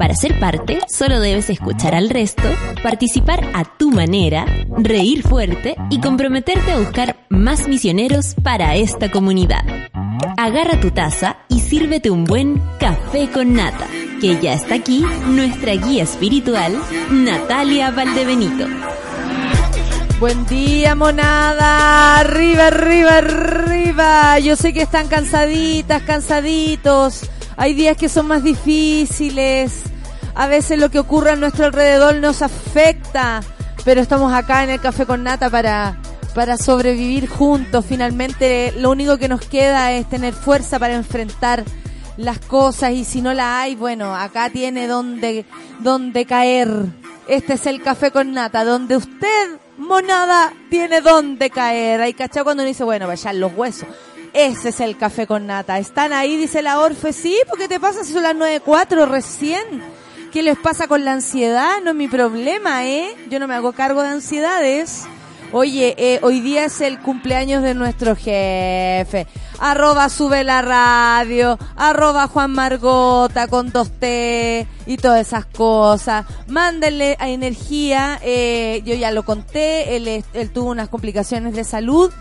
Para ser parte, solo debes escuchar al resto, participar a tu manera, reír fuerte y comprometerte a buscar más misioneros para esta comunidad. Agarra tu taza y sírvete un buen café con nata, que ya está aquí nuestra guía espiritual, Natalia Valdebenito. Buen día, monada. Arriba, arriba, arriba. Yo sé que están cansaditas, cansaditos. Hay días que son más difíciles. A veces lo que ocurre a nuestro alrededor nos afecta. Pero estamos acá en el Café con Nata para, para sobrevivir juntos. Finalmente, lo único que nos queda es tener fuerza para enfrentar las cosas. Y si no la hay, bueno, acá tiene donde, donde caer. Este es el Café con Nata, donde usted monada tiene donde caer. Hay cachado cuando uno dice, bueno, vayan los huesos. Ese es el café con nata. ¿Están ahí? Dice la Orfe. Sí, porque te pasa si son las 9.04 recién. ¿Qué les pasa con la ansiedad? No es mi problema, ¿eh? Yo no me hago cargo de ansiedades. Oye, eh, hoy día es el cumpleaños de nuestro jefe. Arroba sube la radio, arroba Juan Margota con dos T y todas esas cosas. Mándenle a energía, eh, yo ya lo conté, él, él tuvo unas complicaciones de salud.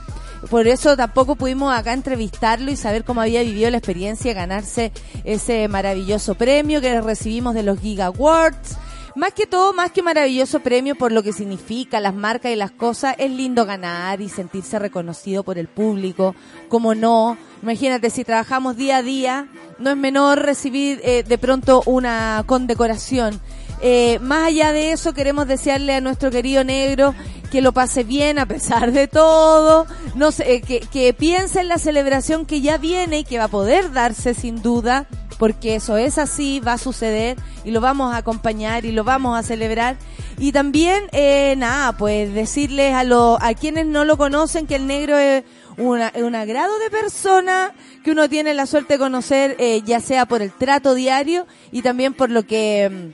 Por eso tampoco pudimos acá entrevistarlo y saber cómo había vivido la experiencia de ganarse ese maravilloso premio que recibimos de los Giga Awards. Más que todo, más que maravilloso premio por lo que significa, las marcas y las cosas, es lindo ganar y sentirse reconocido por el público, como no. Imagínate, si trabajamos día a día, no es menor recibir eh, de pronto una condecoración. Eh, más allá de eso, queremos desearle a nuestro querido negro que lo pase bien a pesar de todo, no sé, eh, que, que piense en la celebración que ya viene y que va a poder darse sin duda, porque eso es así, va a suceder y lo vamos a acompañar y lo vamos a celebrar. Y también, eh, nada, pues decirles a, lo, a quienes no lo conocen que el negro es una, un agrado de persona que uno tiene la suerte de conocer, eh, ya sea por el trato diario y también por lo que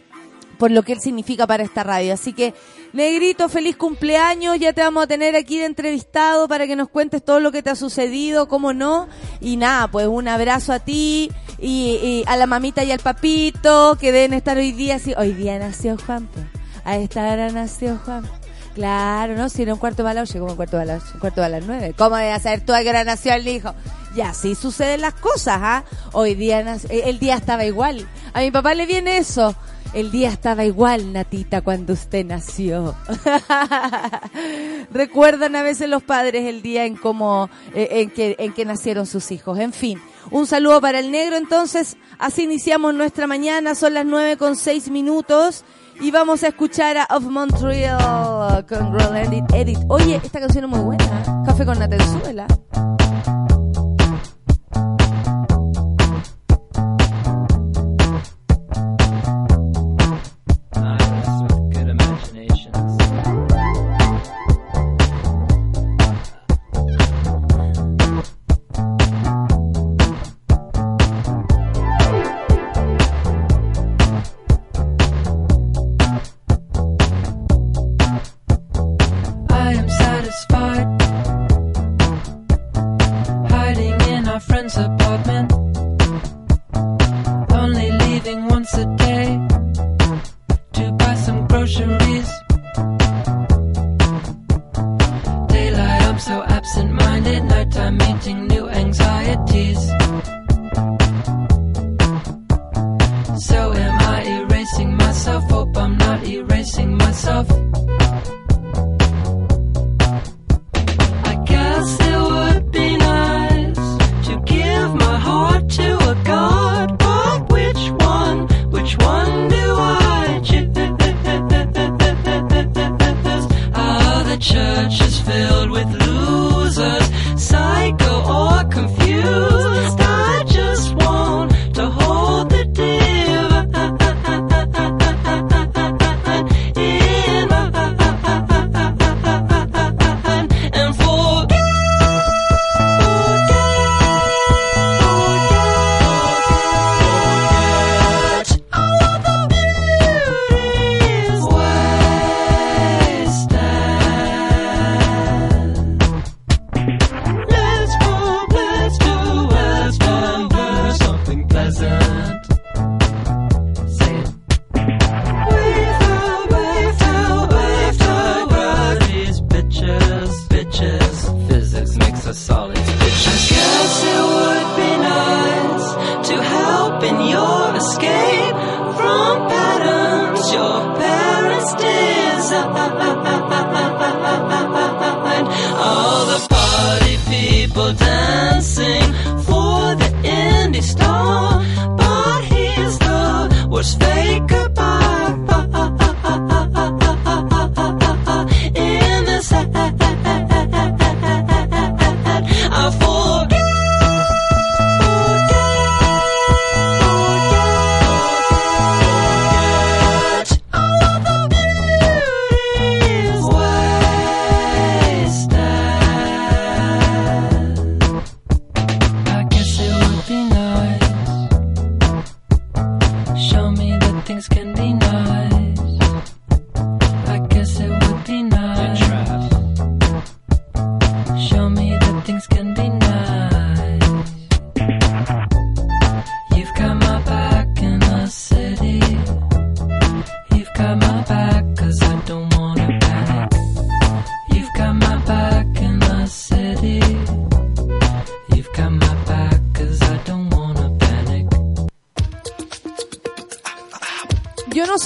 por lo que él significa para esta radio. Así que, Negrito, feliz cumpleaños, ya te vamos a tener aquí de entrevistado para que nos cuentes todo lo que te ha sucedido, cómo no. Y nada, pues un abrazo a ti y, a la mamita y al papito que deben estar hoy día. Sí, hoy día nació Juan, a esta hora nació Juan. Claro, ¿no? Si era un cuarto de las llegó un cuarto de las, un cuarto de las nueve. ¿Cómo a saber tú a qué hora nació el hijo? Y así suceden las cosas, ¿ah? Hoy día, el día estaba igual. A mi papá le viene eso. El día estaba igual, Natita, cuando usted nació. Recuerdan a veces los padres el día en cómo, eh, en que, nacieron sus hijos. En fin, un saludo para el negro. Entonces, así iniciamos nuestra mañana. Son las nueve con seis minutos. Y vamos a escuchar a Of Montreal con Roland Edit. Oye, esta canción es muy buena. Café con Natenzuela.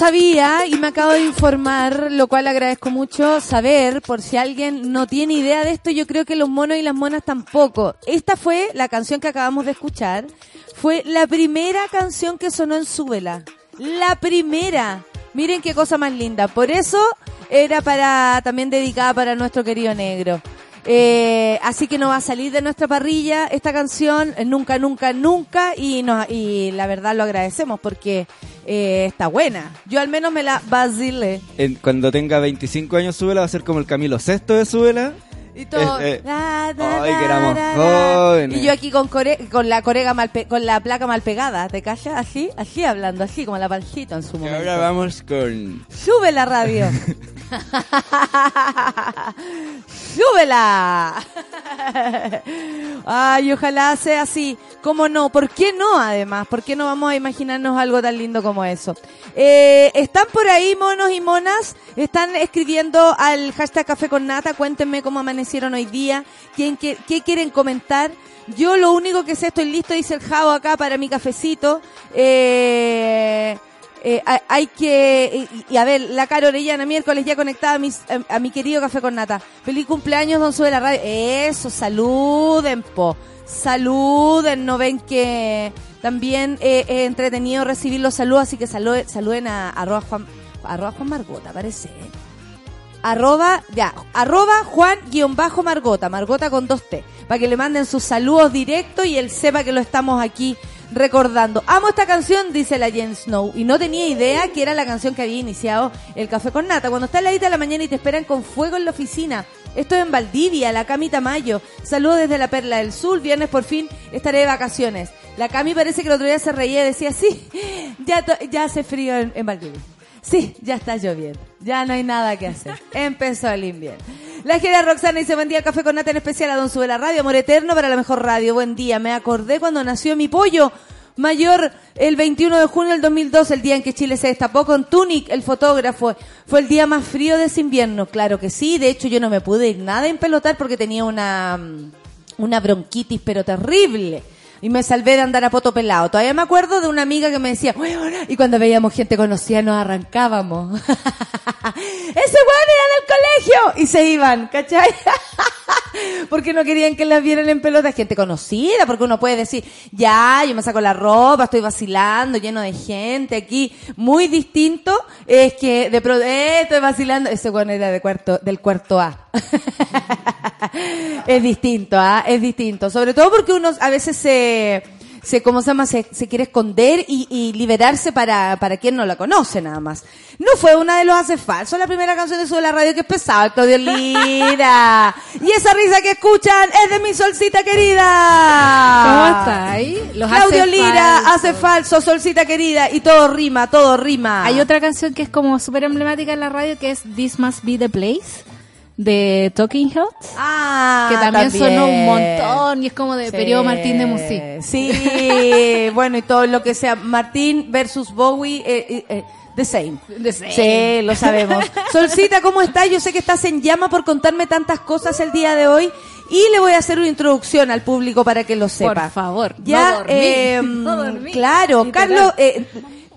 Sabía y me acabo de informar, lo cual agradezco mucho saber, por si alguien no tiene idea de esto, yo creo que los monos y las monas tampoco. Esta fue la canción que acabamos de escuchar, fue la primera canción que sonó en Súbela. La primera. Miren qué cosa más linda. Por eso era para también dedicada para nuestro querido negro. Eh, así que no va a salir de nuestra parrilla esta canción nunca, nunca, nunca y, no, y la verdad lo agradecemos porque eh, está buena. Yo al menos me la vacilé. En- cuando tenga 25 años, súbela, va a ser como el Camilo Sexto de súbela. Y todo. Eh, eh, ay, que éramos jóvenes. Y yo aquí con, core- con la corega mal pe- con la placa mal pegada, ¿te callas? Así, así hablando, así como la panjita en su Y momento. ahora vamos con... Sube la radio. ¡Súbela! Ay, ojalá sea así. ¿Cómo no? ¿Por qué no, además? ¿Por qué no vamos a imaginarnos algo tan lindo como eso? Eh, ¿Están por ahí, monos y monas? ¿Están escribiendo al hashtag Café con Nata? Cuéntenme cómo amanecieron hoy día. ¿Quién, qué, quieren comentar? Yo lo único que sé, estoy listo, dice el Jao acá para mi cafecito. Eh... Eh, hay- que, y, a ver, la Caro Orellana, miércoles ya conectada a, mi querido Café con Nata. Feliz cumpleaños, don Sube la Radio. Eso, saluden, po. Saluden, no ven que también eh, entretenido recibir los saludos, así que saluden, saluden a arroba Juan, arroba Juan Margota, parece. ¿eh? Arroba, ya, arroba Juan guion bajo Margota, Margota con dos T, para que le manden sus saludos directos y él sepa que lo estamos aquí recordando. Amo esta canción, dice la Jen Snow, y no tenía idea que era la canción que había iniciado el Café con Nata. Cuando está en la mañana y te esperan con fuego en la oficina. Esto es en Valdivia, la Cami Tamayo. Saludos desde la Perla del Sur, viernes por fin estaré de vacaciones. La Cami parece que el otro día se reía y decía, sí, ya, ya hace frío en Valdivia. Sí, ya está lloviendo. Ya no hay nada que hacer. Empezó el invierno. La Jera Roxana dice, buen día, café con nata en especial a Don Sube la Radio, amor eterno para la mejor radio. Buen día, me acordé cuando nació mi pollo mayor el 21 de junio del 2002, el día en que Chile se destapó con Tunic, el fotógrafo. Fue el día más frío de ese invierno. Claro que sí, de hecho yo no me pude ir nada en pelotar porque tenía una, mm, una bronquitis, pero terrible. Y me salvé de andar a poto pelado. Todavía me acuerdo de una amiga que me decía, y cuando veíamos gente conocida nos arrancábamos. ¡Ese weón era del colegio! Y se iban, ¿cachai? porque no querían que las vieran en pelota. Gente conocida, porque uno puede decir, ya, yo me saco la ropa, estoy vacilando, lleno de gente aquí. Muy distinto es que de pronto, eh, estoy vacilando. Ese weón era de cuarto, del cuarto A. es distinto, ¿ah? Es distinto. Sobre todo porque uno a veces se, se ¿cómo se llama? Se, se quiere esconder y, y liberarse para, para quien no la conoce nada más. No fue una de los hace falso la primera canción de Sube la Radio que es pesado, Claudio Lira. y esa risa que escuchan es de mi solcita querida. ¿Cómo está ahí? Los Claudio hace Lira falso. hace falso, solcita querida, y todo rima, todo rima. Hay otra canción que es como súper emblemática en la radio que es This Must Be the Place de Talking Heads. Ah, que también, también. sonó un montón y es como de Sí. periodo Martín de Musí. Sí, bueno, y todo lo que sea Martín versus Bowie, eh, eh, eh, the same. The same. Sí, lo sabemos. Solcita, ¿cómo estás? Yo sé que estás en llama por contarme tantas cosas el día de hoy y le voy a hacer una introducción al público para que lo sepa. Por favor, Ya, no dormí, eh, no dormí. claro, Literal. Carlos, eh,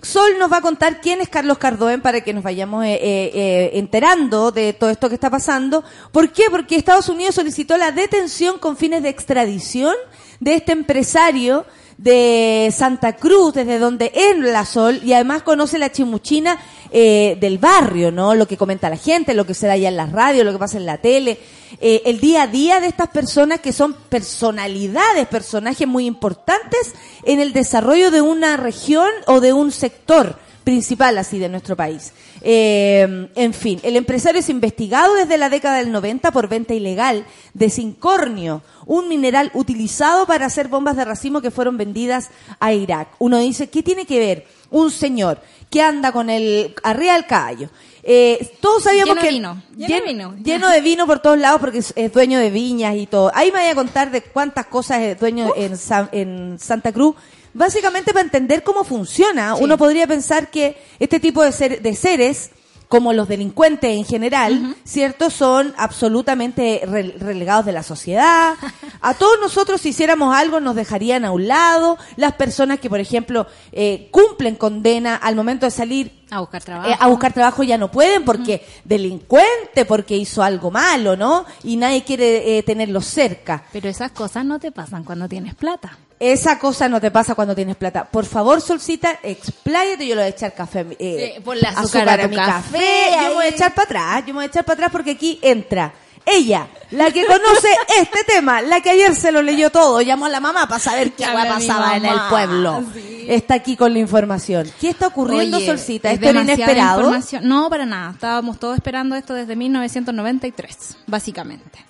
Sol nos va a contar quién es Carlos Cardoen para que nos vayamos eh, eh, eh, enterando de todo esto que está pasando. ¿Por qué? Porque Estados Unidos solicitó la detención con fines de extradición de este empresario de Santa Cruz, desde donde es la Sol, y además conoce la chimuchina eh, del barrio, ¿no? Lo que comenta la gente, lo que se da allá en la radio, lo que pasa en la tele, eh, el día a día de estas personas que son personalidades, personajes muy importantes en el desarrollo de una región o de un sector principal así de nuestro país. Eh, en fin, el empresario es investigado desde la década del 90 por venta ilegal de cincornio, un mineral utilizado para hacer bombas de racimo que fueron vendidas a Irak. Uno dice, ¿qué tiene que ver un señor que anda con el arriba del caballo? Eh, todos sabíamos Lleno que de vino, lleno de vino. lleno de vino por todos lados porque es, es dueño de viñas y todo. Ahí me voy a contar de cuántas cosas es dueño en, Sa- en Santa Cruz. Básicamente para entender cómo funciona, uno podría pensar que este tipo de, ser- de seres, como los delincuentes en general, ¿cierto? Son absolutamente re- relegados de la sociedad. A todos nosotros si hiciéramos algo nos dejarían a un lado. Las personas que, por ejemplo, eh, cumplen condena al momento de salir A buscar trabajo. eh, a buscar trabajo ya no pueden porque delincuente, porque hizo algo malo, ¿no? Y nadie quiere eh, tenerlos cerca. Pero esas cosas no te pasan cuando tienes plata. Esa cosa no te pasa cuando tienes plata. Por favor, Solcita, expláyate. Yo le voy a echar café. eh, Sí, ponle azúcar a tu mi café, café. Yo me voy a echar para atrás. Yo me voy a echar para atrás porque aquí entra ella, la que conoce este tema, la que ayer se lo leyó todo. Llamó a la mamá para saber qué Llame mi pasaba en el pueblo. Está aquí con la información. ¿Qué está ocurriendo, Oye, Solcita? es ¿Esto era inesperado? información. No, para nada. Estábamos todos esperando esto desde 1993, básicamente.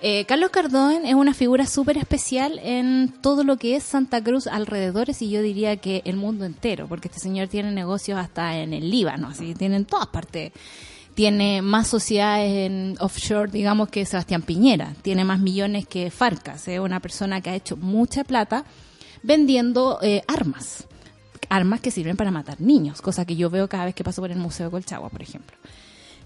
Eh, Carlos Cardón es una figura súper especial en todo lo que es Santa Cruz alrededores y yo diría que el mundo entero, porque este señor tiene negocios hasta en el Líbano, así tiene en todas partes. Tiene más sociedades en offshore, digamos, que Sebastián Piñera. Tiene más millones que Farcas. Es una persona que ha hecho mucha plata vendiendo eh, armas armas que sirven para matar niños, cosa que yo veo cada vez que paso por el Museo de Colchagua, por ejemplo.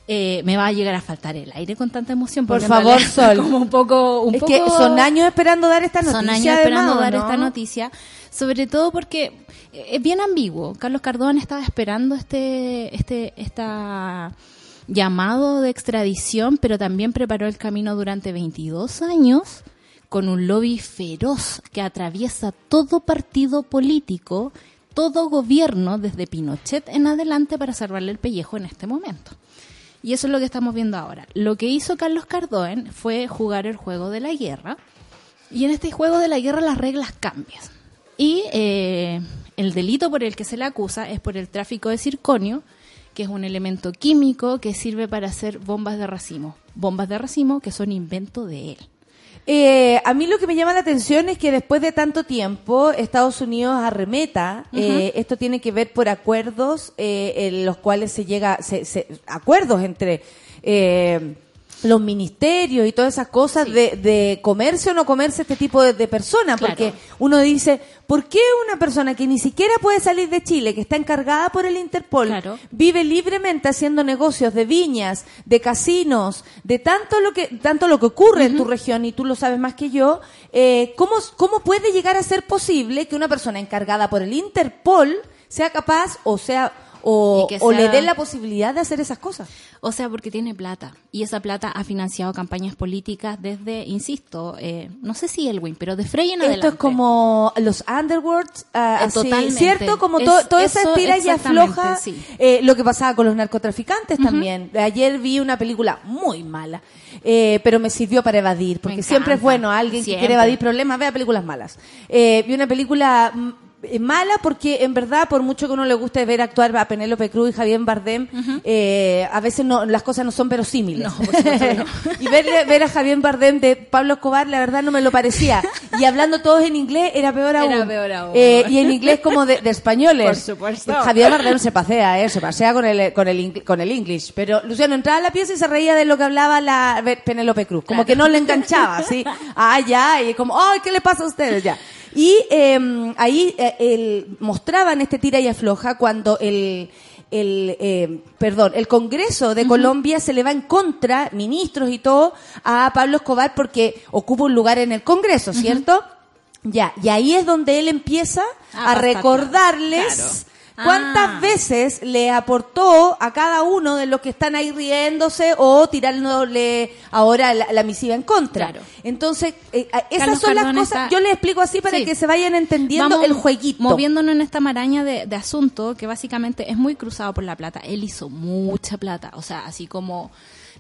Eh, me va a llegar a faltar el aire con tanta emoción. Por favor, Sol. Como un poco, un es poco- que son años esperando dar esta noticia. son años esperando además, dar ¿no? esta noticia, sobre todo porque eh, es bien ambiguo. Carlos Cardón estaba esperando este, este, esta llamado de extradición, pero también preparó el camino durante 22 años con un lobby feroz que atraviesa todo partido político, todo gobierno desde Pinochet en adelante para salvarle el pellejo en este momento. Y eso es lo que estamos viendo ahora. Lo que hizo Carlos Cardón fue jugar el juego de la guerra. Y en este juego de la guerra las reglas cambian. Y eh, el delito por el que se le acusa es por el tráfico de circonio, que es un elemento químico que sirve para hacer bombas de racimo. Bombas de racimo que son invento de él. Eh, a mí lo que me llama la atención es que después de tanto tiempo Estados Unidos arremeta. eh, esto tiene que ver por acuerdos eh, en los cuales se llega, se, se- acuerdos entre eh, los ministerios y todas esas cosas de, de comerse o no comerse este tipo de, de personas. Claro. Porque uno dice, ¿por qué una persona que ni siquiera puede salir de Chile, que está encargada por el Interpol, Claro. vive libremente haciendo negocios de viñas, de casinos, de tanto lo que tanto lo que ocurre en tu región y tú lo sabes más que yo, eh, ¿cómo, ¿cómo puede llegar a ser posible que una persona encargada por el Interpol sea capaz o sea o, le dé la posibilidad de hacer esas cosas? O sea, porque tiene plata. Y esa plata ha financiado campañas políticas desde, insisto, eh, no sé si Elwin, pero de Frey en Esto adelante. es como los underworlds, Eh, así. ¿cierto? Como Es- to- toda esa eso estira y afloja sí. eh, lo que pasaba con los narcotraficantes también. Ayer vi una película muy mala, eh, pero me sirvió para evadir, porque siempre es bueno alguien que quiere evadir problemas, vea películas malas. Vi una película mm, mala porque en verdad por mucho que uno le guste ver actuar a Penélope Cruz y Javier Bardem eh, a veces no las cosas no son verosímiles. No, por y ver, ver a Javier Bardem de Pablo Escobar la verdad no me lo parecía. Y hablando todos en inglés era peor aún, Era peor aún. Eh, y en inglés como de, de españoles. Por supuesto. Javier Bardem se pasea eh, se pasea con el con el con el English. Pero Luciano entraba a la pieza y se reía de lo que hablaba la Penélope Cruz. Como Claro. que no le enganchaba así ah ya y como ay qué le pasa a ustedes ya y eh, ahí eh, el, mostraban este tira y afloja cuando el, el eh, perdón, el Congreso de Colombia se le va en contra, ministros y todo, a Pablo Escobar porque ocupa un lugar en el Congreso, ¿cierto? Ya, y ahí es donde él empieza A recordarles ¿Cuántas Ah. veces le aportó a cada uno de los que están ahí riéndose o tirándole ahora la, la misiva en contra? Claro. Entonces, eh, esas Carlos son las cosas. está- Yo les explico así para Sí. que se vayan entendiendo Vamos el jueguito. Moviéndonos en esta maraña de, de asunto que básicamente es muy cruzado por la plata. Él hizo mucha plata, o sea, así como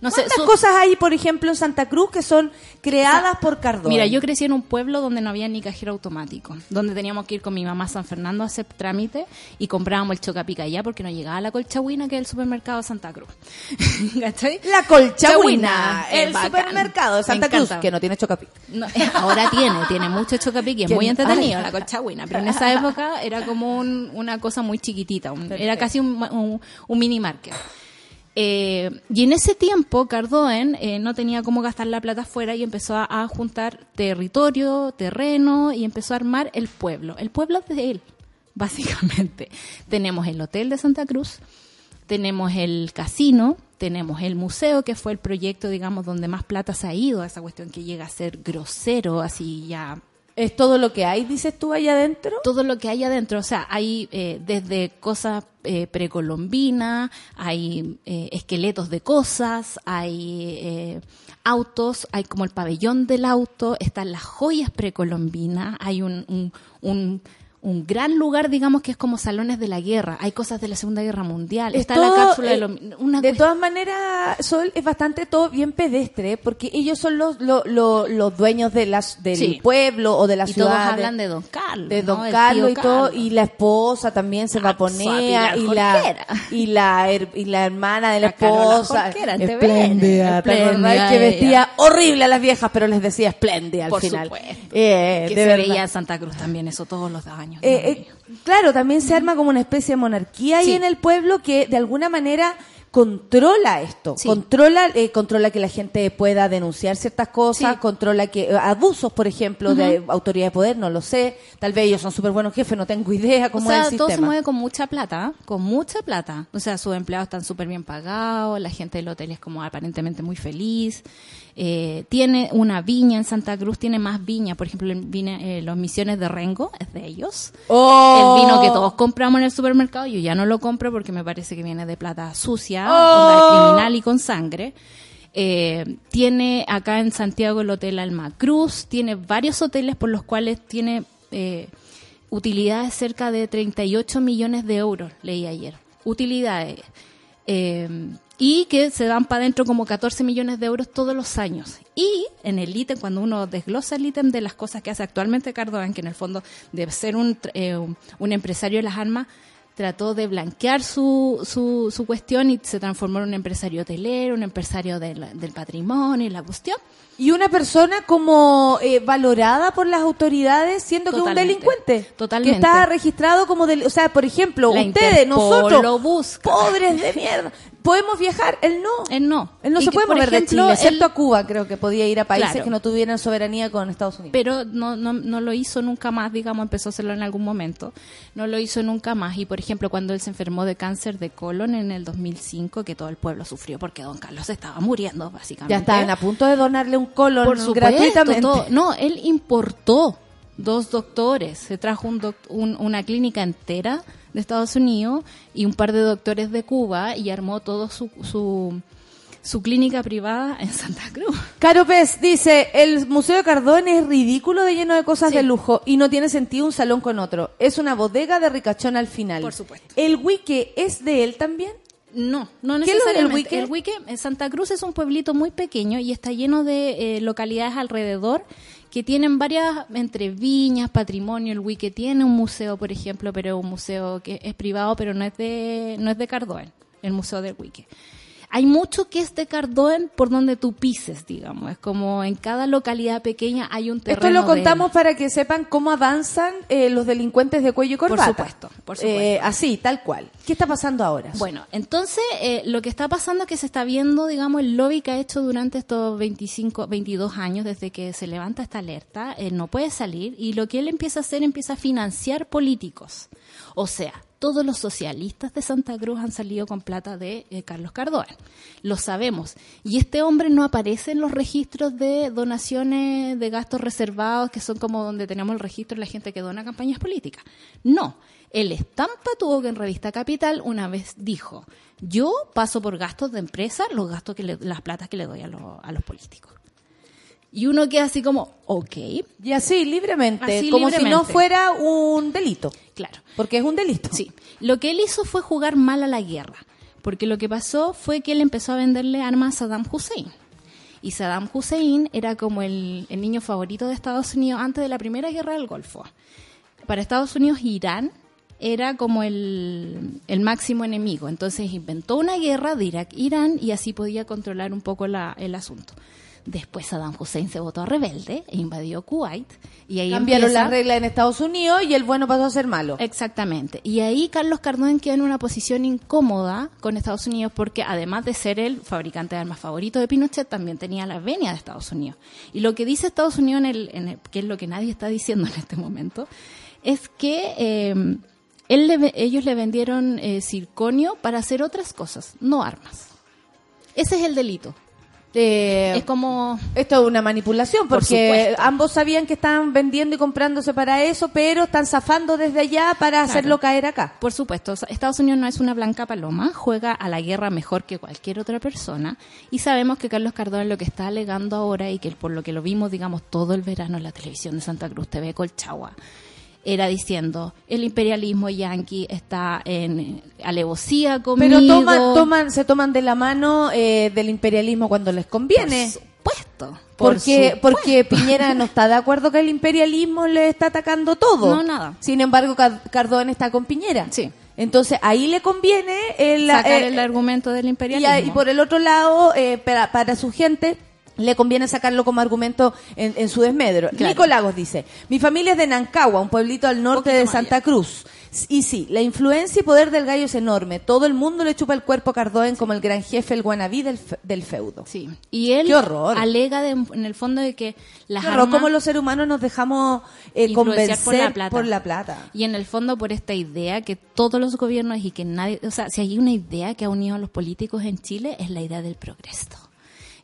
no sé, ¿Cuántas su- cosas hay, por ejemplo, en Santa Cruz que son creadas por Cardone? Mira, yo crecí en un pueblo donde no había ni cajero automático, donde teníamos que ir con mi mamá a San Fernando a hacer trámite y comprábamos el chocapica allá porque no llegaba la colchahuina que es el supermercado de Santa Cruz. ¿Cachai? La Chahuina, el bacán. supermercado de Santa Cruz, que no tiene chocapic. No, ahora tiene, tiene mucho chocapic y es muy entretenido Ay. la colchahuina, pero en esa época era como un- una cosa muy chiquitita, un- era casi un, un, un mini market. Eh, y en ese tiempo Cardoen eh, no tenía cómo gastar la plata afuera y empezó a, a juntar territorio, terreno y empezó a armar el pueblo. El pueblo es de él, básicamente. tenemos el Hotel de Santa Cruz, tenemos el casino, tenemos el museo, que fue el proyecto, digamos, donde más plata se ha ido esa cuestión que llega a ser grosero, así ya ¿Es todo lo que hay, dices tú, allá adentro? todo lo que hay adentro, o sea, hay eh, desde cosas eh, precolombinas, hay eh, esqueletos de cosas, hay eh, autos, hay como el pabellón del auto, están las joyas precolombinas, hay un, un, un, un gran lugar, digamos, que es como salones de la guerra, hay cosas de la Segunda Guerra Mundial, Es está todo, la cápsula de eh, lo, una de todas maneras, Sol, es bastante todo bien pedestre, porque ellos son los, los, los, los dueños de las, del Sí. pueblo o de la y ciudad. todos hablan de Don Carlos, de. Don Carlos y todo, Carlos. y la esposa también se Ah, Pilar y la, y la, her- y la hermana de la, La esposa, espléndida, ¿te acordás que vestía horrible a las viejas, pero les decía espléndida al Por final. supuesto. Eh, que de se verdad. veía en Santa Cruz también, eso todos los años. Eh, eh, claro, también se arma como una especie de monarquía ahí en el pueblo que de alguna manera controla esto, Sí. controla eh, controla que la gente pueda denunciar ciertas cosas, Sí. controla que eh, abusos, por ejemplo, de autoridad de poder, no lo sé, tal vez ellos son súper buenos jefes, no tengo idea O cómo sea, es el todo se mueve con mucha plata, con mucha plata. O sea, sus empleados están súper bien pagados, la gente del hotel es como aparentemente muy feliz. Eh, tiene una viña en Santa Cruz, tiene más viña. Por ejemplo, el vine- eh, los misiones de Rengo es de ellos. ¡Oh! El vino que todos compramos en el supermercado, yo ya no lo compro porque me parece que viene de plata sucia, ¡Oh! criminal y con sangre. Eh, tiene acá en Santiago el Hotel Alma Cruz, tiene varios hoteles por los cuales tiene eh, utilidades cerca de 38 millones de euros, leí ayer. Utilidades. Eh, y que se dan para adentro como 14 millones de euros todos los años. Y en el ítem, cuando uno desglosa el ítem de las cosas que hace actualmente Cardovan, que en el fondo de ser un, eh, un- un empresario de las armas, trató de blanquear su, su, su cuestión y se transformó en un empresario hotelero, un empresario del, del patrimonio y la cuestión. Y una persona como eh, valorada por las autoridades siendo que es un Totalmente. delincuente. Totalmente. Que está registrado como del, o sea, por ejemplo, La ustedes, Interpol nosotros, lo busca. pobres de mierda, podemos viajar, él no. Él no. Él no Y se que, puede mover ejemplo, de Chile, excepto él- a Cuba, creo que podía ir a países Claro. que no tuvieran soberanía con Estados Unidos. pero no, no, no lo hizo nunca más, digamos, empezó a hacerlo en algún momento, no lo hizo nunca más. Y por ejemplo, cuando él se enfermó de cáncer de colon en el 2005, que todo el pueblo sufrió porque don Carlos estaba muriendo, básicamente. ya estaban a punto de donarle un colon por supuesto, gratuitamente. todo. No, él importó dos doctores, se trajo un doc- un- una clínica entera de Estados Unidos y un par de doctores de Cuba y armó todo su, su, su clínica privada en Santa Cruz. Caro Pez dice, el Museo de Cardón es ridículo de lleno de cosas Sí. de lujo y no tiene sentido un salón con otro. Es una bodega de ricachón al final. Por supuesto. ¿El wiki es de él también? No, no ¿Qué es necesariamente. Huique? El Huique, en Santa Cruz es un pueblito muy pequeño y está lleno de eh, localidades alrededor que tienen varias, entre viñas, patrimonio. El Huique tiene un museo, por ejemplo, pero un museo que es privado, pero no es de, no es de Cardoen, el museo del Huique. Hay mucho que es de Cardoen por donde tú pises, digamos. Es como en cada localidad pequeña hay un terreno. Esto lo de- contamos para que sepan cómo avanzan eh, los delincuentes de cuello y Por corbata. supuesto, por supuesto. Eh, así, tal cual. ¿Qué está pasando ahora? Bueno, entonces eh, lo que está pasando es que se está viendo, digamos, el lobby que ha hecho durante estos 25, 22 años desde que se levanta esta alerta, él no puede salir y lo que él empieza a hacer empieza a financiar políticos. O sea, todos los socialistas de Santa Cruz han salido con plata de eh, Carlos Cardón. Lo sabemos. Y este hombre no aparece en los registros de donaciones de gastos reservados, que son como donde tenemos el registro de la gente que dona campañas políticas. No. El estampa tuvo que en Revista Capital una vez dijo, yo paso por gastos de empresa los gastos que le- las platas que le doy a, a los políticos. Y uno queda así como, ok, Y así, libremente, Así, como si no fuera un delito. claro. Porque es un delito. Sí, lo que él hizo fue jugar mal a la guerra, porque lo que pasó fue que él empezó a venderle armas a Saddam Hussein. Y Saddam Hussein era como el, el niño favorito de Estados Unidos antes de la primera guerra del Golfo. Para Estados Unidos, Irán era como el, el máximo enemigo. Entonces inventó una guerra de Irak-Irán y así podía controlar un poco la- el asunto. Después Saddam Hussein se votó a rebelde e invadió Kuwait. Y ahí Cambiaron empieza- las reglas en Estados Unidos y el bueno pasó a ser malo. Exactamente. Y ahí Carlos Cardón queda en una posición incómoda con Estados Unidos porque además de ser el fabricante de armas favorito de Pinochet, también tenía la venia de Estados Unidos. Y lo que dice Estados Unidos, en el, en el- que es lo que nadie está diciendo en este momento, es que eh, él le ellos le vendieron eh, circonio para hacer otras cosas, no armas. Ese es el delito. Eh, Es como... Esto es una manipulación Por porque ambos sabían que estaban vendiendo y comprándose para eso, pero están zafando desde allá para hacerlo caer acá. Por supuesto, Estados Unidos no es una blanca paloma, juega a la guerra mejor que cualquier otra persona y sabemos que Carlos Cardón lo que está alegando ahora y que por lo que lo vimos, digamos, todo el verano en la televisión de Santa Cruz TV Colchagua, era diciendo el imperialismo yanqui está en alevosía conmigo. Pero toman, toman, se toman de la mano eh, del imperialismo cuando les conviene. Por supuesto. Porque, supuesto. porque Piñera no está de acuerdo que el imperialismo le está atacando todo. No, nada. Sin embargo, Car- Cardón está con Piñera. Sí. Entonces ahí le conviene el, sacar eh, el argumento del y, imperialismo. ahí, por el otro lado, eh, para, para su gente le conviene sacarlo como argumento en, en su desmedro. Claro. Nico Lagos dice, mi familia es de Nancagua, un pueblito al norte de Santa Cruz. Y sí, la influencia y poder del gallo es enorme. Todo el mundo le chupa el cuerpo a Cardón como el gran jefe, el guanabí del, fe- del feudo. Sí. Y él Qué horror. alega de- en el fondo de que las Qué horror, armas... cómo los seres humanos nos dejamos eh, convencer por la plata. por la plata. Y en el fondo por esta idea que todos los gobiernos y que nadie, o sea, si hay una idea que ha unido a los políticos en Chile es la idea del progreso.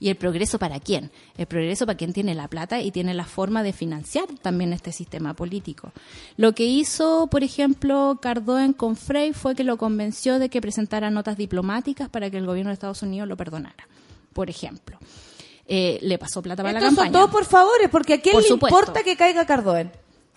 ¿Y el progreso para quién? El progreso para quien tiene la plata y tiene la forma de financiar también este sistema político. Lo que hizo, por ejemplo, Cardón con Frey fue que lo convenció de que presentara notas diplomáticas para que el gobierno de Estados Unidos lo perdonara. Por ejemplo. Eh, le pasó plata para la Estos son campaña. todos por favores, porque a quién Por le supuesto. importa que caiga Cardón.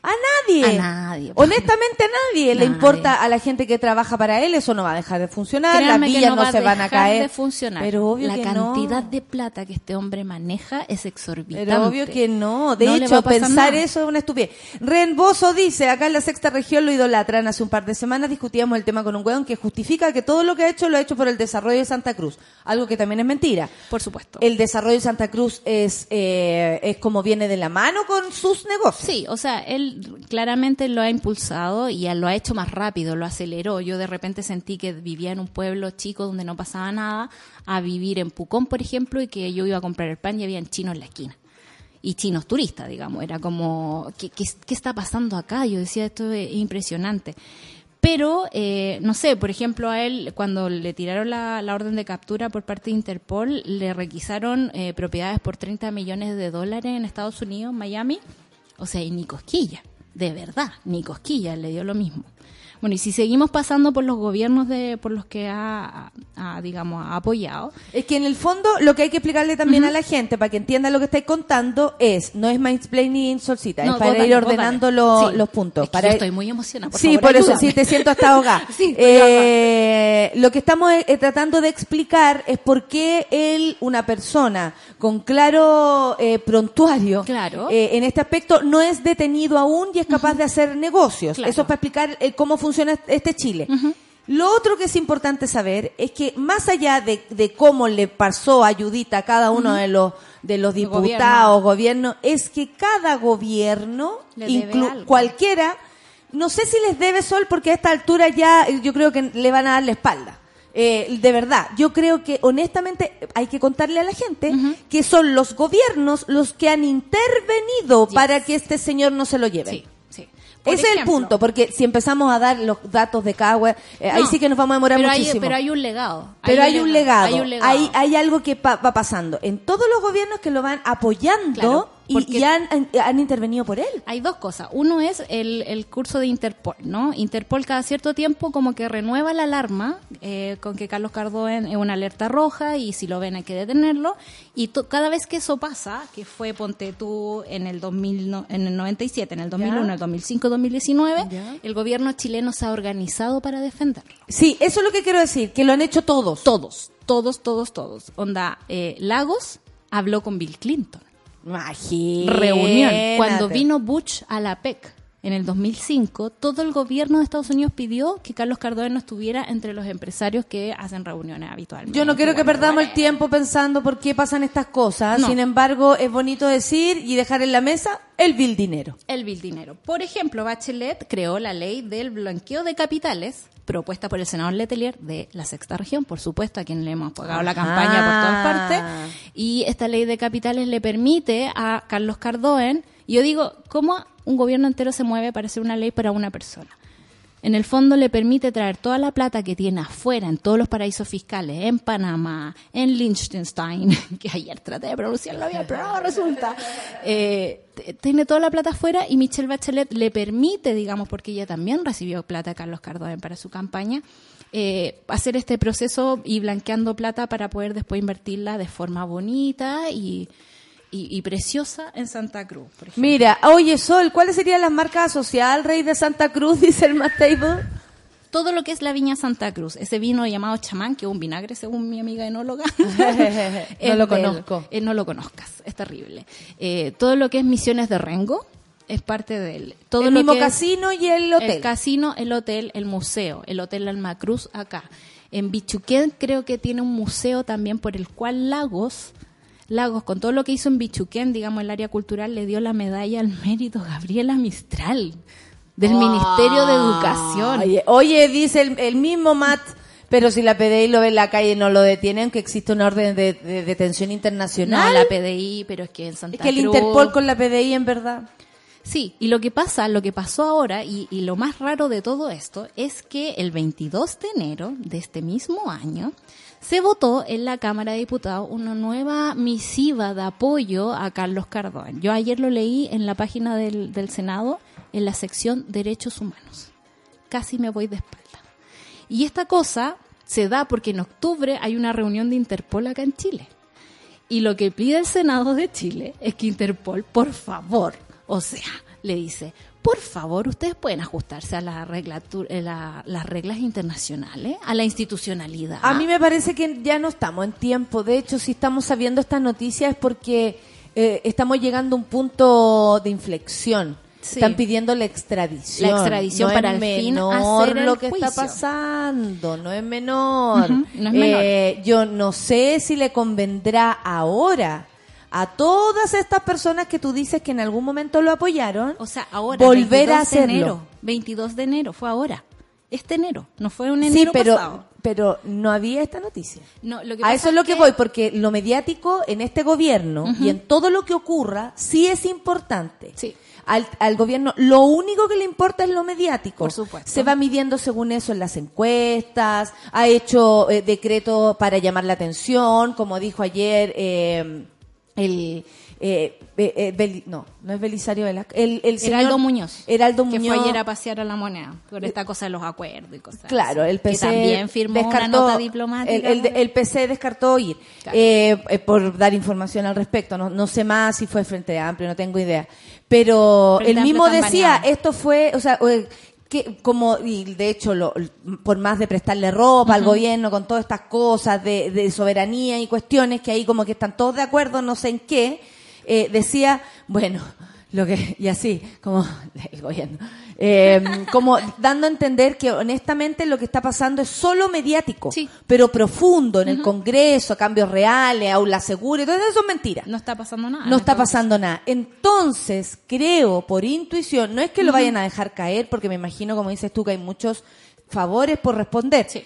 A nadie. A nadie. Honestamente a nadie. Le importa a la gente que trabaja para él, eso no va a dejar de funcionar, Créanme las villas no, va a se van a caer. de funcionar. Pero obvio la que cantidad no. de plata que este hombre maneja es exorbitante. Pero obvio que no. De No hecho, pensar nada. eso es una estupidez. Renboso dice, acá en la sexta región lo idolatran. Hace un par de semanas discutíamos el tema con un weón que justifica que todo lo que ha hecho lo ha hecho por el desarrollo de Santa Cruz. Algo que también es mentira. Por supuesto. El desarrollo de Santa Cruz es, eh, es como viene de la mano con sus negocios. Sí, o sea, él claramente lo ha impulsado y lo ha hecho más rápido, lo aceleró. Yo de repente sentí que vivía en un pueblo chico donde no pasaba nada, a vivir en Pucón, por ejemplo, y que yo iba a comprar el pan y había chinos en la esquina. Y chinos turistas, digamos. Era como, ¿qué, está pasando acá? Yo decía, esto es impresionante. Pero, eh, no sé, por ejemplo, a él, cuando le tiraron la, la orden de captura por parte de Interpol, le requisaron eh, propiedades por 30 millones de dólares en Estados Unidos, Miami. O sea, y ni cosquilla, de verdad, ni cosquilla, le dio lo mismo. Bueno, y si seguimos pasando por los gobiernos de, por los que ha, ha, digamos, ha apoyado, Es que en el fondo lo que hay que explicarle también a la gente para que entienda lo que estáis contando es, no es mansplaining solcita, No, es para vos ir ordenando los, Sí. los puntos. Es que para yo ir- estoy muy emocionada, por sí, favor, por eso sí te siento hasta ahogada. Sí, Eh, lo que estamos eh, tratando de explicar es por qué él, una persona con claro eh, prontuario, Claro. eh, en este aspecto no es detenido aún y es capaz de hacer negocios. Claro. Eso es para explicar eh, cómo funciona este Chile. Lo otro que es importante saber es que más allá de, de cómo le pasó a Judita a cada uno de los de los diputados, gobiernos, es que cada gobierno, inclu- cualquiera, no sé si les debe sol porque a esta altura ya eh, yo creo que le van a dar la espalda. Eh, de verdad, yo creo que honestamente hay que contarle a la gente que son los gobiernos los que han intervenido Yes. para que este señor no se lo lleve. Sí. Por Ese es el punto, porque si empezamos a dar los datos de cada web, eh, ahí sí que nos vamos a demorar pero muchísimo. Hay, pero hay un legado. Pero hay un legado, Hay un legado. Hay, hay algo que pa- va pasando en todos los gobiernos que lo van apoyando Claro, porque- y han, han- han intervenido por él. Hay dos cosas. Uno es el, el curso de Interpol, ¿no? Interpol cada cierto tiempo como que renueva la alarma eh, con que Carlos Cardoen es una alerta roja y si lo ven hay que detenerlo. Y to- cada vez que eso pasa, que fue ponte tú en el 2000, no- en el 97, en el 2001, Ya. el 2005, 2019, Ya. el gobierno chileno se ha organizado para defenderlo. Sí, eso es lo que quiero decir, que lo han hecho todos. Todos, todos, todos, todos. Onda, eh, Lagos habló con Bill Clinton. Imagínate. reunión. Cuando vino Bush a la PEC en el 2005, todo el gobierno de Estados Unidos pidió que Carlos Cardoen no estuviera entre los empresarios que hacen reuniones habitualmente. Yo no quiero que perdamos el tiempo pensando por qué pasan estas cosas. No. Sin embargo, es bonito decir y dejar en la mesa el bill dinero. El bill dinero. Por ejemplo, Bachelet creó la ley del blanqueo de capitales propuesta por el senador Letelier de la sexta región, por supuesto, a quien le hemos pagado la Ajá. campaña por todas partes. Y esta ley de capitales le permite a Carlos Cardoen, yo digo, ¿cómo un gobierno entero se mueve para hacer una ley para una persona? En el fondo le permite traer toda la plata que tiene afuera, en todos los paraísos fiscales, en Panamá, en Liechtenstein, que ayer traté de pronunciarlo bien, pero no resulta. Eh, tiene toda la plata afuera y Michelle Bachelet le permite, digamos, porque ella también recibió plata de Carlos Cardoen para su campaña, eh, hacer este proceso y blanqueando plata para poder después invertirla de forma bonita y, y- y preciosa en Santa Cruz, por ejemplo. Mira, oye Sol, ¿cuáles serían las marcas asociadas al rey de Santa Cruz? Dice el Matt Table. todo lo que es la viña Santa Cruz, ese vino llamado chamán, que es un vinagre según mi amiga enóloga. No lo conozco. eh, no lo conozcas, es terrible. Eh, todo lo que es Misiones de Rengo es parte de él. Todo el lo mismo que casino y el hotel. El casino, el hotel, el museo, el hotel Alma Cruz acá. En Bichuquén creo que tiene un museo también por el cual Lagos, Lagos, con todo lo que hizo en Bichuquén, digamos, el área cultural, le dio la medalla al mérito Gabriela Mistral del Ministerio de Educación. Oye, oye, dice el, el mismo Matt, pero si la PDI lo ve en la calle no lo detienen, que existe una orden de, de detención No, internacional. la PDI, pero es que en Santa es que el Interpol con la PDI en verdad. Sí, y lo que pasa, lo que pasó ahora, y, y lo más raro de todo esto, es que el 22 de enero de este mismo año se votó en la Cámara de Diputados una nueva misiva de apoyo a Carlos Cardón. Yo ayer lo leí en la página del, del Senado, en la sección Derechos Humanos. Casi me voy de espalda. Y esta cosa se da porque en octubre hay una reunión de Interpol acá en Chile. Y lo que pide el Senado de Chile es que Interpol, por favor, o sea, le dice, por favor, ustedes pueden ajustarse a la eh, la- las reglas internacionales, a la institucionalidad. A mí me parece que ya no estamos en tiempo. De hecho, si estamos sabiendo estas noticias es porque eh, estamos llegando a un punto de inflexión. Sí. Están pidiendo la extradición. La extradición No para es al fin menor hacer el lo que está pasando, no es menor. No es Eh, yo no sé si le convendrá ahora a todas estas personas que tú dices que en algún momento lo apoyaron, o sea, ahora, volver 22 a de hacerlo. enero, 22 de enero, fue ahora. Este enero, no fue un Sí, enero pero, pasado. pero no había esta noticia. No, lo que A eso es lo que, voy, porque lo mediático en este gobierno y en todo lo que ocurra sí es importante. Sí. Al, al gobierno lo único que le importa es lo mediático. Por supuesto. Se va midiendo según eso en las encuestas, ha hecho eh, decretos para llamar la atención, como dijo ayer eh, el... eh, eh, Beli- no, no es Belisario Velasco. El, el señor- Heraldo Muñoz. Heraldo que Muñoz. fue ayer a pasear a la moneda con esta cosa de los acuerdos y cosas Claro, así. el PC que también firmó descartó, una nota diplomática. El, el- el PC descartó ir Claro. eh, eh, por dar información al respecto. No, no sé más si fue Frente Amplio, no tengo idea. Pero Frente él mismo decía, esto fue, o sea, que como y de hecho lo, por más de prestarle ropa al gobierno con todas estas cosas de, de soberanía y cuestiones que ahí como que están todos de acuerdo no sé en qué eh, decía bueno lo que y así como el gobierno eh, como dando a entender que honestamente lo que está pasando es solo mediático Sí. pero profundo en el Congreso cambios reales aula segura todo eso es mentira No está pasando nada. no está Entonces, pasando nada. Entonces, creo, por intuición, no es que lo vayan a dejar caer, porque me imagino, como dices tú, que hay muchos favores por responder. Sí.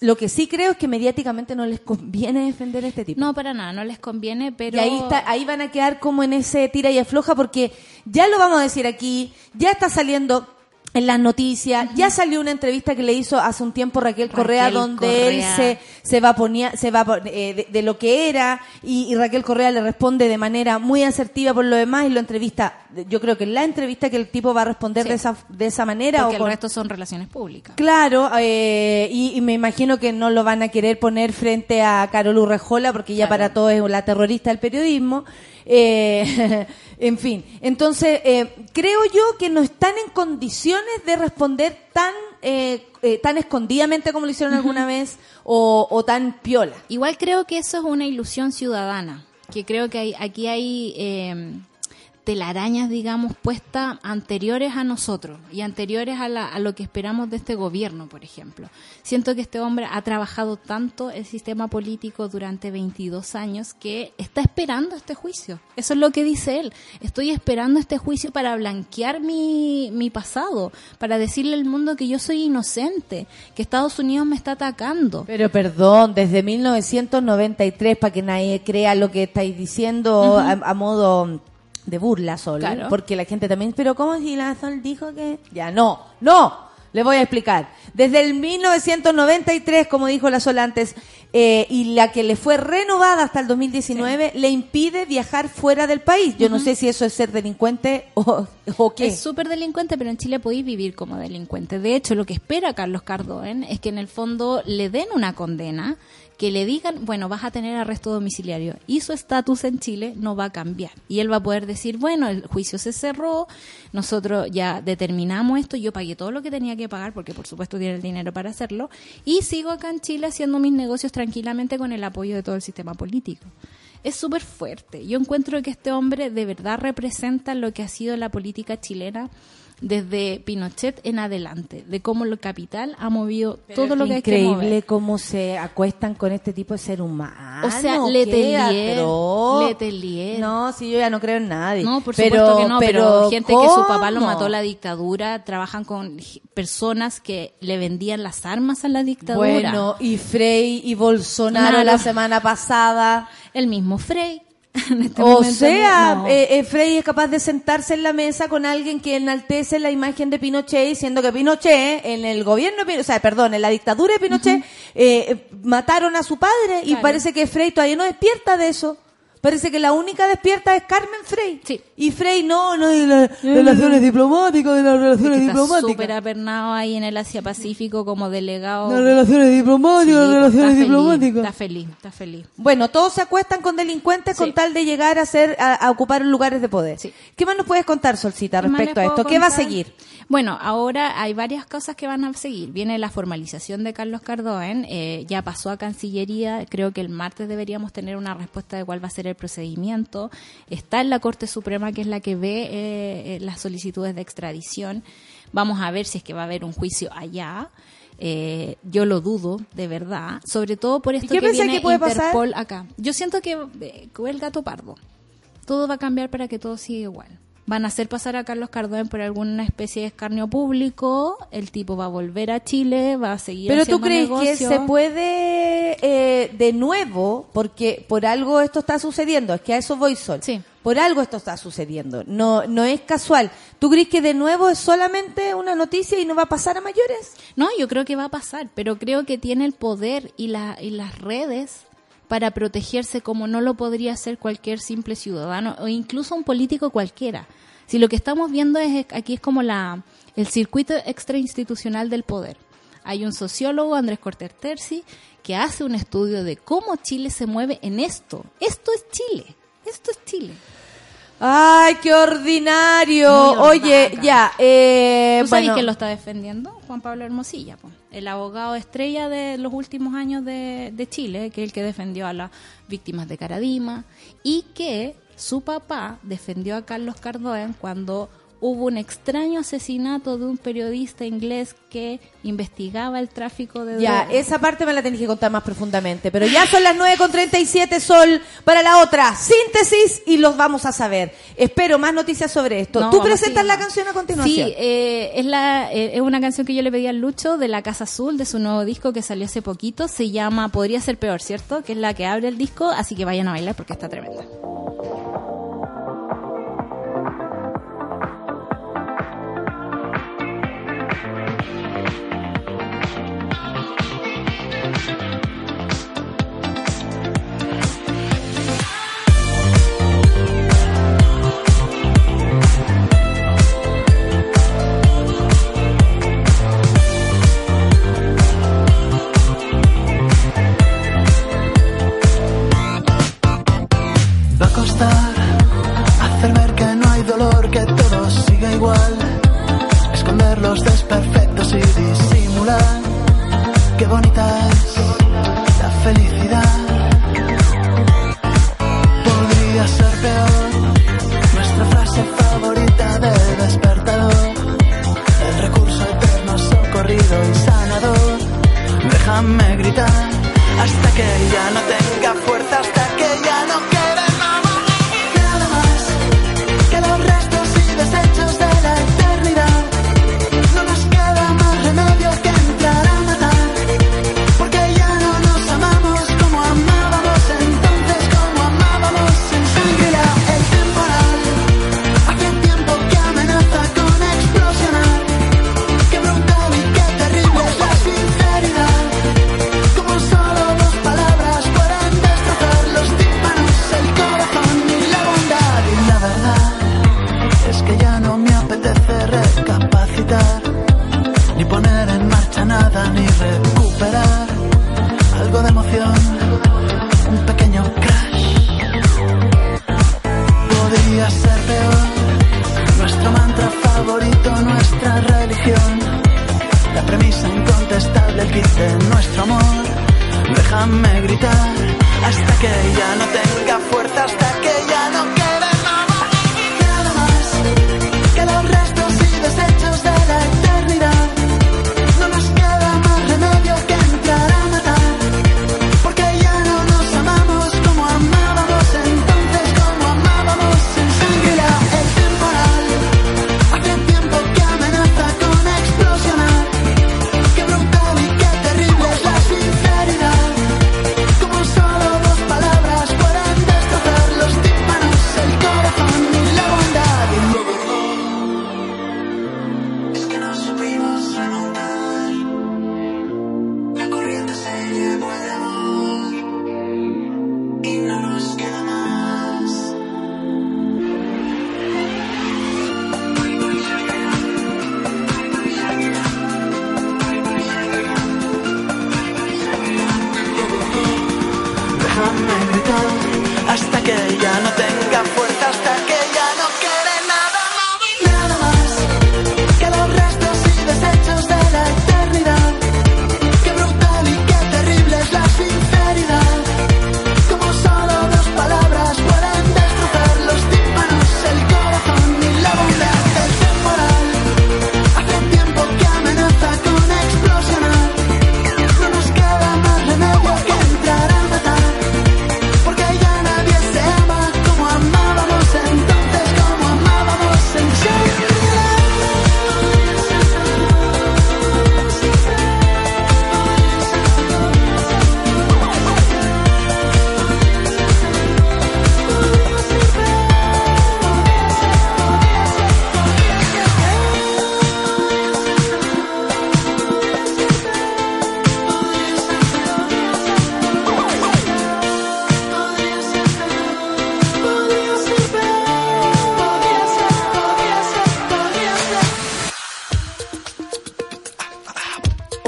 Lo que sí creo es que mediáticamente no les conviene defender a este tipo. No, para nada, no les conviene, pero... Y ahí, está, ahí van a quedar como en ese tira y afloja porque ya lo vamos a decir aquí, ya está saliendo en las noticias, ya salió una entrevista que le hizo hace un tiempo Raquel Correa Raquel donde él se, se va a poner, se va eh, de, de lo que era y, y Raquel Correa le responde de manera muy asertiva por lo demás y lo entrevista, yo creo que en la entrevista que el tipo va a responder Sí. de esa, de esa manera Porque o el con- resto son relaciones públicas. Claro, eh, y, y me imagino que no lo van a querer poner frente a Carol Urrejola porque ya Claro. para todo es la terrorista del periodismo. Eh, en fin, entonces eh, creo yo que no están en condiciones de responder tan eh, eh, tan escondidamente como lo hicieron alguna vez o, o tan piola. Igual creo que eso es una ilusión ciudadana, que creo que hay, aquí hay eh, telarañas, digamos, puestas anteriores a nosotros y anteriores a, la- a lo que esperamos de este gobierno, por ejemplo. Siento que este hombre ha trabajado tanto el sistema político durante 22 años que está esperando este juicio. Eso es lo que dice él. Estoy esperando este juicio para blanquear mi, mi pasado, para decirle al mundo que yo soy inocente, que Estados Unidos me está atacando. Pero perdón, desde 1993, para que nadie crea lo que estáis diciendo a, a modo de burla solo, Claro. porque la gente también, pero ¿cómo si la Sol dijo que...? Ya, no, no, le voy a explicar. Desde el 1993, como dijo la Sol antes, eh, y la que le fue renovada hasta el 2019, le impide viajar fuera del país. Yo no sé si eso es ser delincuente o, o qué. Es súper delincuente, pero en Chile podéis vivir como delincuente. De hecho, lo que espera Carlos Cardoen es que en el fondo le den una condena, que le digan, bueno, vas a tener arresto domiciliario y su estatus en Chile no va a cambiar. Y él va a poder decir, bueno, el juicio se cerró, nosotros ya determinamos esto, yo pagué todo lo que tenía que pagar, porque por supuesto tiene el dinero para hacerlo, y sigo acá en Chile haciendo mis negocios tranquilamente con el apoyo de todo el sistema político es súper fuerte. Yo encuentro que este hombre de verdad representa lo que ha sido la política chilena desde Pinochet en adelante, de cómo el capital ha movido Pero todo es lo que hay que increíble cómo se acuestan con este tipo de ser humano. O sea, qué Letelier. No, si yo ya no creo en nadie. No, por Pero- supuesto que no, pero, gente que su papá lo mató a la dictadura, trabajan con personas que le vendían las armas a la dictadura. Bueno, y Frey y Bolsonaro Nada. la semana pasada. el mismo Frey. este O sea, no. eh, eh, Frey es capaz de sentarse en la mesa con alguien que enaltece la imagen de Pinochet diciendo que Pinochet, en el gobierno, o sea, perdón, en la dictadura de Pinochet, eh, eh, mataron a su padre y Claro. parece que Frey todavía no despierta de eso. Parece que la única despierta es Carmen Frey. Sí. Y Frey no, no, de las relaciones diplomáticas, de las Es relaciones que está súper diplomáticas. apernado ahí en el Asia Pacífico como delegado. Las relaciones diplomáticas, Sí, las pues, relaciones está feliz, diplomáticas. Está feliz, está feliz. Bueno, todos se acuestan con delincuentes con tal de llegar a ser a, a ocupar lugares de poder. Sí. ¿Qué más nos puedes contar, Solcita, ¿Qué más respecto a esto? ¿Qué va a seguir? Bueno, ahora hay varias cosas que van a seguir. Viene la formalización de Carlos Cardoen, eh, ya pasó a Cancillería, creo que el martes deberíamos tener una respuesta de cuál va a ser el procedimiento. Está en la Corte Suprema, que es la que ve eh, las solicitudes de extradición. Vamos a ver si es que va a haber un juicio allá. Eh, yo lo dudo, de verdad, sobre todo por esto que viene que puede pasar? Interpol acá. Yo siento que eh, el gato pardo. Todo va a cambiar para que todo siga igual. Van a hacer pasar a Carlos Cardoen por alguna especie de escarnio público. El tipo va a volver a Chile, va a seguir Pero tú crees que se puede eh, de nuevo, porque por algo esto está sucediendo, es que a eso voy Sol. Sí. Por algo esto está sucediendo, no no es casual. ¿Tú crees que de nuevo es solamente una noticia y no va a pasar a mayores? No, yo creo que va a pasar, pero creo que tiene el poder y, la, y las redes para protegerse como no lo podría hacer cualquier simple ciudadano o incluso un político cualquiera. Si lo que estamos viendo es aquí es como la el circuito extrainstitucional del poder. Hay un sociólogo, Andrés Cortés Terzi, que hace un estudio de cómo Chile se mueve en esto. Esto es Chile. Esto es Chile. Ay, qué ordinario. Oye, ya, eh, ¿Tú sabes bueno, quién lo está defendiendo? Juan Pablo Hermosilla, po. El abogado estrella de los últimos años de, de Chile, que es el que defendió a las víctimas de Caradima, y que su papá defendió a Carlos Cardoen cuando hubo un extraño asesinato de un periodista inglés que investigaba el tráfico de drogas. Ya, esa parte me la tenés que contar más profundamente, pero ya son las 9.37 sol para la otra síntesis y los vamos a saber. Espero más noticias sobre esto. No, Tú presentas la canción a continuación. Sí, eh, es, la, eh, es una canción que yo le pedí al Lucho de La Casa Azul, de su nuevo disco que salió hace poquito. Se llama Podría ser peor, ¿cierto? Que es la que abre el disco, así que vayan a bailar porque está tremenda.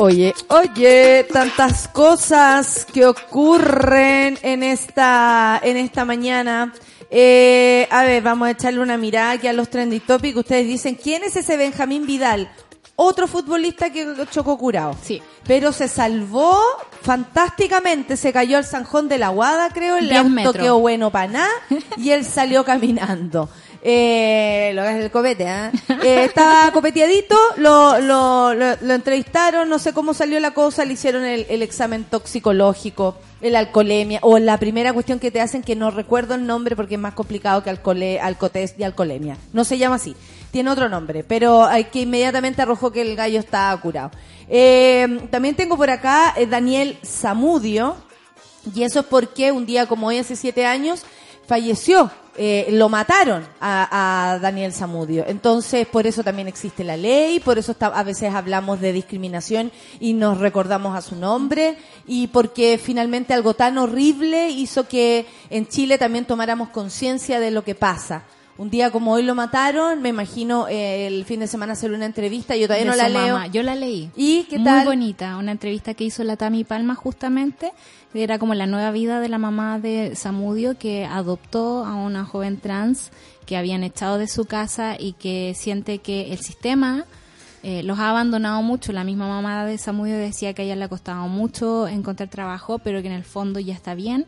Oye, oye, tantas cosas que ocurren en esta, en esta mañana. Eh, a ver, vamos a echarle una mirada aquí a los trending topics. Ustedes dicen, ¿quién es ese Benjamín Vidal? Otro futbolista que chocó curado. Sí. Pero se salvó fantásticamente. Se cayó al zanjón de la guada, creo. El auto metros. quedó bueno para nada. Y él salió caminando. Eh, lo hagas del copete, ¿ah? Eh, estaba copeteadito, lo, lo, lo, lo entrevistaron, no sé cómo salió la cosa, le hicieron el, el examen toxicológico, el alcoholemia, o la primera cuestión que te hacen que no recuerdo el nombre porque es más complicado que alcohole, alcotest y alcoholemia. No se llama así, tiene otro nombre, pero hay que inmediatamente arrojó que el gallo está curado. Eh, también tengo por acá eh, Daniel Zamudio, y eso es porque un día como hoy, hace siete años, falleció. Eh, lo mataron a, a Daniel Zamudio. Entonces, por eso también existe la ley, por eso está- a veces hablamos de discriminación y nos recordamos a su nombre, y porque finalmente algo tan horrible hizo que en Chile también tomáramos conciencia de lo que pasa. Un día como hoy lo mataron, me imagino eh, el fin de semana hacer una entrevista, yo todavía de no la leo. mamá. Yo la leí. ¿Y qué Muy tal? bonita, una entrevista que hizo la Tami Palma justamente, era como la nueva vida de la mamá de Samudio que adoptó a una joven trans que habían echado de su casa y que siente que el sistema eh, los ha abandonado mucho. La misma mamá de Samudio decía que a ella le ha costado mucho encontrar trabajo, pero que en el fondo ya está bien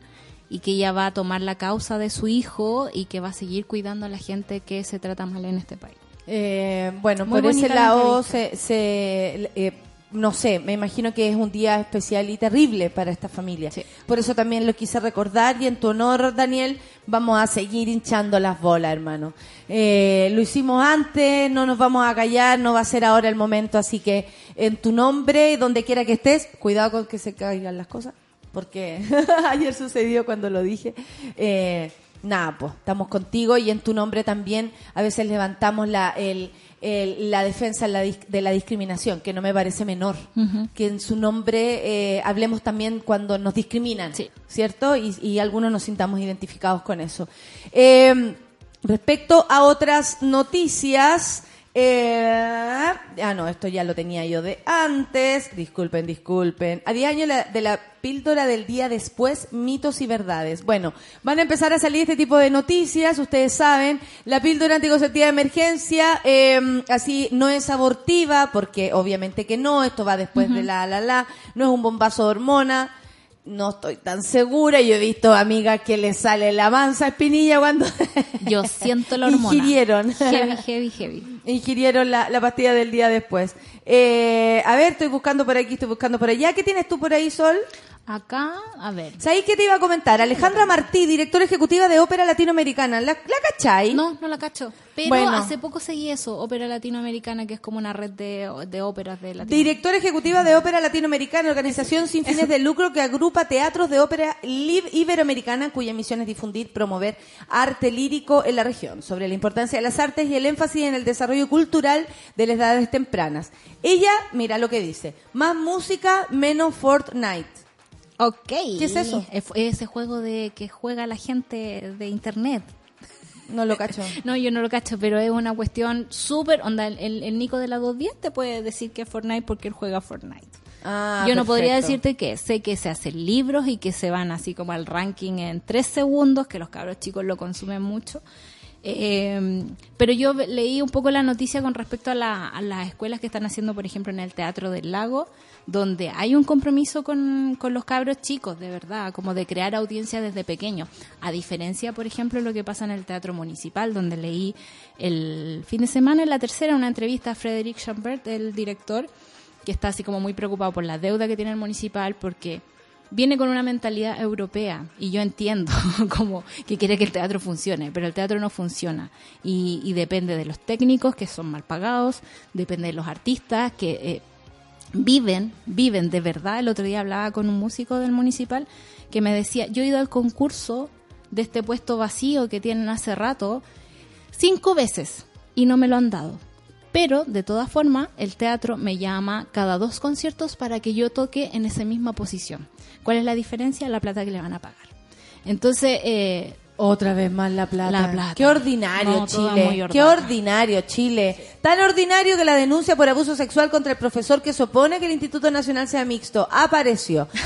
y que ella va a tomar la causa de su hijo y que va a seguir cuidando a la gente que se trata mal en este país. Eh, bueno, Muy por ese lado, se, se- eh, no sé, me imagino que es un día especial y terrible para esta familia. Sí. Por eso también lo quise recordar y en tu honor, Daniel, vamos a seguir hinchando las bolas, hermano. Eh, lo hicimos antes, no nos vamos a callar, no va a ser ahora el momento, así que en tu nombre, y donde quiera que estés, cuidado con que se caigan las cosas, porque ayer sucedió cuando lo dije. Eh, nada, pues estamos contigo y en tu nombre también a veces levantamos la, el, la defensa de la discriminación, que no me parece menor. Que en su nombre eh, hablemos también cuando nos discriminan, Sí. ¿cierto? Y, y algunos nos sintamos identificados con eso. Eh, respecto a otras noticias, eh, ah, no, esto ya lo tenía yo de antes. Disculpen, disculpen. A 10 años la- de la píldora del día después, mitos y verdades. Bueno, van a empezar a salir este tipo de noticias, ustedes saben. La píldora anticonceptiva de emergencia, eh, así no es abortiva, porque obviamente que no, esto va después de la, la, la. No es un bombazo de hormona. No estoy tan segura. Yo he visto amigas que le sale la mansa espinilla cuando Yo siento la hormona. Ingirieron. Heavy, heavy, heavy. Ingirieron la, la pastilla del día después. Eh, a ver, estoy buscando por aquí, estoy buscando por allá. ¿Qué tienes tú por ahí, Sol? Acá, a ver. ¿Sabéis qué te iba a comentar? Alejandra Martí, directora ejecutiva de Ópera Latinoamericana. ¿La, la cachai? No, no la cacho. Pero Bueno. hace poco seguí eso, Ópera Latinoamericana, que es como una red de, de óperas de Latinoamérica. Directora ejecutiva de Ópera Latinoamericana, organización sin fines de lucro que agrupa teatros de ópera iberoamericana cuya misión es difundir, promover arte lírico en la región, sobre la importancia de las artes y el énfasis en el desarrollo cultural de las edades tempranas. Ella, mira lo que dice, más música, menos Fortnite. Ok. ¿Qué es eso? Es- Ese juego de que juega la gente de internet. No lo cacho. No, yo no lo cacho, pero es una cuestión súper... Onda, el, Nico de la 210 te puede decir que es Fortnite porque él juega Fortnite. Ah, Yo no podría decirte que sé que se hacen libros y que se van así como al ranking en tres segundos, que los cabros chicos lo consumen mucho. Eh, pero yo leí un poco la noticia con respecto a, la- las escuelas que están haciendo, por ejemplo, en el Teatro del Lago, donde hay un compromiso con, con los cabros chicos, de verdad, como de crear audiencia desde pequeño. A diferencia, por ejemplo, lo que pasa en el Teatro Municipal, donde leí el fin de semana, en la tercera, una entrevista a Frederic Chambert, el director, que está así como muy preocupado por la deuda que tiene el municipal porque viene con una mentalidad europea y yo entiendo como que quiere que el teatro funcione, pero el teatro no funciona y, depende de los técnicos que son mal pagados, depende de los artistas que eh, viven, viven de verdad. El otro día hablaba con un músico del municipal que me decía, yo he ido al concurso de este puesto vacío que tienen hace rato cinco veces y no me lo han dado. Pero, de todas formas, el teatro me llama cada dos conciertos para que yo toque en esa misma posición. ¿Cuál es la diferencia? La plata que le van a pagar. Entonces, eh, Otra vez más la plata. La plata. Qué ordinario No, Chile. Qué ordinario Chile. Tan ordinario que la denuncia por abuso sexual contra el profesor que se opone que el Instituto Nacional sea mixto apareció.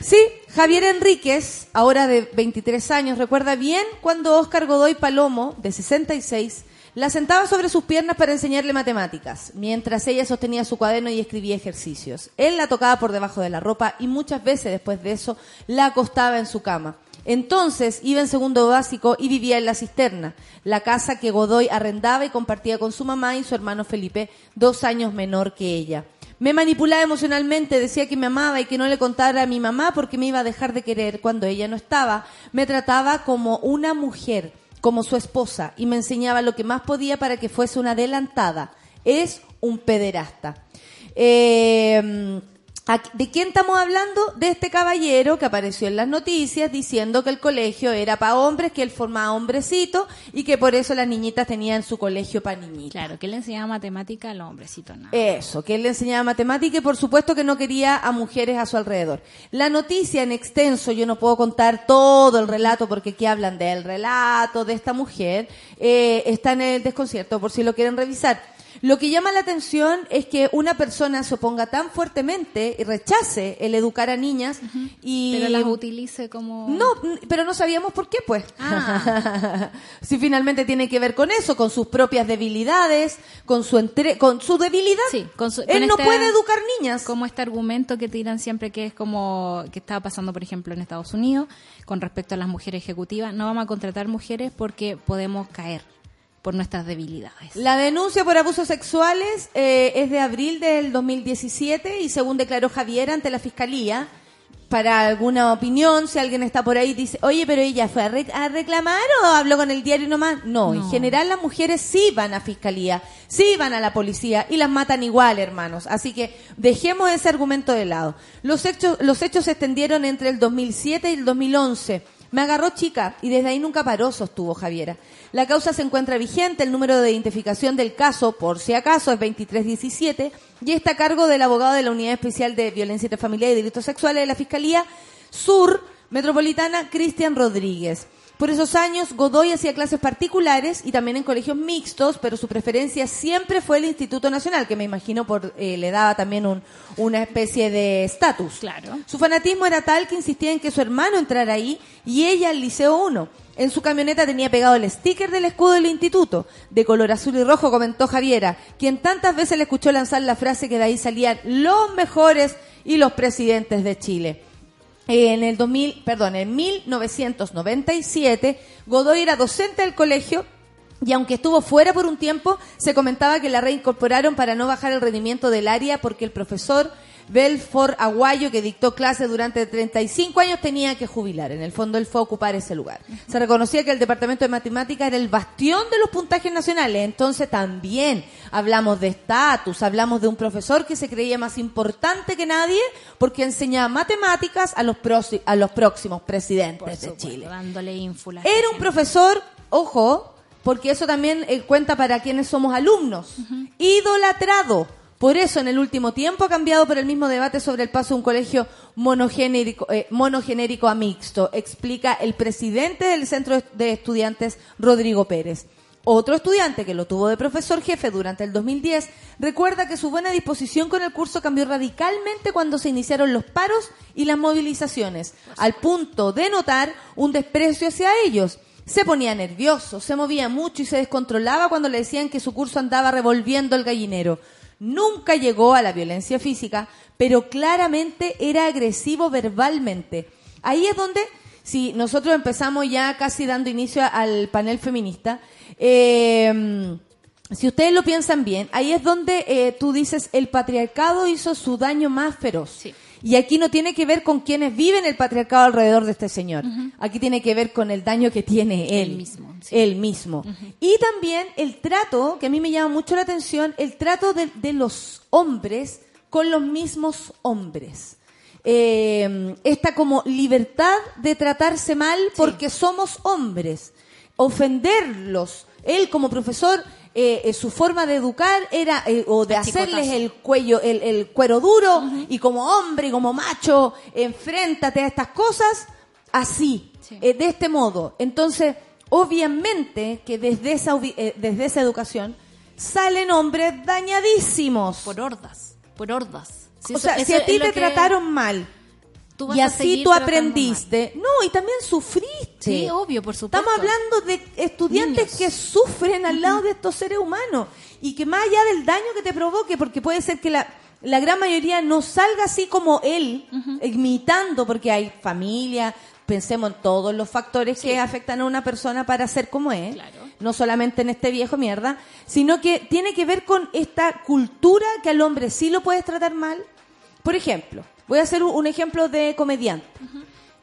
Sí, Javier Enríquez, ahora de 23 años, recuerda bien cuando Oscar Godoy Palomo, de 66, la sentaba sobre sus piernas para enseñarle matemáticas, mientras ella sostenía su cuaderno y escribía ejercicios. Él la tocaba por debajo de la ropa y muchas veces después de eso la acostaba en su cama. Entonces iba en segundo básico y vivía en la cisterna, la casa que Godoy arrendaba y compartía con su mamá y su hermano Felipe, dos años menor que ella. Me manipulaba emocionalmente, decía que me amaba y que no le contara a mi mamá porque me iba a dejar de querer cuando ella no estaba. Me trataba como una mujer, como su esposa, y me enseñaba lo que más podía para que fuese una adelantada. Es un pederasta. Eh, ¿De quién estamos hablando? De este caballero que apareció en las noticias diciendo que el colegio era para hombres, que él formaba hombrecitos y que por eso las niñitas tenían su colegio para niñitas. Claro, que le enseñaba matemática al hombrecito, nada. Eso, que él le enseñaba matemática y por supuesto que no quería a mujeres a su alrededor. La noticia en extenso, yo no puedo contar todo el relato porque aquí hablan del relato de esta mujer, eh, está en el desconcierto por si lo quieren revisar. Lo que llama la atención es que una persona se oponga tan fuertemente y rechace el educar a niñas y... Pero las utilice como... No, pero no sabíamos por qué, pues. Ah. si finalmente tiene que ver con eso, con sus propias debilidades, con su entre con su debilidad. Sí, con su- Él con no este- puede educar niñas. Como este argumento que tiran siempre que es como que estaba pasando, por ejemplo, en Estados Unidos con respecto a las mujeres ejecutivas. No vamos a contratar mujeres porque podemos caer por nuestras debilidades. La denuncia por abusos sexuales eh, es de abril del 2017 y según declaró Javier ante la fiscalía, para alguna opinión, si alguien está por ahí dice, oye, pero ella fue a, re- a reclamar o habló con el diario nomás. No, en No. general las mujeres sí van a fiscalía, sí van a la policía y las matan igual, hermanos. Así que dejemos ese argumento de lado. Los hechos, los hechos se extendieron entre el 2007 y el 2011. Me agarró chica y desde ahí nunca paró, sostuvo Javiera. La causa se encuentra vigente, el número de identificación del caso, por si acaso, es 2317 y está a cargo del abogado de la Unidad Especial de Violencia Intrafamiliar y Delitos Sexuales de la Fiscalía Sur Metropolitana, Cristian Rodríguez. Por esos años, Godoy hacía clases particulares y también en colegios mixtos, pero su preferencia siempre fue el Instituto Nacional, que me imagino por, eh, le daba también un- una especie de estatus. Claro. Su fanatismo era tal que insistía en que su hermano entrara ahí y ella al Liceo 1. En su camioneta tenía pegado el sticker del escudo del instituto, de color azul y rojo, comentó Javiera, quien tantas veces le escuchó lanzar la frase que de ahí salían los mejores y los presidentes de Chile. En el 2000, perdón, en 1997, Godoy era docente del colegio y aunque estuvo fuera por un tiempo, se comentaba que la reincorporaron para no bajar el rendimiento del área porque el profesor Belfort Aguayo, que dictó clases durante 35 años, tenía que jubilar. En el fondo, él fue a ocupar ese lugar. Se reconocía que el departamento de matemáticas era el bastión de los puntajes nacionales. Entonces, también hablamos de estatus, hablamos de un profesor que se creía más importante que nadie porque enseñaba matemáticas a los, prosi- a los próximos presidentes Por de supuesto, Chile. dándole ínfulas. Era un profesor, ojo, porque eso también eh, cuenta para quienes somos alumnos, idolatrado. Por eso en el último tiempo ha cambiado por el mismo debate sobre el paso de un colegio monogénerico, eh, monogenérico a mixto, explica el presidente del Centro de Estudiantes, Rodrigo Pérez. Otro estudiante que lo tuvo de profesor jefe durante el 2010 recuerda que su buena disposición con el curso cambió radicalmente cuando se iniciaron los paros y las movilizaciones, al punto de notar un desprecio hacia ellos. Se ponía nervioso, se movía mucho y se descontrolaba cuando le decían que su curso andaba revolviendo el gallinero. Nunca llegó a la violencia física, pero claramente era agresivo verbalmente. Ahí es donde, si nosotros empezamos ya casi dando inicio al panel feminista, eh, si ustedes lo piensan bien, ahí es donde eh, tú dices el patriarcado hizo su daño más feroz. Sí. Y aquí no tiene que ver con quienes viven el patriarcado alrededor de este señor. Aquí tiene que ver con el daño que tiene él. Él mismo, sí. Él mismo. Y también el trato, que a mí me llama mucho la atención, el trato de, de los hombres con los mismos hombres. Eh, esta como libertad de tratarse mal porque somos hombres. Ofenderlos. Él como profesor, eh, eh, su forma de educar era, eh, o de El hacerles chicotazo. el cuello, el, el cuero duro, y como hombre y como macho, enfréntate a estas cosas, así, Sí. eh, de este modo. Entonces, obviamente que desde esa, desde esa educación salen hombres dañadísimos. Por hordas, por hordas. Si o eso- sea, eso si a ti te trataron mal y así tú aprendiste, no, y también sufriste. Sí, obvio, por supuesto. Estamos hablando de estudiantes Niños. que sufren al lado de estos seres humanos y que más allá del daño que te provoque, porque puede ser que la, la gran mayoría no salga así como él, imitando, porque hay familia, pensemos en todos los factores que afectan a una persona para ser como es, Claro. no solamente en este viejo mierda, sino que tiene que ver con esta cultura que al hombre sí lo puedes tratar mal. Por ejemplo, voy a hacer un, un ejemplo de comediante.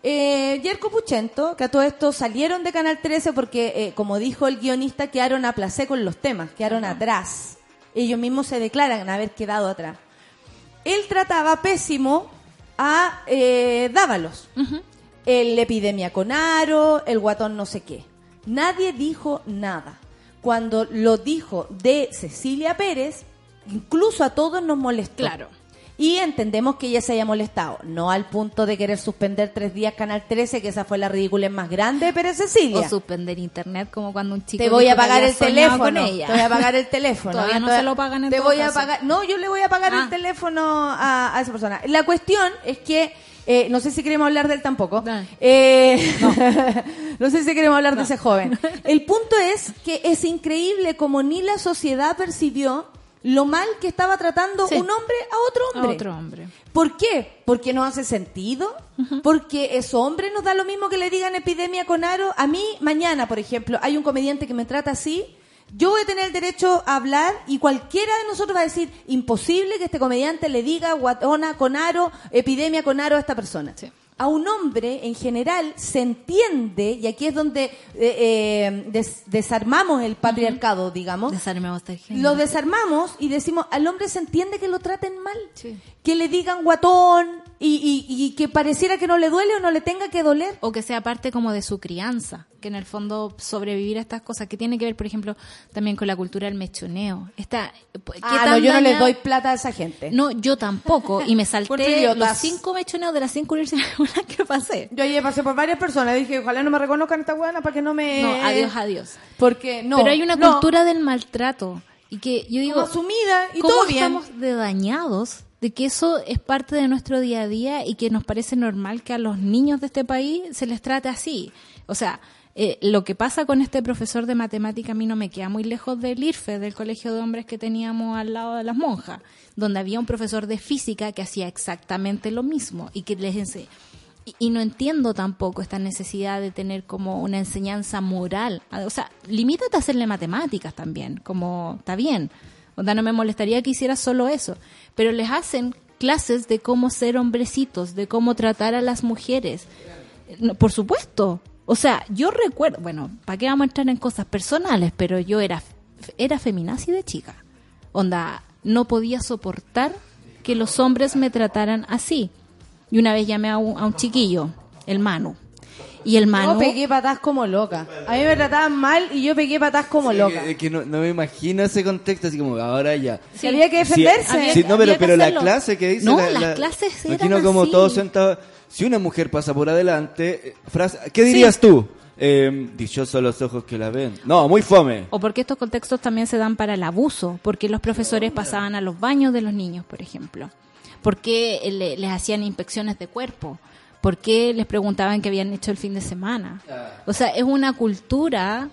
Eh, Yerko Puchento, que a todo esto salieron de Canal 13 porque, eh, como dijo el guionista, quedaron a placé con los temas, quedaron atrás. Ellos mismos se declaran haber quedado atrás. Él trataba pésimo a eh, Dávalos. El epidemia con aro, el guatón no sé qué. Nadie dijo nada. Cuando lo dijo de Cecilia Pérez, incluso a todos nos molestó. Claro. Y entendemos que ella se haya molestado, no al punto de querer suspender tres días Canal 13, que esa fue la ridícula más grande de Pérez Cecilia. O suspender internet como cuando un chico Te voy a pagar el teléfono. con ella. Te voy a pagar el teléfono. Todavía Ah, no se lo pagan en Te todo voy a pagar. No, yo le voy a pagar Ah. el teléfono a, a esa persona. La cuestión es que eh, no sé si queremos hablar de él tampoco. Eh, no. sé si queremos hablar de ese joven. El punto es que es increíble como ni la sociedad percibió lo mal que estaba tratando Sí. un hombre a otro A hombre. otro hombre. ¿Por qué? Porque no hace sentido. Porque es hombre nos da lo mismo que le digan epidemia con aro. A mí, mañana, por ejemplo, hay un comediante que me trata así. Yo voy a tener el derecho a hablar y cualquiera de nosotros va a decir, imposible que este comediante le diga guatona con aro, epidemia con aro a esta persona. Sí. A un hombre, en general, se entiende, y aquí es donde eh, eh, des- desarmamos el patriarcado, digamos. Desarmemos este. Lo desarmamos y decimos, al hombre se entiende que lo traten mal. Sí. Que le digan guatón y, y- y que pareciera que no le duele o no le tenga que doler. o que sea parte como de su crianza, que en el fondo sobrevivir a estas cosas, que tiene que ver, por ejemplo, también con la cultura del mechoneo. Esta, ¿qué Ah, tan no, yo no daña- doy plata a esa gente. No, yo tampoco, y me salté los cinco mechoneos de las cinco universidades que pasé. Yo ayer pasé por varias personas, dije, ojalá no me reconozcan esta buena para que no me... No, adiós, adiós. Porque no. Pero hay una no, cultura del maltrato, y que yo digo, como asumida y ¿cómo todo bien. estamos de dañados de que eso es parte de nuestro día a día y que nos parece normal que a los niños de este país se les trate así? O sea, eh, lo que pasa con este profesor de matemática a mí no me queda muy lejos del IRFE, del colegio de hombres que teníamos al lado de las monjas, donde había un profesor de física que hacía exactamente lo mismo y que les y, y no entiendo tampoco esta necesidad de tener como una enseñanza moral. O sea, limítate a hacerle matemáticas también, como está bien. O sea, no me molestaría que hiciera solo eso. Pero les hacen clases de cómo ser hombrecitos, de cómo tratar a las mujeres. Por supuesto. O sea, yo recuerdo, bueno, ¿para qué vamos a entrar en cosas personales? Pero yo era, era feminazi de chica. Onda, no podía soportar que los hombres me trataran así. Y una vez llamé a un, a un chiquillo, el Manu. Y el Manu... Yo pegué patas como loca. A mí me trataban mal y yo pegué patas como Sí, loca. que- Es que no, no me imagino ese contexto, así como ahora ya. Que había que Sí, defenderse. había sí, que- no, pero, que pero la clase que dice. No, la- las la- clases eran Imagino como así. todos sentados. Si una mujer pasa por adelante, eh, frase, ¿qué dirías tú? Eh, dichosos los ojos que la ven. No, muy fome. O porque estos contextos también se dan para el abuso, porque los profesores pasaban a los baños de los niños, por ejemplo, porque le- les hacían inspecciones de cuerpo, porque les preguntaban qué habían hecho el fin de semana. O sea, es una cultura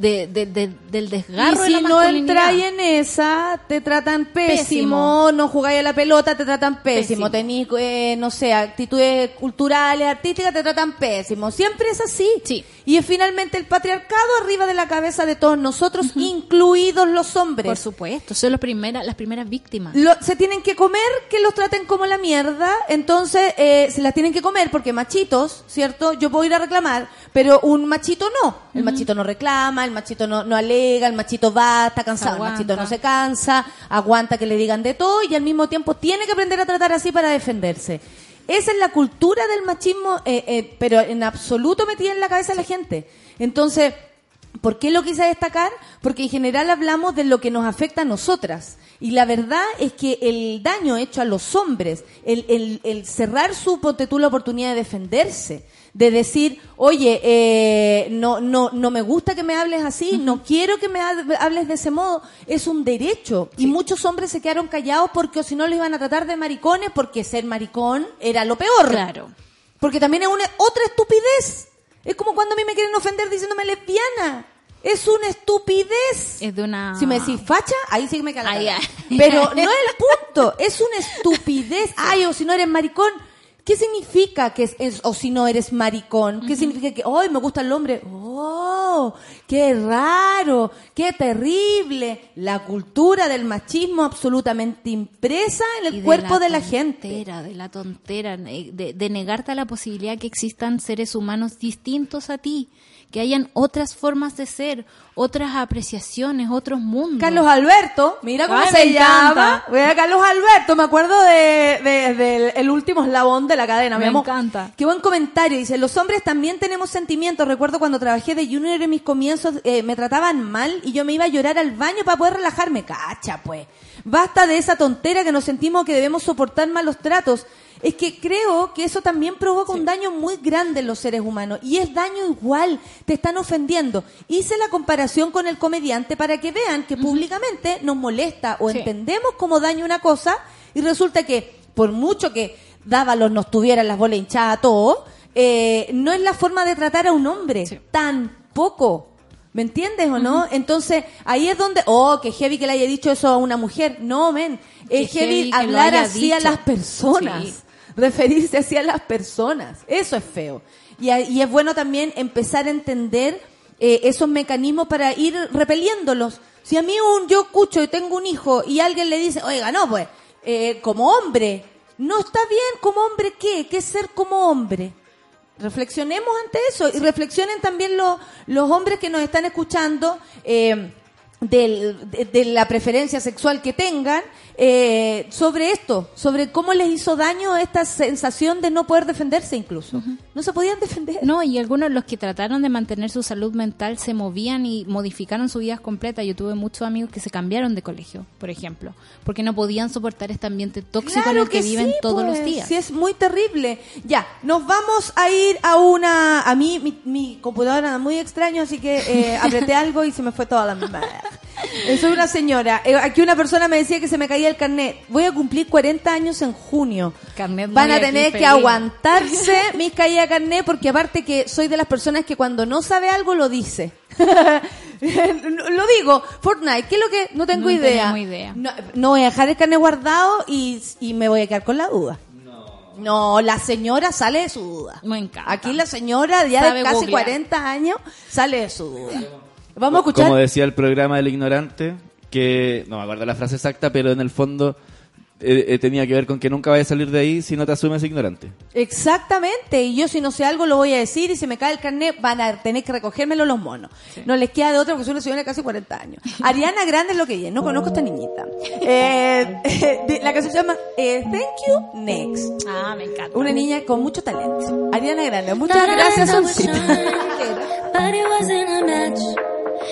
de, de- de- del desgarro y de si la no entráis en esa, te tratan pésimo, Pésimo. no jugáis a la pelota, te tratan pésimo, Pésimo. tenís, eh, no sé, actitudes culturales, artísticas, te tratan pésimo, siempre es así. Sí. Y es finalmente el patriarcado arriba de la cabeza de todos nosotros, incluidos los hombres. Por supuesto, son las primeras, las primeras víctimas. Lo- se tienen que comer que los traten como la mierda, entonces eh, se las tienen que comer porque machitos, ¿cierto? Yo puedo ir a reclamar, pero un machito no. El machito no reclama, el machito no, no alega, el machito va, está cansado, Aguanta. el machito no se cansa, aguanta que le digan de todo y al mismo tiempo tiene que aprender a tratar así para defenderse. Esa es la cultura del machismo, eh, eh, pero en absoluto metida en la cabeza de la gente. Entonces, ¿Por qué lo quise destacar? Porque en general hablamos de lo que nos afecta a nosotras. Y la verdad es que el daño hecho a los hombres, el, el, el cerrar su ponte tú la oportunidad de defenderse, de decir, oye, eh, no, no, no me gusta que me hables así, no quiero que me ha- hables de ese modo, es un derecho. Y muchos hombres se quedaron callados porque o si no los iban a tratar de maricones, porque ser maricón era lo peor. Claro. Porque también es una otra estupidez. Es como cuando a mí me quieren ofender diciéndome lesbiana. Es una estupidez. Es de una... Si me decís facha, ahí sí que me ay. Pero no es el punto, es una estupidez. Ay, o si no eres maricón. ¿Qué significa que es, es- o si no eres maricón? ¿Qué significa que, hoy me gusta el hombre? ¡Oh! ¡Qué raro! ¡Qué terrible! La cultura del machismo absolutamente impresa en el Y cuerpo de la, gente. tontera, De la tontera, de, de negarte a la posibilidad que existan seres humanos distintos a ti, que hayan otras formas de ser, otras apreciaciones, otros mundos. Carlos Alberto, mira cómo Ay, se me llama. Mira, Carlos Alberto, me acuerdo de, el último eslabón de la cadena. Me amor. encanta. Qué buen comentario. Dice, los hombres también tenemos sentimientos. Recuerdo cuando trabajé de junior en mis comienzos, eh, me trataban mal y yo me iba a llorar al baño para poder relajarme. Cacha, pues. Basta de esa tontera que nos sentimos que debemos soportar malos tratos. Es que creo que eso también provoca un daño muy grande en los seres humanos. Y es daño igual. Te están ofendiendo. Hice la comparación con el comediante para que vean que públicamente nos molesta o Sí. entendemos como daño una cosa y resulta que por mucho que Dávalos nos tuvieran las bolas hinchadas a todos, eh, no es la forma de tratar a un hombre. Sí. Tampoco. ¿Me entiendes o no? Entonces, ahí es donde, oh, que heavy que le haya dicho eso a una mujer. No, men. Es heavy, hablar así a las personas. Sí. Referirse así a las personas. Eso es feo. Y, es bueno también empezar a entender eh, esos mecanismos para ir repeliéndolos. Si a mí un, yo escucho y tengo un hijo y alguien le dice, oiga, no, pues, eh, como hombre, no está bien como hombre, ¿qué? ¿Qué es ser como hombre? Reflexionemos ante eso y reflexionen también los, los hombres que nos están escuchando eh, del- de, de la preferencia sexual que tengan eh, sobre esto, sobre cómo les hizo daño esta sensación de no poder defenderse incluso. No se podían defender. No, y algunos de los que trataron de mantener su salud mental se movían y modificaron su vida completa. Yo tuve muchos amigos que se cambiaron de colegio, por ejemplo, porque no podían soportar este ambiente tóxico en el que, viven sí, todos pues, los días. Sí, es muy terrible. Ya, nos vamos a ir a una... A mí, mi, mi computadora anda muy extraño, así que eh, apreté algo y se me fue toda la Soy una señora. Eh, aquí una persona me decía que se me caía el carnet. Voy a cumplir 40 años en junio. Carnet Van a tener que feliz. aguantarse mis caídas de carnet porque aparte que soy de las personas que cuando no sabe algo lo dice. lo digo, Fortnite, ¿qué es lo que no tengo No idea? idea. No, no voy a dejar el carnet guardado y, y me voy a quedar con la duda. No. la señora sale de su duda. Me encanta. Aquí la señora, ya Sabe de casi googlear. 40 años, sale de su duda. Vamos a escuchar. Como decía el programa del ignorante, que no me acuerdo la frase exacta, pero en el fondo eh, eh, tenía que ver con que nunca vayas a salir de ahí si no te asumes ignorante. Exactamente, y yo si no sé algo lo voy a decir y si me cae el carnet van a tener que recogérmelo los monos. No les queda de otra porque soy una señora de casi 40 años. Ariana Grande es lo que ella, no conozco a esta niñita. Eh, de- la canción se llama eh, Thank You Next. Ah, me encanta. Una niña con mucho talento. Ariana Grande, muchas gracias, Soncita.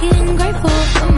Fucking grateful. for my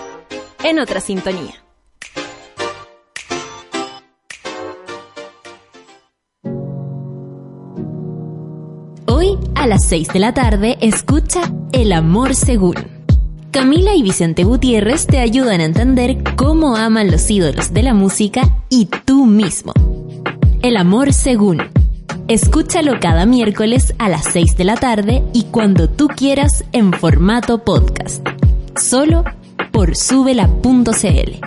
En otra sintonía. Hoy a las 6 de la tarde escucha El amor según. Camila y Vicente Gutiérrez te ayudan a entender cómo aman los ídolos de la música y tú mismo. El amor según. Escúchalo cada miércoles a las 6 de la tarde y cuando tú quieras en formato podcast. Solo por subela.cl.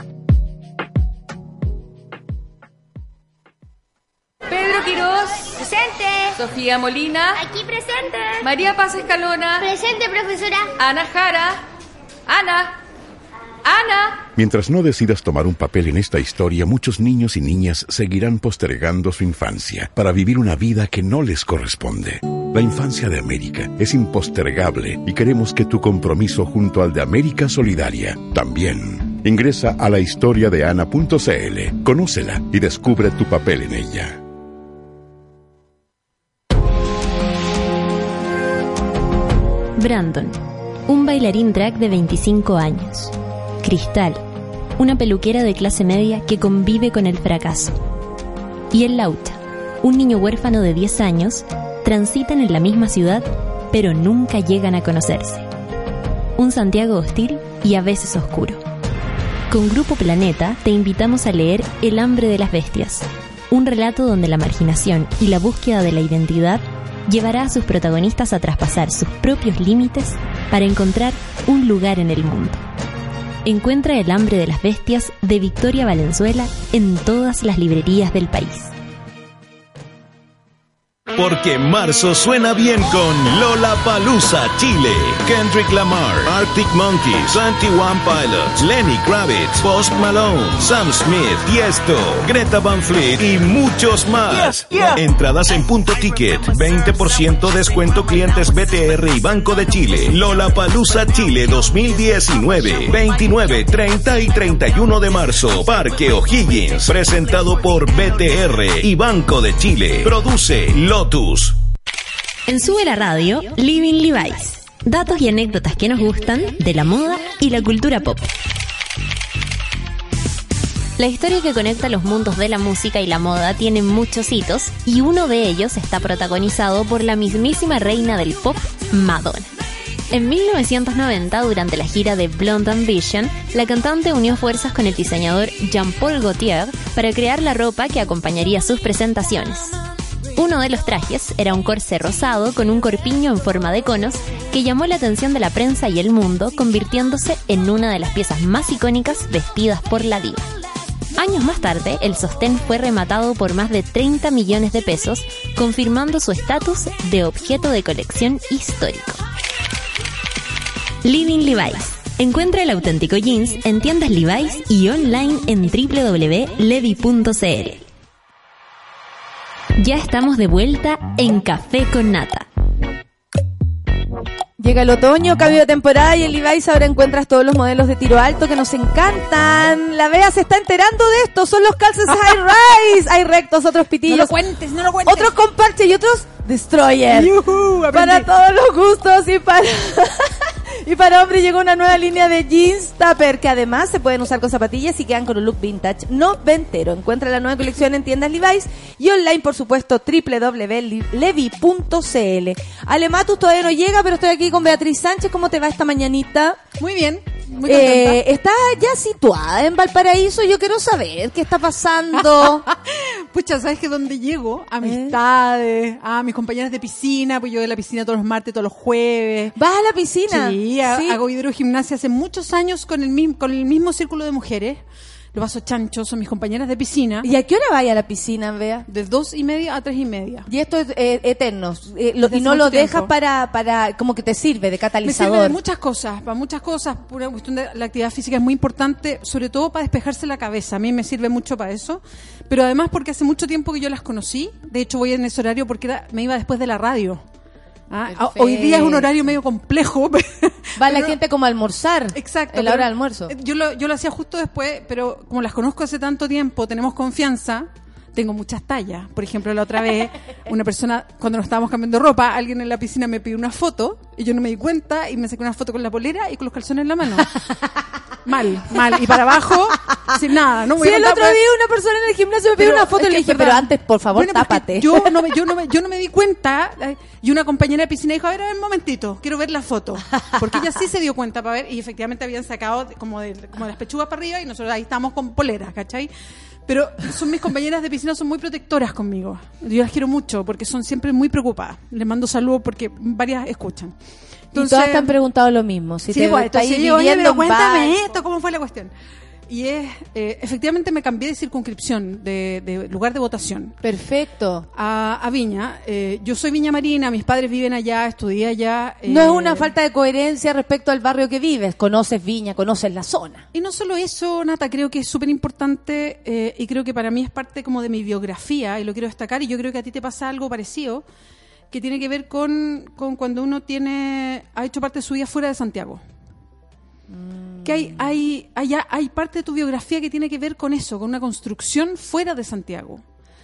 Pedro Quirós, Presente. Sofía Molina, Aquí presente. María Paz Escalona, Presente, profesora. Ana Jara, Ana, Ana. Mientras no decidas tomar un papel en esta historia, muchos niños y niñas seguirán postergando su infancia para vivir una vida que no les corresponde. La infancia de América es impostergable y queremos que tu compromiso junto al de América Solidaria también. Ingresa a la historia de Ana.cl, conócela y descubre tu papel en ella. Brandon, un bailarín drag de 25 años. Cristal, una peluquera de clase media que convive con el fracaso. Y el Laucha, un niño huérfano de 10 años, transitan en la misma ciudad, pero nunca llegan a conocerse. Un Santiago hostil y a veces oscuro. Con Grupo Planeta te invitamos a leer El hambre de las bestias, un relato donde la marginación y la búsqueda de la identidad llevará a sus protagonistas a traspasar sus propios límites para encontrar un lugar en el mundo. Encuentra El hambre de las bestias de Victoria Valenzuela en todas las librerías del país. Porque marzo suena bien con Lola Palusa Chile, Kendrick Lamar, Arctic Monkeys, 21 Pilots, Lenny Kravitz, Post Malone, Sam Smith, Tiesto, Greta Van Fleet y muchos más. Entradas en punto ticket, 20% descuento clientes BTR y Banco de Chile. Lola Palusa Chile 2019, 29, 30 y 31 de marzo. Parque O'Higgins, presentado por BTR y Banco de Chile. Produce En Sube la Radio, Living Levi's. Datos y anécdotas que nos gustan de la moda y la cultura pop. La historia que conecta los mundos de la música y la moda tiene muchos hitos y uno de ellos está protagonizado por la mismísima reina del pop, Madonna. En 1990, durante la gira de Blonde Ambition, la cantante unió fuerzas con el diseñador Jean-Paul Gaultier para crear la ropa que acompañaría sus presentaciones. Uno de los trajes era un corsé rosado con un corpiño en forma de conos que llamó la atención de la prensa y el mundo, convirtiéndose en una de las piezas más icónicas vestidas por la diva. Años más tarde, el sostén fue rematado por más de 30 millones de pesos, confirmando su estatus de objeto de colección histórico. Living Levi's. Encuentra el auténtico jeans en tiendas Levi's y online en www.levi.cl. Ya estamos de vuelta en Café con Nata. Llega el otoño, cambio de temporada y en Levi's ahora encuentras todos los modelos de tiro alto que nos encantan. La Bea se está enterando de esto, son los calces high rise. Hay rectos, otros pitillos. No lo cuentes, no lo cuentes. Otros con parche y otros destroyer. Para todos los gustos y para y para hombre llegó una nueva línea de jeans tupper que además se pueden usar con zapatillas y quedan con un look vintage noventero. Encuentra la nueva colección en tiendas Levi's y online, por supuesto, www.levi.cl. Alematus todavía no llega, pero estoy aquí con Beatriz Sánchez. ¿Cómo te va esta mañanita? Muy bien. Eh, ¿Estás ya situada en Valparaíso? Yo quiero saber qué está pasando. Pucha, ¿sabes que dónde llego? Amistades, a mis compañeras de piscina, pues yo voy a la piscina todos los martes, todos los jueves. ¿Vas a la piscina? Sí, ha- hago hidrogimnasia hace muchos años con el, mismo, con el mismo círculo de mujeres. Los vasos chanchos son mis compañeras de piscina. ¿Y a qué hora vaya a la piscina, Bea? De dos y media a tres y media. Y esto es eh, eterno. eh, lo- y no lo dejas para, para, como que te sirve de Me catalizador. sirve de muchas cosas, para muchas cosas. Por una cuestión de la actividad física es muy importante, sobre todo para despejarse la cabeza. A mí me sirve mucho para eso. Pero además porque hace mucho tiempo que yo las conocí. De hecho, voy en ese horario porque era, me iba después de la radio. Ah, Perfecto. Hoy día es un horario medio complejo. Va la gente como a almorzar. Exacto. En la hora de almuerzo. eh, Yo lo, yo lo hacía justo después, pero como las conozco hace tanto tiempo, tenemos confianza, tengo muchas tallas. Por ejemplo, la otra vez, una persona, cuando nos estábamos cambiando ropa, alguien en la piscina me pidió una foto y yo no me di cuenta y me saqué una foto con la polera y con los calzones en la mano. Mal, mal. Y para abajo, sin nada. No voy Sí, a el otro día una persona en el gimnasio me pidió pero una foto y le dije, pero antes, por favor, Bueno, tápate. Yo no, me, yo, no me, yo no me di cuenta. Y una compañera de piscina dijo, a ver, a ver, un momentito, quiero ver la foto. Porque ella sí se dio cuenta para ver y efectivamente habían sacado como de, como de las pechugas para arriba y nosotros ahí estábamos con poleras, ¿cachai? Pero son mis compañeras de piscina, son muy protectoras conmigo. Yo las quiero mucho porque son siempre muy preocupadas. Les mando saludos porque varias escuchan. Y todas te han preguntado lo mismo. Si Sí, te bueno, estáis entonces yo, oye, viviendo pero en cuéntame esto, ¿cómo fue la cuestión? Y es, eh, efectivamente me cambié de circunscripción, de, de lugar de votación. Perfecto. A, a Viña. Eh, yo soy Viña Marina, mis padres viven allá, estudié allá. No es eh, una falta de coherencia respecto al barrio que vives. Conoces Viña, conoces la zona. Y no solo eso, Nata, creo que es súper importante eh, y creo que para mí es parte como de mi biografía y lo quiero destacar y yo creo que a ti te pasa algo parecido que tiene que ver con, con cuando uno tiene ha hecho parte de su vida fuera de Santiago. Que hay, hay, hay, hay parte de tu biografía que tiene que ver con eso, con una construcción fuera de Santiago.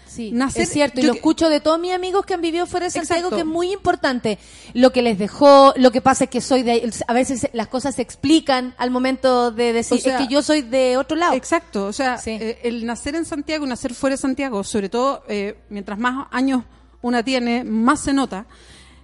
Sí, Nacer- es cierto, y lo que- escucho de todos mis amigos que han vivido fuera de Santiago, Exacto. que es muy importante. Lo que les dejó, lo que pasa es que soy de, a veces las cosas se explican al momento de decir, O sea, es que yo soy de otro lado. Exacto, o sea, Sí. eh, el nacer en Santiago nacer fuera de Santiago, sobre todo eh, mientras más años una tiene, más se nota,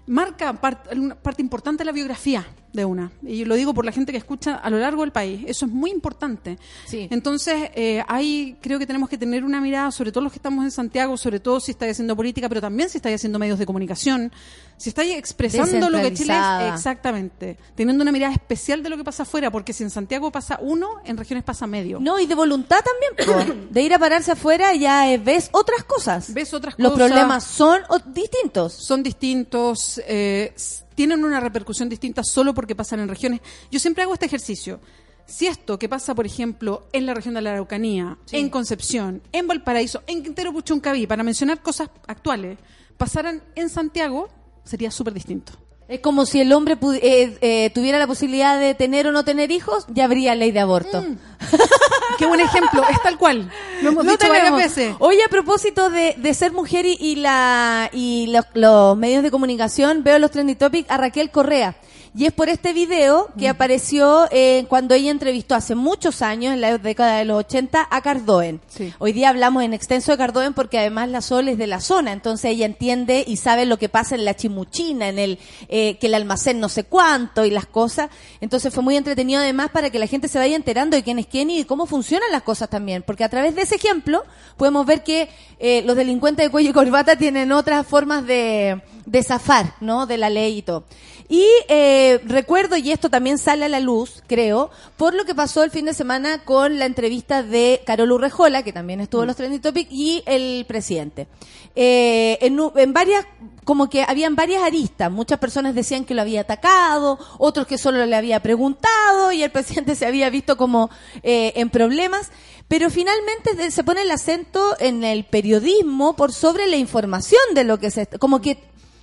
marca una parte importante de la biografía de una. Y lo digo por la gente que escucha a lo largo del país. Eso es muy importante. Sí. Entonces, eh, ahí creo que tenemos que tener una mirada, sobre todo los que estamos en Santiago, sobre todo si estáis haciendo política, pero también si estáis haciendo medios de comunicación, si estáis expresando lo que Chile es. Exactamente. Teniendo una mirada especial de lo que pasa afuera, porque si en Santiago pasa uno, en regiones pasa medio. No, y de voluntad también, po. de ir a pararse afuera ya eh, ves otras cosas. Ves otras Los cosas. problemas son distintos. son distintos, eh, tienen una repercusión distinta solo porque pasan en regiones. Yo siempre hago este ejercicio. Si esto que pasa, por ejemplo, en la región de la Araucanía, en Concepción, en Valparaíso, en Quintero Puchuncaví, para mencionar cosas actuales, pasaran en Santiago, sería súper distinto. Es como si el hombre pu- eh, eh, tuviera la posibilidad de tener o no tener hijos, ya habría ley de aborto. Qué buen ejemplo, es tal cual. Lo hemos Lo dicho tenemos. varias veces. Oye, a propósito de, de ser mujer y, y la y los, los medios de comunicación, veo los trending topics a Raquel Correa. Y es por este video que apareció eh, cuando ella entrevistó hace muchos años, en la década de los 80, a Cardoen. Sí. Hoy día hablamos en extenso de Cardoen porque además la Sol es de la zona, entonces ella entiende y sabe lo que pasa en la chimuchina, en el eh, que el almacén no sé cuánto y las cosas. Entonces fue muy entretenido además para que la gente se vaya enterando de quién es quién y cómo funcionan las cosas también, porque a través de ese ejemplo podemos ver que eh, los delincuentes de cuello y corbata tienen otras formas de, de zafar, ¿no? De la ley y todo. Y eh, recuerdo, y esto también sale a la luz, creo, por lo que pasó el fin de semana con la entrevista de Carol Urrejola, que también estuvo en los Trending Topics, y el presidente. Eh, en, en varias, como que habían varias aristas. Muchas personas decían que lo había atacado, otros que solo le había preguntado, y el presidente se había visto como eh, en problemas. Pero finalmente se pone el acento en el periodismo por sobre la información de lo que se... Como que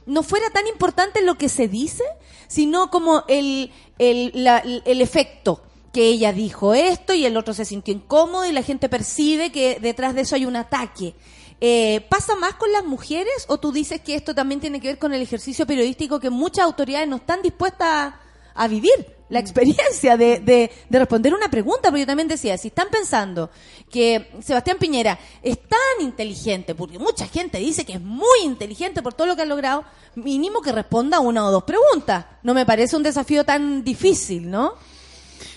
no fuera tan importante lo que se dice, sino como el, el, la- el efecto que ella dijo esto y el otro se sintió incómodo y la gente percibe que detrás de eso hay un ataque. Eh, ¿Pasa más con las mujeres o tú dices que esto también tiene que ver con el ejercicio periodístico que muchas autoridades no están dispuestas a, a vivir? La experiencia de, de, de responder una pregunta, porque yo también decía, si están pensando que Sebastián Piñera es tan inteligente, porque mucha gente dice que es muy inteligente por todo lo que ha logrado, mínimo que responda una o dos preguntas. No me parece un desafío tan difícil, ¿no?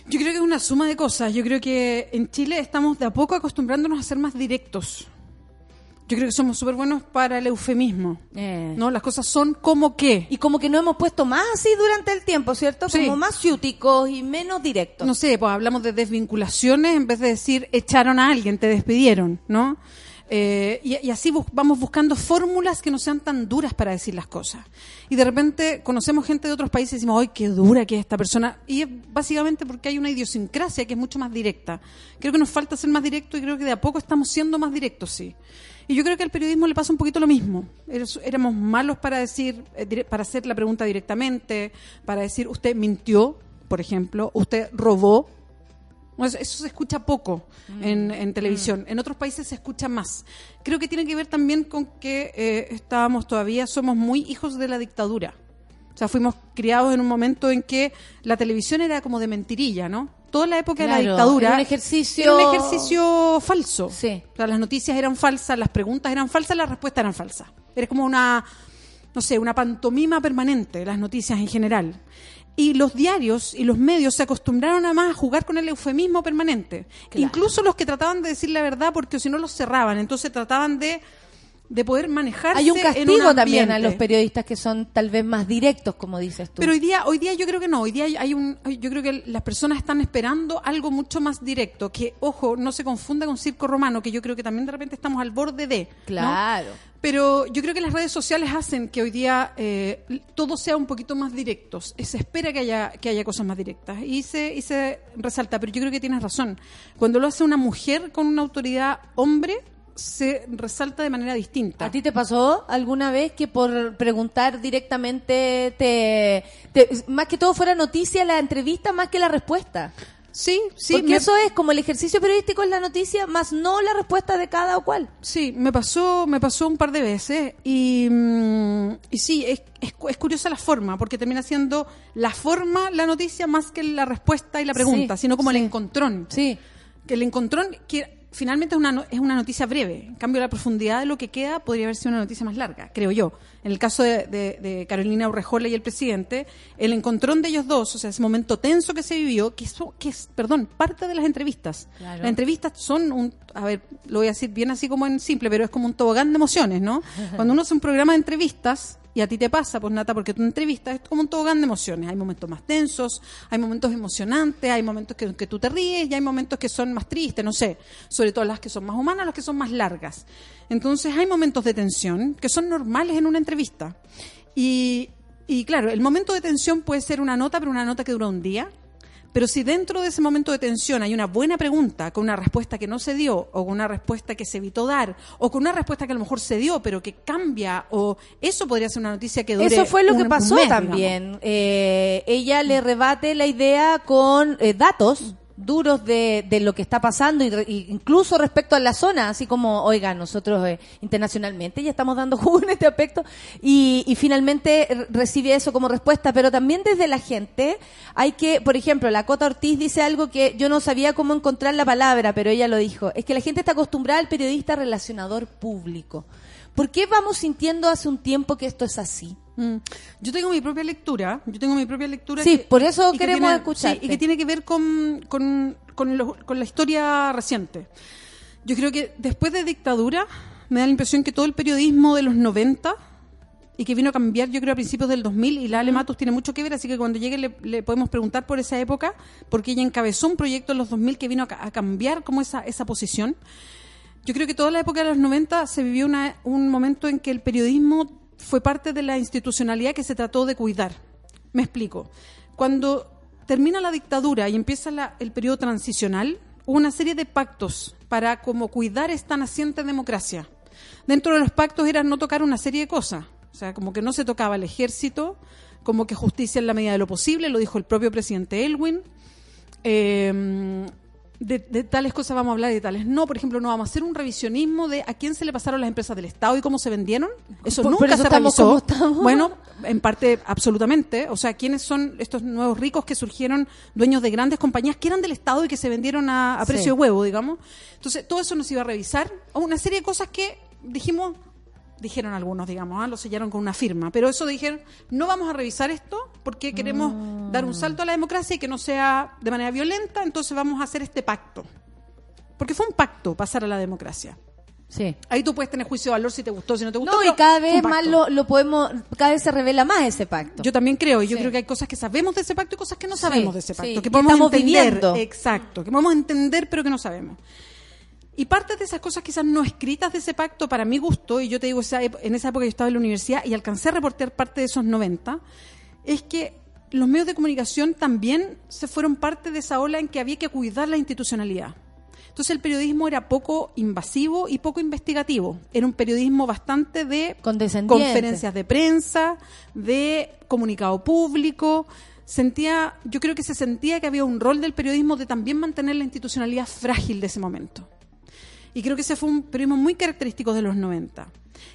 Yo creo que es una suma de cosas. Yo creo que en Chile estamos de a poco acostumbrándonos a ser más directos. Yo creo que somos súper buenos para el eufemismo. ¿No? Las cosas son como que. Y como que no hemos puesto más así durante el tiempo, ¿cierto? Sí. Como más ciúticos y menos directos. No sé, pues hablamos de desvinculaciones en vez de decir echaron a alguien, te despidieron, ¿no? Eh, y, y así bus- vamos buscando fórmulas que no sean tan duras para decir las cosas. Y de repente conocemos gente de otros países y decimos, ¡ay, qué dura que es esta persona! Y es básicamente porque hay una idiosincrasia que es mucho más directa. Creo que nos falta ser más directos y creo que de a poco estamos siendo más directos, sí. Y yo creo que al periodismo le pasa un poquito lo mismo. Éramos malos para decir, eh, para hacer la pregunta directamente, para decir, usted mintió, por ejemplo, usted robó. Bueno, Eso, se escucha poco en, en televisión. En otros países se escucha más. Creo que tiene que ver también con que eh, estábamos todavía, somos muy hijos de la dictadura. O sea, fuimos criados en un momento en que la televisión era como de mentirilla, ¿no? Toda la época de la Claro, dictadura. era un ejercicio- era un ejercicio falso. Sí. O sea, las noticias eran falsas, las preguntas eran falsas, las respuestas eran falsas. Era como una, no sé, una pantomima permanente, las noticias en general. Y los diarios y los medios se acostumbraron a más a jugar con el eufemismo permanente. Claro. Incluso los que trataban de decir la verdad porque si no los cerraban. Entonces trataban de, de poder manejarse Hay un en castigo también a los periodistas que son tal vez más directos, como dices tú. Pero hoy día, hoy día yo creo que no. Hoy día hay, un, yo creo que las personas están esperando algo mucho más directo. Que, ojo, no se confunda con circo romano, que yo creo que también de repente estamos al borde de. ¿no? Claro. Pero yo creo que las redes sociales hacen que hoy día eh, todo sea un poquito más directos. Se espera que haya, que haya cosas más directas. Y se, y se resalta. Pero yo creo que tienes razón. Cuando lo hace una mujer con una autoridad hombre, se resalta de manera distinta. ¿A ti te pasó alguna vez que por preguntar directamente te, te- más que todo fuera noticia la entrevista más que la respuesta? Sí, sí. Porque me- eso es como el ejercicio periodístico es la noticia, más no la respuesta de cada o cual. Sí, me pasó, me pasó un par de veces y, mm, y sí, es, es, cu- es curiosa la forma, porque termina siendo la forma la noticia más que la respuesta y la pregunta, Sí, sino como sí. el encontrón. Sí. Que el encontrón, que finalmente es una, no- es una noticia breve. En cambio, la profundidad de lo que queda podría haber sido una noticia más larga, creo yo. En el caso de, de- de Carolina Urrejola y el presidente, el encontrón de ellos dos, o sea, ese momento tenso que se vivió, que, eso, que es, perdón, parte de las entrevistas. Claro. Las entrevistas son un, a ver, lo voy a decir bien así como en simple, pero es como un tobogán de emociones, ¿no? Cuando uno hace un programa de entrevistas, y a ti te pasa, pues Nata, porque tu entrevista es como un tobogán de emociones. Hay momentos más tensos, hay momentos emocionantes, hay momentos que, tú te ríes y hay momentos que son más tristes, no sé. Sobre todo las que son más humanas, las que son más largas. Entonces hay momentos de tensión que son normales en una entrevista. Y, y claro, el momento de tensión puede ser una nota, pero una nota que dura un día. Pero si dentro de ese momento de tensión hay una buena pregunta con una respuesta que no se dio, o con una respuesta que se evitó dar, o con una respuesta que a lo mejor se dio, pero que cambia, o eso podría ser una noticia que dure Eso fue lo un- que pasó mes, también. Eh, ella le rebate la idea con eh, datos duros de, de lo que está pasando y, y incluso respecto a la zona, así como, oiga, nosotros eh, internacionalmente ya estamos dando jugo en este aspecto y, y finalmente recibe eso como respuesta, pero también desde la gente hay que, por ejemplo, la Cota Ortiz dice algo que yo no sabía cómo encontrar la palabra, pero ella lo dijo, es que la gente está acostumbrada al periodista relacionador público. ¿Por qué vamos sintiendo hace un tiempo que esto es así? Mm. Yo tengo mi propia lectura, yo tengo mi propia lectura. Sí, que- por eso que queremos sí, y que tiene que ver con, con, con, lo- con la historia reciente. Yo creo que después de dictadura me da la impresión que todo el periodismo de los 90 y que vino a cambiar, yo creo, a principios del 2000 y la Ale Matos tiene mucho que ver, así que cuando llegue le, le podemos preguntar por esa época, porque ella encabezó un proyecto en los 2000 que vino a, a cambiar como esa, esa posición. Yo creo que toda la época de los 90 se vivió una- un momento en que el periodismo fue parte de la institucionalidad que se trató de cuidar. Me explico. Cuando termina la dictadura y empieza el periodo transicional, hubo una serie de pactos para como cuidar esta naciente democracia. Dentro de los pactos era no tocar una serie de cosas. O sea, como que no se tocaba el ejército, como que justicia en la medida de lo posible, lo dijo el propio presidente Elwin. Eh, de, de tales cosas vamos a hablar y de tales no. Por ejemplo, no vamos a hacer un revisionismo de a quién se le pasaron las empresas del Estado y cómo se vendieron. Eso Por- nunca por eso se. Bueno, en parte, absolutamente. O sea, ¿quiénes son estos nuevos ricos que surgieron dueños de grandes compañías que eran del Estado y que se vendieron a, a Sí. precio de huevo, digamos? Entonces, todo eso nos iba a revisar. O Una serie de cosas que dijimos, dijeron algunos, digamos, ¿ah? lo sellaron con una firma. Pero eso dijeron, no vamos a revisar esto porque queremos Mm. dar un salto a la democracia y que no sea de manera violenta, entonces vamos a hacer este pacto. Porque fue un pacto pasar a la democracia. Sí. Ahí tú puedes tener juicio de valor si te gustó, si no te gustó. No, y cada vez más lo, lo podemos, cada vez se revela más ese pacto. Yo también creo, y yo Sí. creo que hay cosas que sabemos de ese pacto y cosas que no Sí, sabemos de ese pacto, que que podemos estamos entender. viviendo. Exacto, que podemos entender pero que no sabemos. Y parte de esas cosas quizás no escritas de ese pacto, para mi gusto, y yo te digo, en esa época yo estaba en la universidad y alcancé a reportear parte de esos 90, es que los medios de comunicación también se fueron parte de esa ola en que había que cuidar la institucionalidad. Entonces el periodismo era poco invasivo y poco investigativo. Era un periodismo bastante de conferencias de prensa, de comunicado público. Sentía, yo creo que se sentía que había un rol del periodismo de también mantener la institucionalidad frágil de ese momento. Y creo que ese fue un periodismo muy característico de los 90.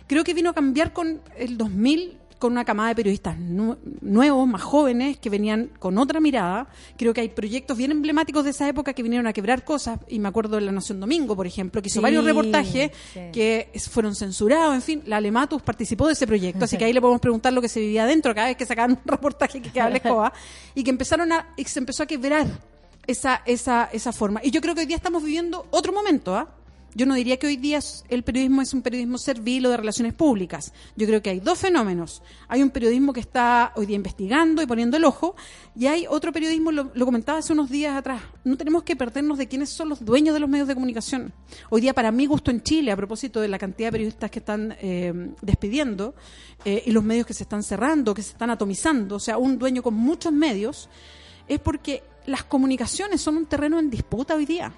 Creo que vino a cambiar con el 2000, con una camada de periodistas nu- nuevos, más jóvenes, que venían con otra mirada. Creo que hay proyectos bien emblemáticos de esa época que vinieron a quebrar cosas. Y me acuerdo de La Nación Domingo, por ejemplo, que hizo Sí, varios reportajes sí. que fueron censurados. En fin, la Alematus participó de ese proyecto. Así que ahí le podemos preguntar lo que se vivía adentro cada vez que sacaban un reportaje que quedaba la escoba. Y que empezaron a, y se empezó a quebrar esa, esa, esa forma. Y yo creo que hoy día estamos viviendo otro momento, ¿ah? Yo no diría que hoy día el periodismo es un periodismo servil o de relaciones públicas. Yo creo que hay dos fenómenos. Hay un periodismo que está hoy día investigando y poniendo el ojo, y hay otro periodismo, lo, lo comentaba hace unos días atrás, no tenemos que perdernos de quiénes son los dueños de los medios de comunicación. Hoy día, para mi gusto en Chile, a propósito de la cantidad de periodistas que están eh, despidiendo eh, y los medios que se están cerrando, que se están atomizando, o sea, un dueño con muchos medios, es porque las comunicaciones son un terreno en disputa hoy día.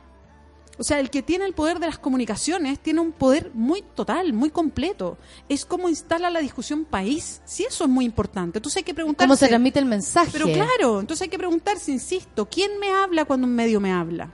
O sea, el que tiene el poder de las comunicaciones tiene un poder muy total, muy completo. Es como instala la discusión país. Sí, eso es muy importante. Entonces hay que preguntarse... ¿Cómo se transmite el mensaje? Pero claro, entonces hay que preguntarse, insisto, ¿quién me habla cuando un medio me habla?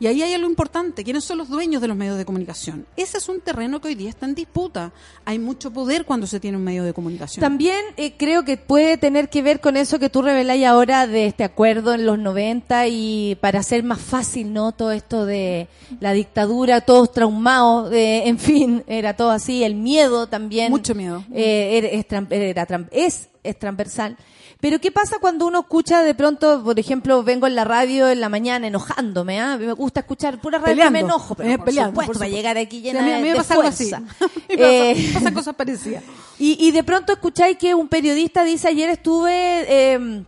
Y ahí hay algo importante, ¿quiénes son los dueños de los medios de comunicación? Ese es un terreno que hoy día está en disputa. Hay mucho poder cuando se tiene un medio de comunicación. También eh, creo que puede tener que ver con eso que tú reveláis ahora de este acuerdo en los 90 y para hacer más fácil, ¿no? Todo esto de la dictadura, todos traumados, de, en fin, era todo así, el miedo también. Mucho miedo. eh, era- tram- era tram- es, es transversal. Pero ¿qué pasa cuando uno escucha de pronto, por ejemplo, vengo en la radio en la mañana enojándome, ¿ah? Me gusta escuchar pura radio que Peleando. me enojo, pero Eh, por peleando, supuesto, por para llegar aquí llena a mí, a mí de, me pasa así. fuerza. Me pasa- Eh, pasan cosas parecidas. y, y de pronto escucháis que un periodista dice, ayer estuve eh,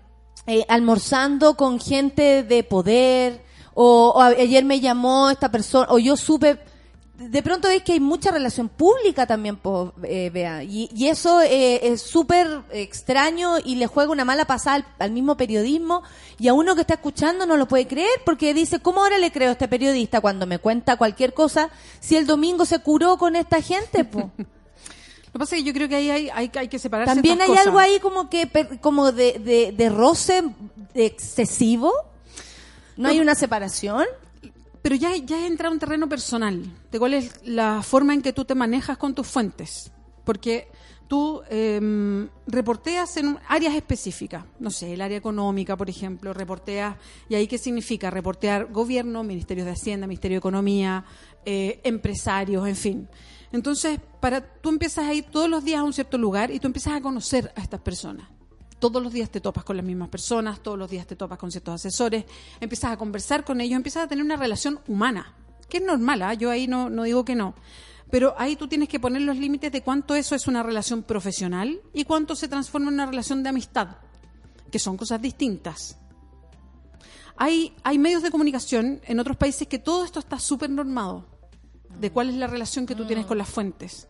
eh, almorzando con gente de poder, o, ayer me llamó esta persona, o yo supe... De pronto veis que hay mucha relación pública también, po, eh, Bea, y, y eso eh, es súper extraño y le juega una mala pasada al, al mismo periodismo y a uno que está escuchando no lo puede creer porque dice, ¿cómo ahora le creo a este periodista cuando me cuenta cualquier cosa si el domingo se curó con esta gente? Po? Lo que pasa es que yo creo que ahí hay, hay, hay que separarse También hay cosas. algo ahí como que como de, de, de roce excesivo. ¿No hay una separación? Pero ya, ya entra a un terreno personal, de cuál es la forma en que tú te manejas con tus fuentes. Porque tú eh, reporteas en áreas específicas, no sé, el área económica, por ejemplo, reporteas, ¿y ahí qué significa? Reportear gobierno, ministerios de Hacienda, Ministerio de Economía, eh, empresarios, en fin. Entonces, para tú empiezas a ir todos los días a un cierto lugar y tú empiezas a conocer a estas personas todos los días te topas con las mismas personas, todos los días te topas con ciertos asesores, empiezas a conversar con ellos, empiezas a tener una relación humana, que es normal, ¿ah? yo ahí no, no digo que no. Pero ahí tú tienes que poner los límites de cuánto eso es una relación profesional y cuánto se transforma en una relación de amistad, que son cosas distintas. Hay, hay medios de comunicación en otros países que todo esto está súper normado, de cuál es la relación que tú tienes con las fuentes,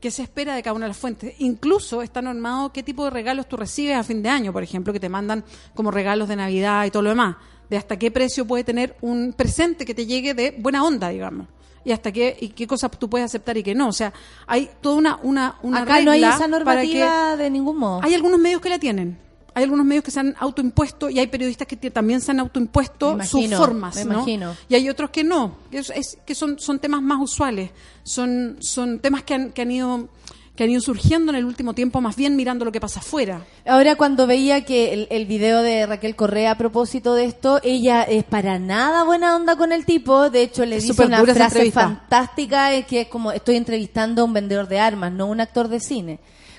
qué se espera de cada una de las fuentes. Incluso está normado qué tipo de regalos tú recibes a fin de año, por ejemplo, que te mandan como regalos de Navidad y todo lo demás, de hasta qué precio puede tener un presente que te llegue de buena onda, digamos. Y hasta qué, y qué cosas tú puedes aceptar y qué no. O sea, hay toda una, una, una Acá no hay regla esa para que- normativa de ningún modo. hay algunos medios que la tienen. Hay algunos medios que se han autoimpuesto y hay periodistas que también se han autoimpuesto sus formas, ¿no? Y hay otros que no, que, es- es- que son, son temas más usuales, son, son temas que han, que han ido que han ido surgiendo en el último tiempo, más bien mirando lo que pasa afuera. Ahora cuando veía que el, el video de Raquel Correa a propósito de esto, ella es para nada buena onda con el tipo, de hecho le Es dice una frase fantástica, es que es como estoy entrevistando a un vendedor de armas, no un actor de cine.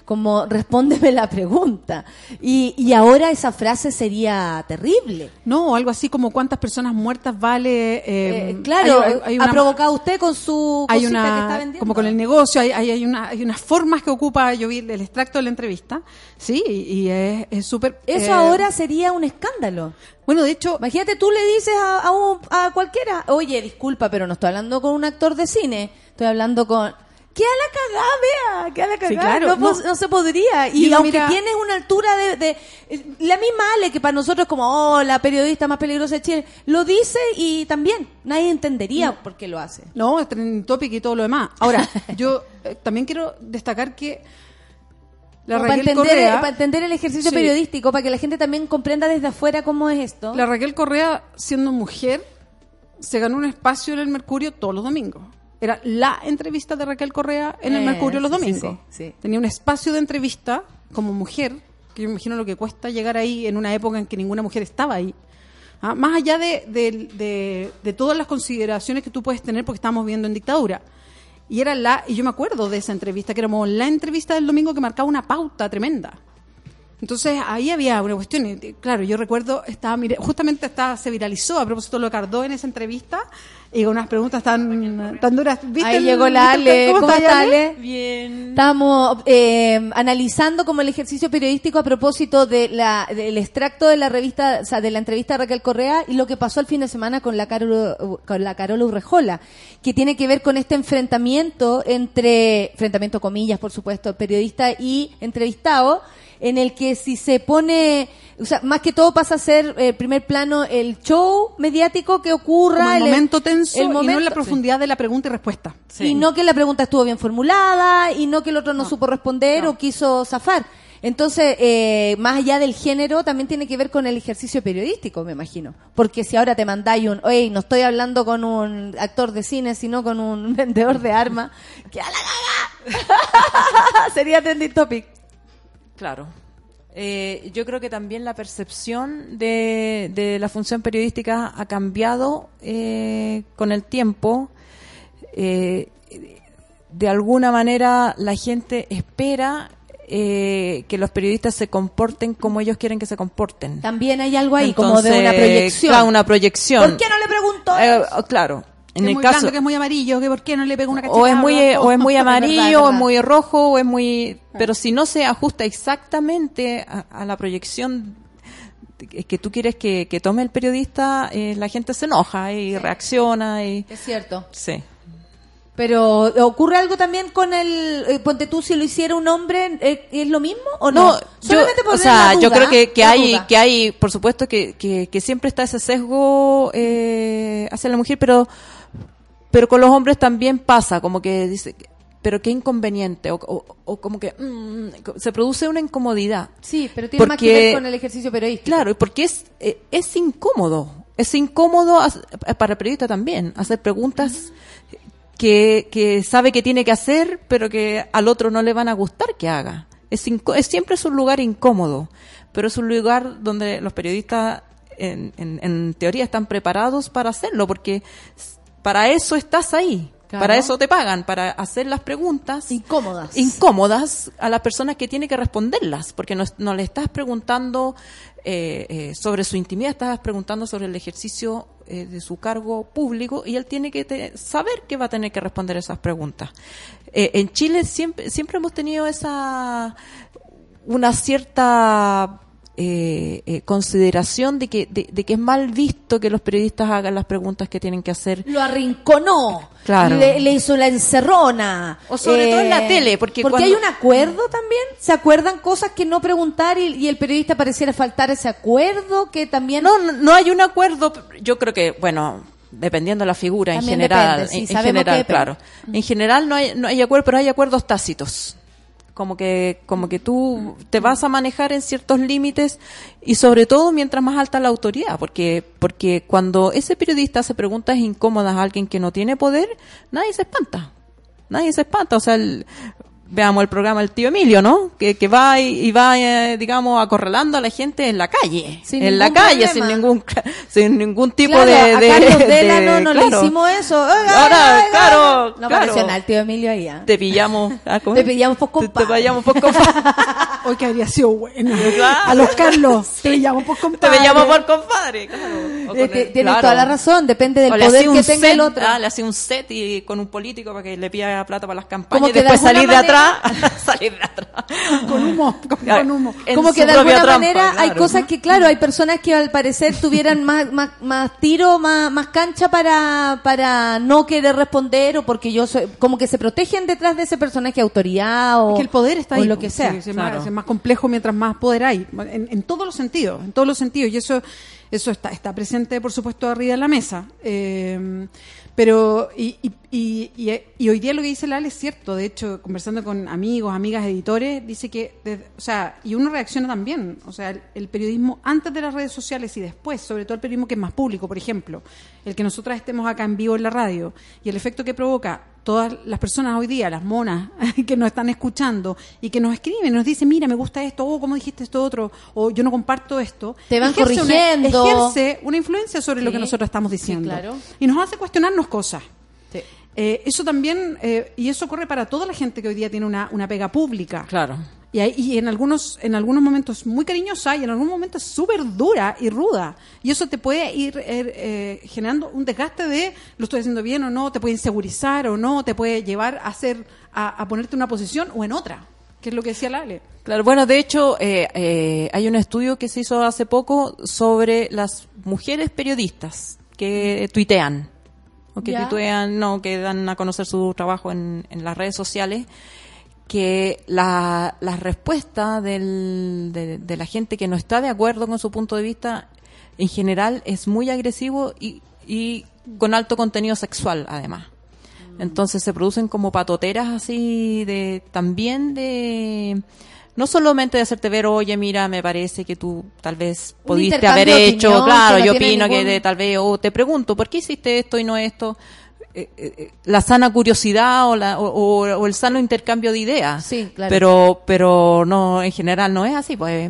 Como respóndeme la pregunta. Y, y ahora esa frase sería terrible. No, algo así como cuántas personas muertas vale. eh, Eh, claro, hay- hay ha provocado usted con su hay que está vendiendo. como con el negocio hay, hay, hay, una, hay unas formas que ocupa yo vi el extracto de la entrevista sí y, y es es súper Eso eh, ahora sería un escándalo. bueno de hecho Imagínate, tú le dices a, a, un- a cualquiera, oye, disculpa, pero no estoy hablando con un actor de cine, estoy hablando con... ¿Qué a la cagada, vea? ¿Qué a la cagada? Sí, claro, no, no. no se podría. Y, aunque mira- tienes una altura de, de- La misma Ale, que para nosotros es como, oh, la periodista más peligrosa de Chile, lo dice y también nadie entendería por qué lo hace. no es trending topic y todo lo demás ahora yo eh, también quiero destacar que la Como para, Raquel entender, Correa para entender el ejercicio Sí. periodístico, para que la gente también comprenda desde afuera cómo es esto. la Raquel Correa siendo mujer se ganó un espacio en el Mercurio todos los domingos era la entrevista de Raquel Correa en el Eh, Mercurio los domingos sí, sí. tenía un espacio de entrevista como mujer que yo me imagino lo que cuesta llegar ahí en una época en que ninguna mujer estaba ahí Ah, más allá de, de- de- de todas las consideraciones que tú puedes tener porque estamos viviendo en dictadura. Y era la, y yo me acuerdo de esa entrevista, que era como la entrevista del domingo que marcaba una pauta tremenda. Entonces ahí había una cuestión, claro, yo recuerdo, estaba mire- justamente estaba, se viralizó a propósito de lo Cardó en esa entrevista, y con unas preguntas tan, tan duras. ¿Viste Ahí el- llegó la Ale. ¿Cómo, está, está, Ale? Ale? Bien. Estamos eh, analizando como el ejercicio periodístico a propósito de la, del extracto de la revista, o sea, de la entrevista de Raquel Correa y lo que pasó el fin de semana con la Carol, con la Carola Urrejola, que tiene que ver con este enfrentamiento entre, enfrentamiento comillas, por supuesto, periodista y entrevistado, en el que si se pone, o sea, más que todo pasa a ser eh, primer plano el show mediático que ocurra, Como el el- momento tenso el y no momento- la profundidad de la pregunta y respuesta. y no que la pregunta estuvo bien formulada y no que el otro no, supo responder o quiso zafar. Entonces, eh, más allá del género, también tiene que ver con el ejercicio periodístico, me imagino. Porque si ahora te mandáis un, oye, no estoy hablando con un actor de cine, sino con un vendedor de armas, que a la caga sería trending topic. Claro. Eh, yo creo que también la percepción de, de la función periodística ha cambiado eh, con el tiempo. Eh, de alguna manera la gente espera eh, que los periodistas se comporten como ellos quieren que se comporten. También hay algo ahí, como de una proyección. claro, una proyección. ¿Por qué no le preguntó? Eh, claro. En que es el muy caso, que es muy amarillo, que por qué no le pega una cachetada. o es muy eh, o es muy Es verdad, amarillo o es muy rojo o es muy pero si no se ajusta exactamente a, a la proyección que que tú quieres que, que tome el periodista eh, la gente se enoja y reacciona y Es cierto. sí Pero ocurre algo también con el, eh, ponte tú, si lo hiciera un hombre, eh, ¿es lo mismo o no? no, yo, Solamente por o sea, yo creo que, que la hay, duda. que hay, por supuesto que, que, que siempre está ese sesgo eh, hacia la mujer, pero, pero con los hombres también pasa, como que dice, pero qué inconveniente, o, o, o como que mm, se produce una incomodidad. Sí, pero tiene más que ver con el ejercicio periodístico. Claro, porque es, eh, es incómodo. Es incómodo para el periodista también hacer preguntas que, que sabe que tiene que hacer, pero que al otro no le van a gustar que haga. Es, es siempre es un lugar incómodo, pero es un lugar donde los periodistas en, en, en teoría están preparados para hacerlo, porque para eso estás ahí. Claro. Para eso te pagan, para hacer las preguntas Incómodas. incómodas a las personas que tiene que responderlas, porque no, no le estás preguntando eh, eh, sobre su intimidad, estás preguntando sobre el ejercicio eh, de su cargo público y él tiene que te- saber que va a tener que responder esas preguntas. En Chile siempre, siempre hemos tenido esa una cierta eh, eh, consideración de que, de, de que es mal visto que los periodistas hagan las preguntas que tienen que hacer. Lo arrinconó. Claro. Le, le hizo la encerrona. O sobre todo en la tele, porque cuando- hay un acuerdo también. ¿Se acuerdan cosas que no preguntar y, y el periodista pareciera faltar ese acuerdo que también... No, no, no hay un acuerdo. Yo creo que, bueno, dependiendo de la figura en general, depende, sí, en- en, general, claro. En general no hay, no hay acuerdo, pero hay acuerdos tácitos. Como que, como que tú te vas a manejar en ciertos límites y sobre todo mientras más alta la autoridad, porque, porque cuando ese periodista hace preguntas incómodas a alguien que no tiene poder, nadie se espanta. Nadie se espanta. O sea, el- veamos el programa El Tío Emilio, ¿no? Que, que va y, y va, eh, digamos, acorralando a la gente en la calle. Sin en la calle, problema. sin ningún, sin ningún tipo Claro, de, a de- Carlos de- Dela no, no claro. le hicimos eso. Oiga, Ahora, oiga, claro, No claro. nada el tío Emilio ahí. ¿ah? Te pillamos. ah, ¿cómo Te pillamos por Te, te pillamos por compadre. Hoy que habría sido bueno. A los Carlos, te llamo por Te compadre. pillamos por compadre. Claro. Te- el- Tienes toda la razón, depende del poder que tenga set, el otro. ah, le hacía un set y con un político para que le pida plata para las Como campañas y de después salir de salir de atrás. Con humo, con, con humo. En como que de alguna trampa, manera hay cosas que, claro, hay personas que al parecer tuvieran más, más, más tiro, más, más cancha para, para no querer responder o porque yo soy, como que se protegen detrás de ese personaje autoridad o, Es que el poder está o ahí. lo po. que sea. Sí, es, claro. más, es más complejo mientras más poder hay. En, en todos los sentidos, en todos los sentidos. Y eso, eso está, está presente, por supuesto, arriba de la mesa. Eh, pero, y, y, y, y- hoy día lo que dice Lal es cierto. De hecho, conversando con amigos, amigas, editores, dice que, o sea, y uno reacciona también. O sea, el, el periodismo antes de las redes sociales y después, sobre todo el periodismo que es más público, por ejemplo, el que nosotras estemos acá en vivo en la radio y el efecto que provoca todas las personas hoy día, las monas que nos están escuchando y que nos escriben, nos dicen, mira, me gusta esto, o cómo dijiste esto otro, o yo no comparto esto. Te van Ejerce una- ejerce una influencia sobre lo que nosotros estamos diciendo. claro. Y nos hace cuestionarnos cosas. Sí. Eh, eso también, eh, y eso corre para toda la gente que hoy día tiene una, una pega pública. Claro. Y, hay- y en algunos en algunos momentos muy cariñosa y en algunos momentos súper dura y ruda. Y eso te puede ir eh, eh, generando un desgaste de lo estoy haciendo bien o no, te puede insegurizar o no, te puede llevar a hacer a, a ponerte en una posición o en otra, que es lo que decía Lale. Claro, bueno, de hecho, eh, eh, hay un estudio que se hizo hace poco sobre las mujeres periodistas que tuitean, o que Ya. tuitean, no, que dan a conocer su trabajo en, en las redes sociales, que la, la respuesta del- de, de la gente que no está de acuerdo con su punto de vista, en general, es muy agresivo y, y con alto contenido sexual, además. Entonces se producen como patoteras así de también de no solamente de hacerte ver, oye, mira, me parece que tú tal vez pudiste haber hecho, opinión claro, no yo opino que de, tal vez, o te pregunto, ¿por qué hiciste esto y no esto? Eh, eh, eh, la sana curiosidad o, la, o, el sano intercambio de ideas. Sí, claro. Pero, pero no, en general no es así, pues.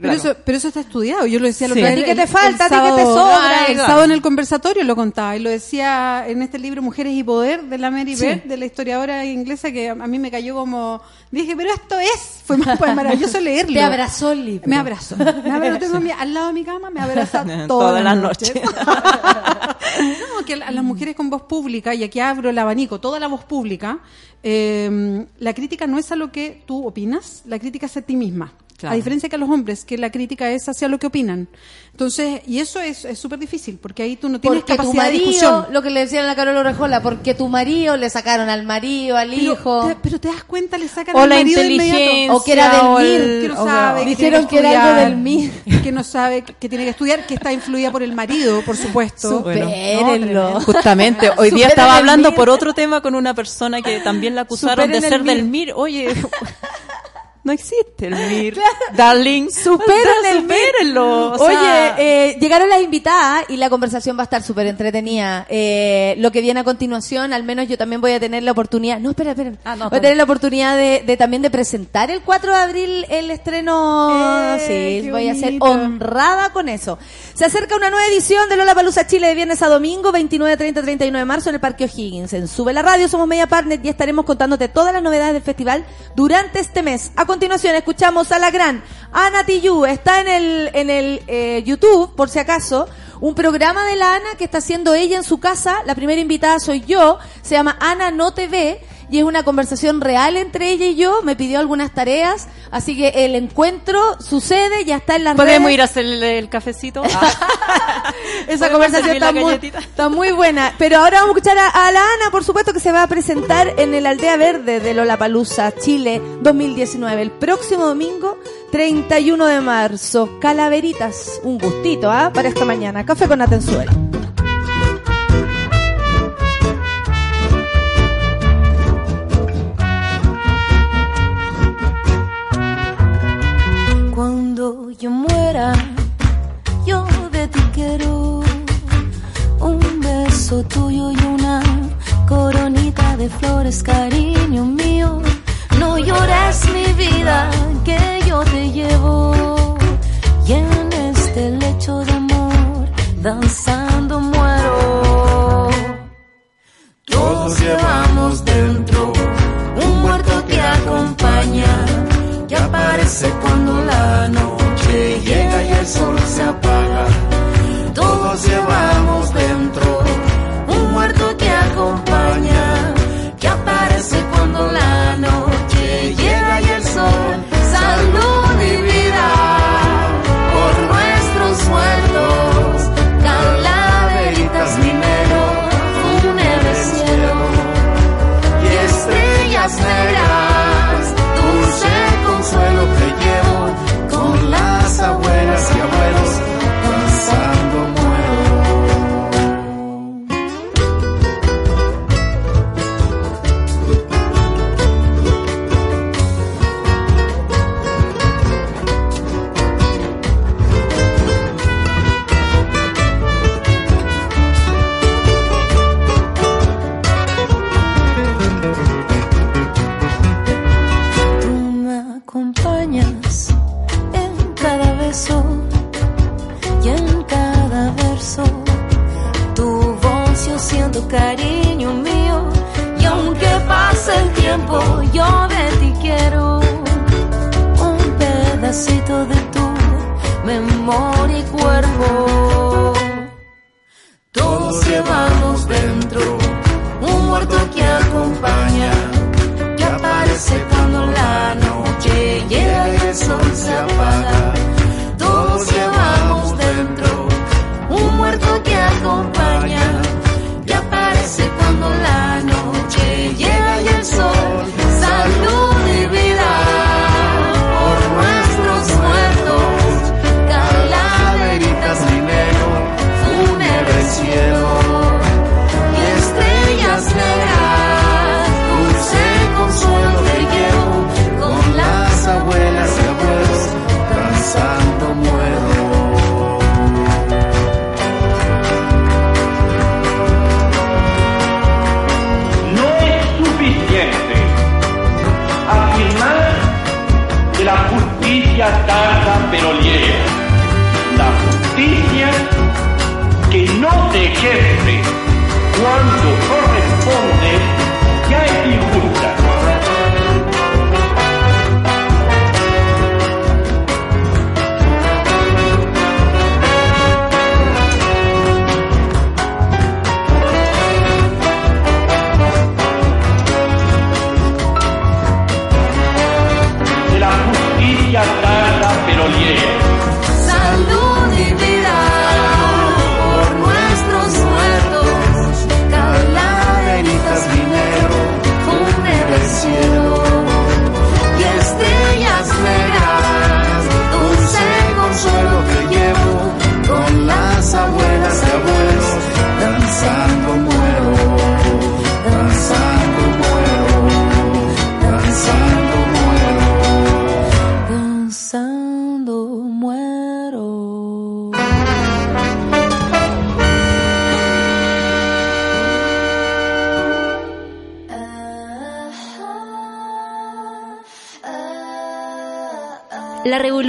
Pero, eso, pero eso está estudiado. Yo lo decía el Sí. otro ¿A ti día, qué el- te el falta? ¿A ti qué te sábado- sobra? Ah, El Claro. sábado en el conversatorio lo contaba y lo decía en este libro Mujeres y Poder de la Mary Sí. Beard, de la historiadora inglesa que a, mí me cayó como... Dije, pero esto es... Fue, maravilloso leerlo. Te abrazó el libro. Me abrazó. Me abrazó, lo tengo a mi- al lado de mi cama, me abraza todas, Todas las noches. noches. no, que a las mujeres con voz pública, y aquí abro el abanico, toda la voz pública, eh, la crítica no es a lo que tú opinas, la crítica es a ti misma. Claro. A diferencia que a los hombres, que la crítica es hacia lo que opinan. Entonces, y eso es es súper difícil, porque ahí tú no tienes Porque tu capacidad de discusión. lo que le decían a la Carola Orejola, porque tu marido le sacaron al marido, al Pero hijo. te, pero te das cuenta, le sacan O al la marido inteligencia, O que era del MIR, el- que no sabe, que Dijeron que era algo del MIR. que no sabe que tiene que estudiar, que está influida por el marido, por supuesto. Supérenlo. Justamente, hoy día Superen estaba hablando por otro tema con una persona que también la acusaron de ser el del. MIR. Oye, no existe el MIR. Darling, supérenlo. o Oye, eh, llegaron las invitadas y la conversación va a estar súper entretenida. Eh, lo que viene a continuación, al menos yo también voy a tener la oportunidad. No, espera, espera. Ah, no, voy a tener la oportunidad de, de también de presentar el 4 de abril el estreno. Eh, sí, voy a ser honrada con eso. Se acerca una nueva edición de Lola Palusa Chile de viernes a domingo, 29, 30, 39 de marzo en el Parque O'Higgins. En Sube la Radio, somos Media Partner y estaremos contándote todas las novedades del festival durante este mes. A continuación escuchamos a la gran Ana Tillú. Está en el, en el eh, YouTube, por si acaso, un programa de la Ana que está haciendo ella en su casa. La primera invitada soy yo. Se llama Ana No TV y es una conversación real entre ella y yo. Me pidió algunas tareas, así que el encuentro sucede, ya está en la las ¿Podemos ir a hacerle el cafecito? Ah. Esa conversación está muy, está muy, buena. Pero ahora vamos a escuchar a, la Ana, por supuesto, que se va a presentar en el Aldea Verde de Lollapalooza, Chile 2019, el próximo domingo 31 de marzo. Calaveritas, un gustito, ¿ah? Para esta mañana. Café con Atenzuela.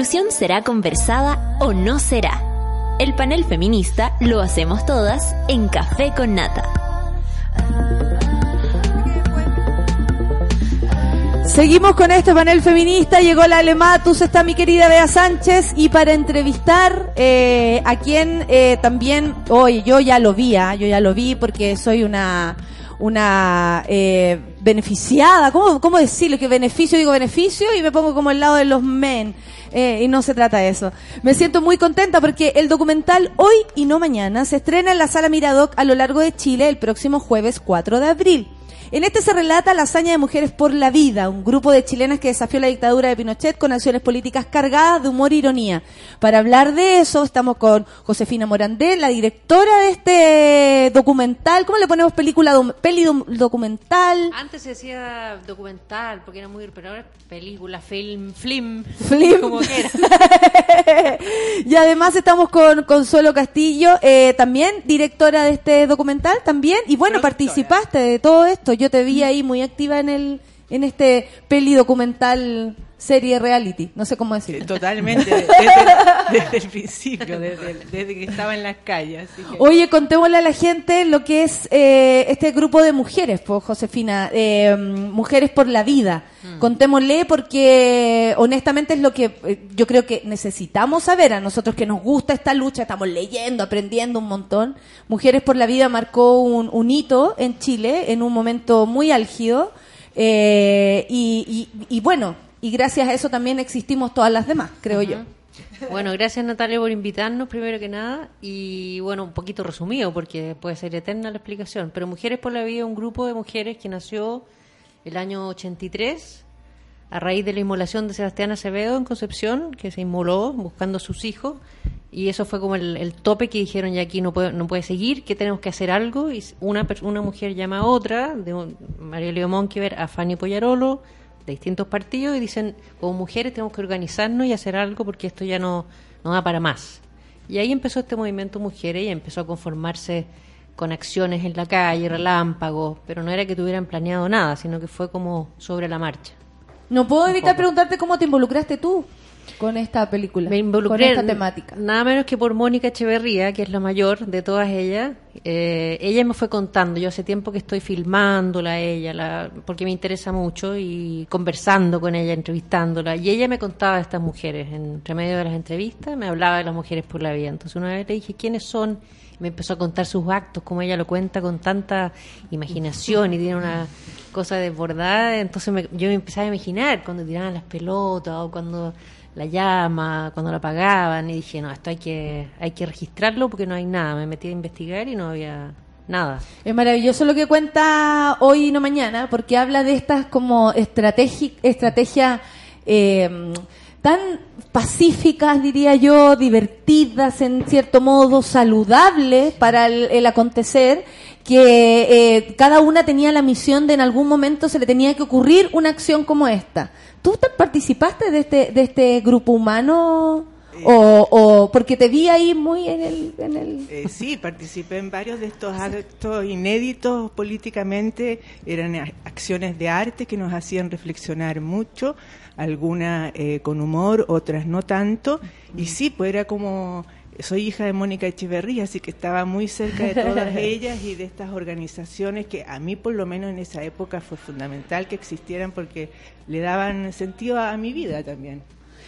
será conversada o no será. El panel feminista lo hacemos todas en Café con Nata. Seguimos con este panel feminista, llegó la Alematus, está mi querida Bea Sánchez y para entrevistar eh, a quien eh, también, hoy yo ya lo vi, ah, yo ya lo vi porque soy una, una eh, beneficiada. ¿Cómo, ¿Cómo decirlo? Que beneficio digo beneficio y me pongo como al lado de los men. Eh, y no se trata de eso. Me siento muy contenta porque el documental Hoy y no mañana se estrena en la sala Miradoc a lo largo de Chile el próximo jueves 4 de abril. En este se relata la hazaña de Mujeres por la Vida, un grupo de chilenas que desafió la dictadura de Pinochet con acciones políticas cargadas de humor e ironía. Para hablar de eso estamos con Josefina Morandé, la directora de este documental. ¿Cómo le ponemos película, dom- peli documental? Antes se decía documental, porque era muy... Pero ahora es película, film, film. Film. Como quiera. y además estamos con Consuelo Castillo, eh, también directora de este documental, también. Y bueno, participaste de todo esto. Yo te vi ahí muy activa en el en este peli documental serie reality. No sé cómo decirlo. Totalmente, desde, desde el principio, desde, desde que estaba en las calles. así que- Oye, contémosle a la gente lo que es eh, este grupo de mujeres, pues, Josefina, eh, Mujeres por la Vida. Contémosle porque honestamente es lo que eh, yo creo que necesitamos saber a nosotros que nos gusta esta lucha, estamos leyendo, aprendiendo un montón. Mujeres por la Vida marcó un, un hito en Chile en un momento muy álgido eh, y, y- y bueno, y gracias a eso también existimos todas las demás, creo yo. Bueno, gracias Natalia por invitarnos primero que nada. Y bueno, un poquito resumido porque puede ser eterna la explicación, pero Mujeres por la Vida es un grupo de mujeres que nació el año 83 a raíz de la inmolación de Sebastián Acevedo en Concepción, que se inmoló buscando a sus hijos. Y eso fue como el, tope que dijeron ya aquí no puede, no puede seguir, que tenemos que hacer algo y una, una mujer llama a otra, de un- María Leo Monkever a Fanny Poyarolo, de distintos partidos y dicen, como mujeres tenemos que organizarnos y hacer algo porque esto ya no, no da para más. Y ahí empezó este movimiento Mujeres y empezó a conformarse con acciones en la calle, relámpagos, pero no era que tuvieran planeado nada, sino que fue como sobre la marcha. No puedo evitar preguntarte cómo te involucraste tú con esta película, Me con involucré esta en- temática. Nada menos que por Mónica Echeverría, que es la mayor de todas ellas. Eh, ella me fue contando, yo hace tiempo que estoy filmándola a ella, la- porque me interesa mucho, y conversando con ella, entrevistándola. Y ella me contaba de estas mujeres, entre medio de las entrevistas, me hablaba de las mujeres por la vida. Entonces una vez le dije, ¿quiénes son? Me empezó a contar sus actos, como ella lo cuenta con tanta imaginación y tiene una cosa desbordada. Entonces me- yo me empezaba a imaginar cuando tiraban las pelotas o cuando la llama, cuando la apagaban y dije, no, esto hay que, hay que registrarlo porque no hay nada. Me metí a investigar y no había nada. Es maravilloso lo que cuenta hoy y no mañana, porque habla de estas como estrategi- estrategias eh, tan pacíficas, diría yo, divertidas en cierto modo, saludables para el, el acontecer, que eh, cada una tenía la misión de en algún momento se le tenía que ocurrir una acción como esta. ¿Tú te- participaste de este, de este grupo humano? O, o porque te vi ahí muy en el, en el Eh, sí, participé en varios de estos actos inéditos políticamente, eran acciones de arte que nos hacían reflexionar mucho, algunas eh, con humor, otras no tanto, y sí, pues era como, soy hija de Mónica Echeverría, así que estaba muy cerca de todas ellas y de estas organizaciones que a mí por lo menos en esa época fue fundamental que existieran porque le daban sentido a, a mi vida también.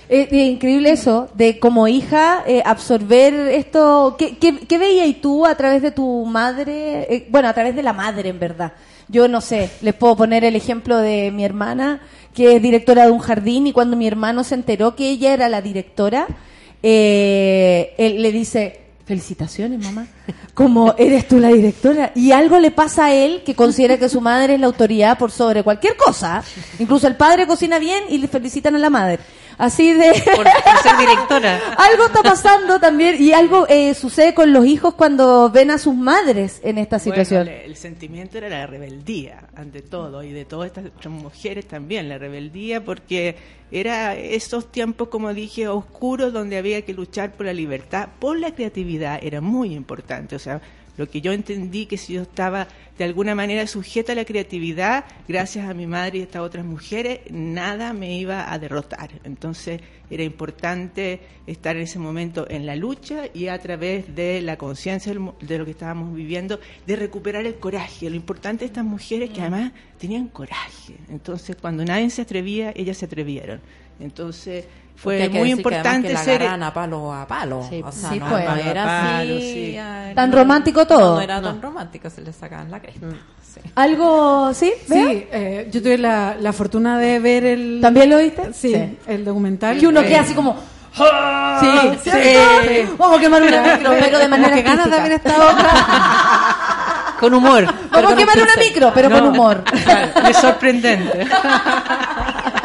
Es es increíble eso, de como hija eh, absorber esto. ¿Qué, qué, qué veías tú a través de tu madre? Eh, bueno, a través de la madre, en verdad. Yo no sé, les puedo poner el ejemplo de mi hermana, que es directora de un jardín, y cuando mi hermano se enteró que ella era la directora, eh, él le dice, felicitaciones, mamá. Como eres tú la directora. Y algo le pasa a él que considera que su madre es la autoridad por sobre cualquier cosa. Incluso el padre cocina bien y le felicitan a la madre. Así de... Por, por ser directora. algo está pasando también y algo eh, sucede con los hijos cuando ven a sus madres en esta situación. Bueno, el, el sentimiento era la rebeldía, ante todo, y de todas estas otras mujeres también, la rebeldía, porque era esos tiempos, como dije, oscuros, donde había que luchar por la libertad, por la creatividad, era muy importante. O sea, Lo que yo entendí que si yo estaba de alguna manera sujeta a la creatividad, gracias a mi madre y a estas otras mujeres, nada me iba a derrotar. Entonces era importante estar en ese momento en la lucha y a través de la conciencia de lo que estábamos viviendo, de recuperar el coraje. Lo importante de estas mujeres que además tenían coraje. Entonces cuando nadie se atrevía, ellas se atrevieron. Entonces fue hay que muy que importante que la ser a palo a palo. Sí, o sea, sí, no, pues. no era Palo, así. sí. Tan no- romántico todo. No, era No. tan romántico, se le sacaban la cresta. Sí. Algo, ¿sí? Sí, ¿Vea? eh, yo tuve la, la fortuna de ver el... ¿También lo viste? Sí, Sí. el documental. Que uno Eh, queda así como... Sí, sí. Vamos a quemar una micro, pero de manera que ganas de haber estado. Con humor. Vamos a quemar una micro, pero con humor. es sorprendente.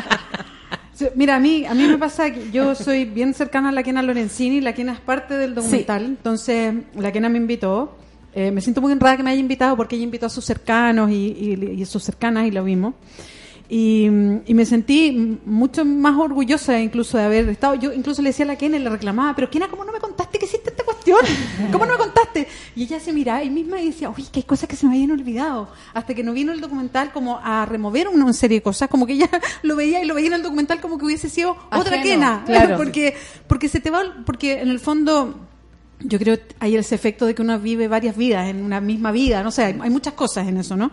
Mira, a mí, a mí me pasa que yo soy bien cercana a la Kena Lorenzini, la Kena es parte del documental, entonces la Kena me invitó. Eh, me siento muy honrada que me haya invitado porque ella invitó a sus cercanos y, y, y a sus cercanas y lo vimos. Y, mm, y me sentí mucho más orgullosa incluso de haber estado. Yo incluso le decía a la Kena y le reclamaba, pero Kena, ¿cómo no me contaste que hiciste esta cuestión? ¿Cómo no me contaste? Y ella se miraba y misma y decía, uy, que hay cosas que se me habían olvidado. Hasta que no vino el documental como a remover una serie de cosas, como que ella lo veía y lo veía en el documental como que hubiese sido otra Kena. claro. porque, porque se te va, porque en el fondo yo creo que hay ese efecto de que uno vive varias vidas en una misma vida, no sé, hay, hay muchas cosas en eso, ¿no?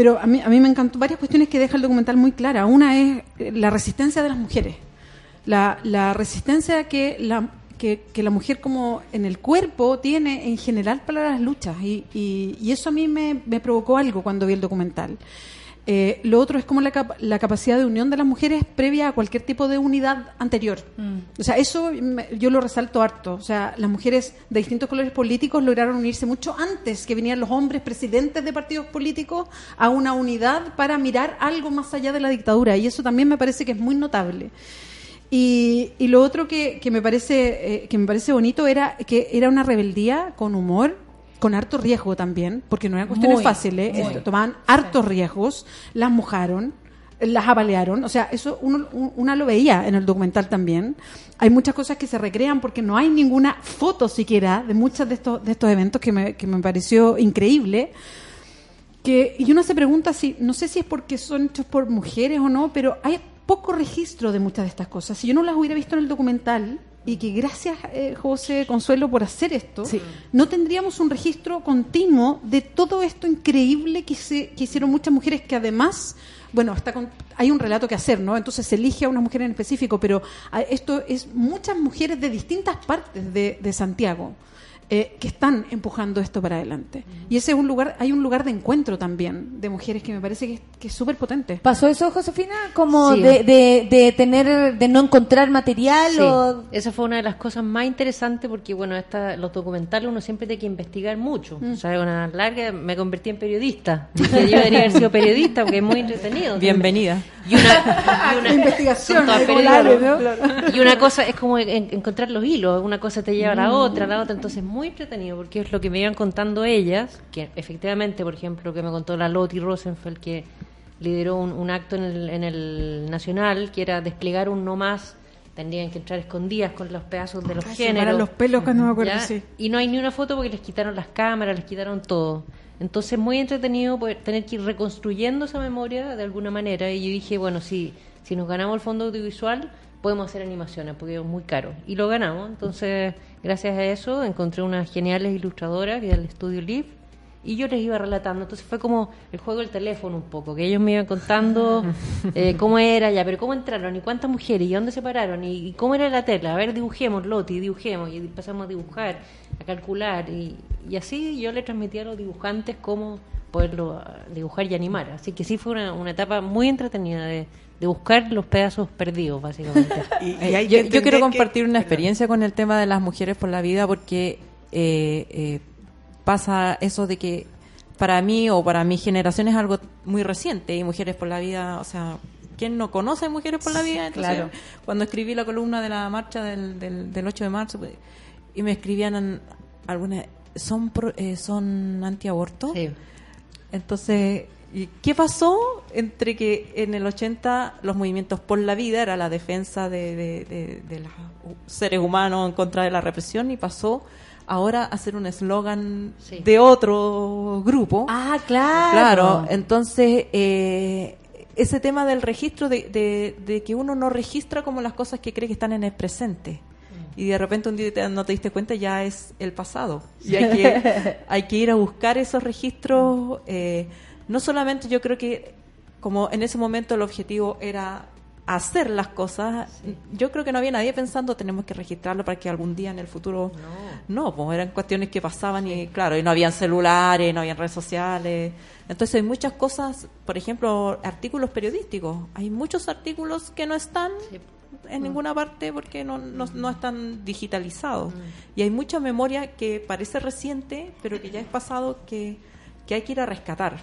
Pero a mí, a mí me encantó varias cuestiones que deja el documental muy clara. Una es eh, la resistencia de las mujeres, la, resistencia que la, que la mujer como en el cuerpo tiene en general para las luchas y, y, y eso a mí me, me provocó algo cuando vi el documental. Eh, lo otro es como la, cap- la capacidad de unión de las mujeres previa a cualquier tipo de unidad anterior. O sea, eso me- yo lo resalto harto. O sea, las mujeres de distintos colores políticos lograron unirse mucho antes que venían los hombres presidentes de partidos políticos a una unidad para mirar algo más allá de la dictadura. Y eso también me parece que es muy notable. Y, y lo otro que, que me parece eh, que me parece bonito era que era una rebeldía con humor, con harto riesgo también, porque no eran cuestiones Muy, fáciles, muy. esto, tomaban hartos riesgos, las mojaron, las apalearon, o sea, eso uno, un- una lo veía en el documental también. Hay muchas cosas que se recrean porque no hay ninguna foto siquiera de muchos de estos, de estos eventos que me, que me pareció increíble que y uno se pregunta si no sé si es porque son hechos por mujeres o no pero hay poco registro de muchas de estas cosas si yo no las hubiera visto en el documental y que gracias eh, José Consuelo por hacer esto no tendríamos un registro continuo de todo esto increíble que, se, que hicieron muchas mujeres que además bueno, está con- hay un relato que hacer, ¿no? Entonces se elige a una mujer en específico, pero ah, esto es muchas mujeres de distintas partes de, de Santiago eh, que están empujando esto para adelante. Y ese es un lugar, hay un lugar de encuentro también de mujeres que me parece que es que es súper potente. ¿Pasó eso, Josefina? Como Sí. de, de, de tener, de no encontrar material Sí, o... esa fue una de las cosas más interesantes porque, bueno, esta, los documentales uno siempre tiene que investigar mucho. Mm. O sea, una larga, me convertí en periodista. Yo debería haber sido periodista porque es muy entretenido. Bienvenida. Y una, y una- investigación, claro, Y una cosa es como en- encontrar los hilos, una cosa te lleva a la Mm. otra, a la otra, entonces muy entretenido porque es lo que me iban contando ellas, que efectivamente, por ejemplo, que me contó la Loti Rosenfeld que lideró un, un acto en el, en el Nacional, que era desplegar un no más, tendrían que entrar escondidas con los pedazos de los Ay, géneros. los pelos cuando me acuerdo, sí. Y no hay ni una foto porque les quitaron las cámaras, les quitaron todo. Entonces, muy entretenido poder tener que ir reconstruyendo esa memoria de alguna manera. Y yo dije, bueno, si, si nos ganamos el fondo audiovisual, podemos hacer animaciones porque es muy caro. Y lo ganamos. Entonces, gracias a eso, encontré unas geniales ilustradoras del estudio Live. Y yo les iba relatando, entonces fue como el juego del teléfono un poco, que ellos me iban contando eh, cómo era ya, pero cómo entraron y cuántas mujeres y dónde se pararon y, y cómo era la tela. A ver, dibujemos, Loti, dibujemos y empezamos a dibujar, a calcular y, y así yo le transmitía a los dibujantes cómo poderlo ah, dibujar y animar. Así que sí fue una, una etapa muy entretenida de, de buscar los pedazos perdidos, básicamente. Eh, yo, yo quiero compartir una experiencia con el tema de las mujeres por la vida porque eh, eh, pasa eso de que para mí o para mi generación es algo muy reciente y Mujeres por la Vida, o sea, ¿quién no conoce Mujeres por la Vida? Entonces, Claro. Cuando escribí la columna de la marcha del, del, del 8 de marzo pues, y me escribían algunas, ¿son, pro- eh, son antiaborto? Entonces, ¿y ¿qué pasó entre que en el 80 los movimientos por la vida era la defensa de, de- de- de los seres humanos en contra de la represión y pasó ahora hacer un eslogan Sí. de otro grupo. Ah, claro. Claro, entonces eh, ese tema del registro, de, que uno no registra como las cosas que cree que están en el presente. Y de repente un día te- no te diste cuenta, ya es el pasado. Y hay que, hay que ir a buscar esos registros. eh, no solamente yo creo que como en ese momento el objetivo era hacer las cosas, yo creo que no había nadie pensando tenemos que registrarlo para que algún día en el futuro... No, pues eran cuestiones que pasaban y claro, y no habían celulares, no habían redes sociales. Entonces hay muchas cosas, por ejemplo, artículos periodísticos. Hay muchos artículos que no están en ninguna parte porque no, no, no están digitalizados. Y hay mucha memoria que parece reciente, pero que ya es pasado que, que hay que ir a rescatar.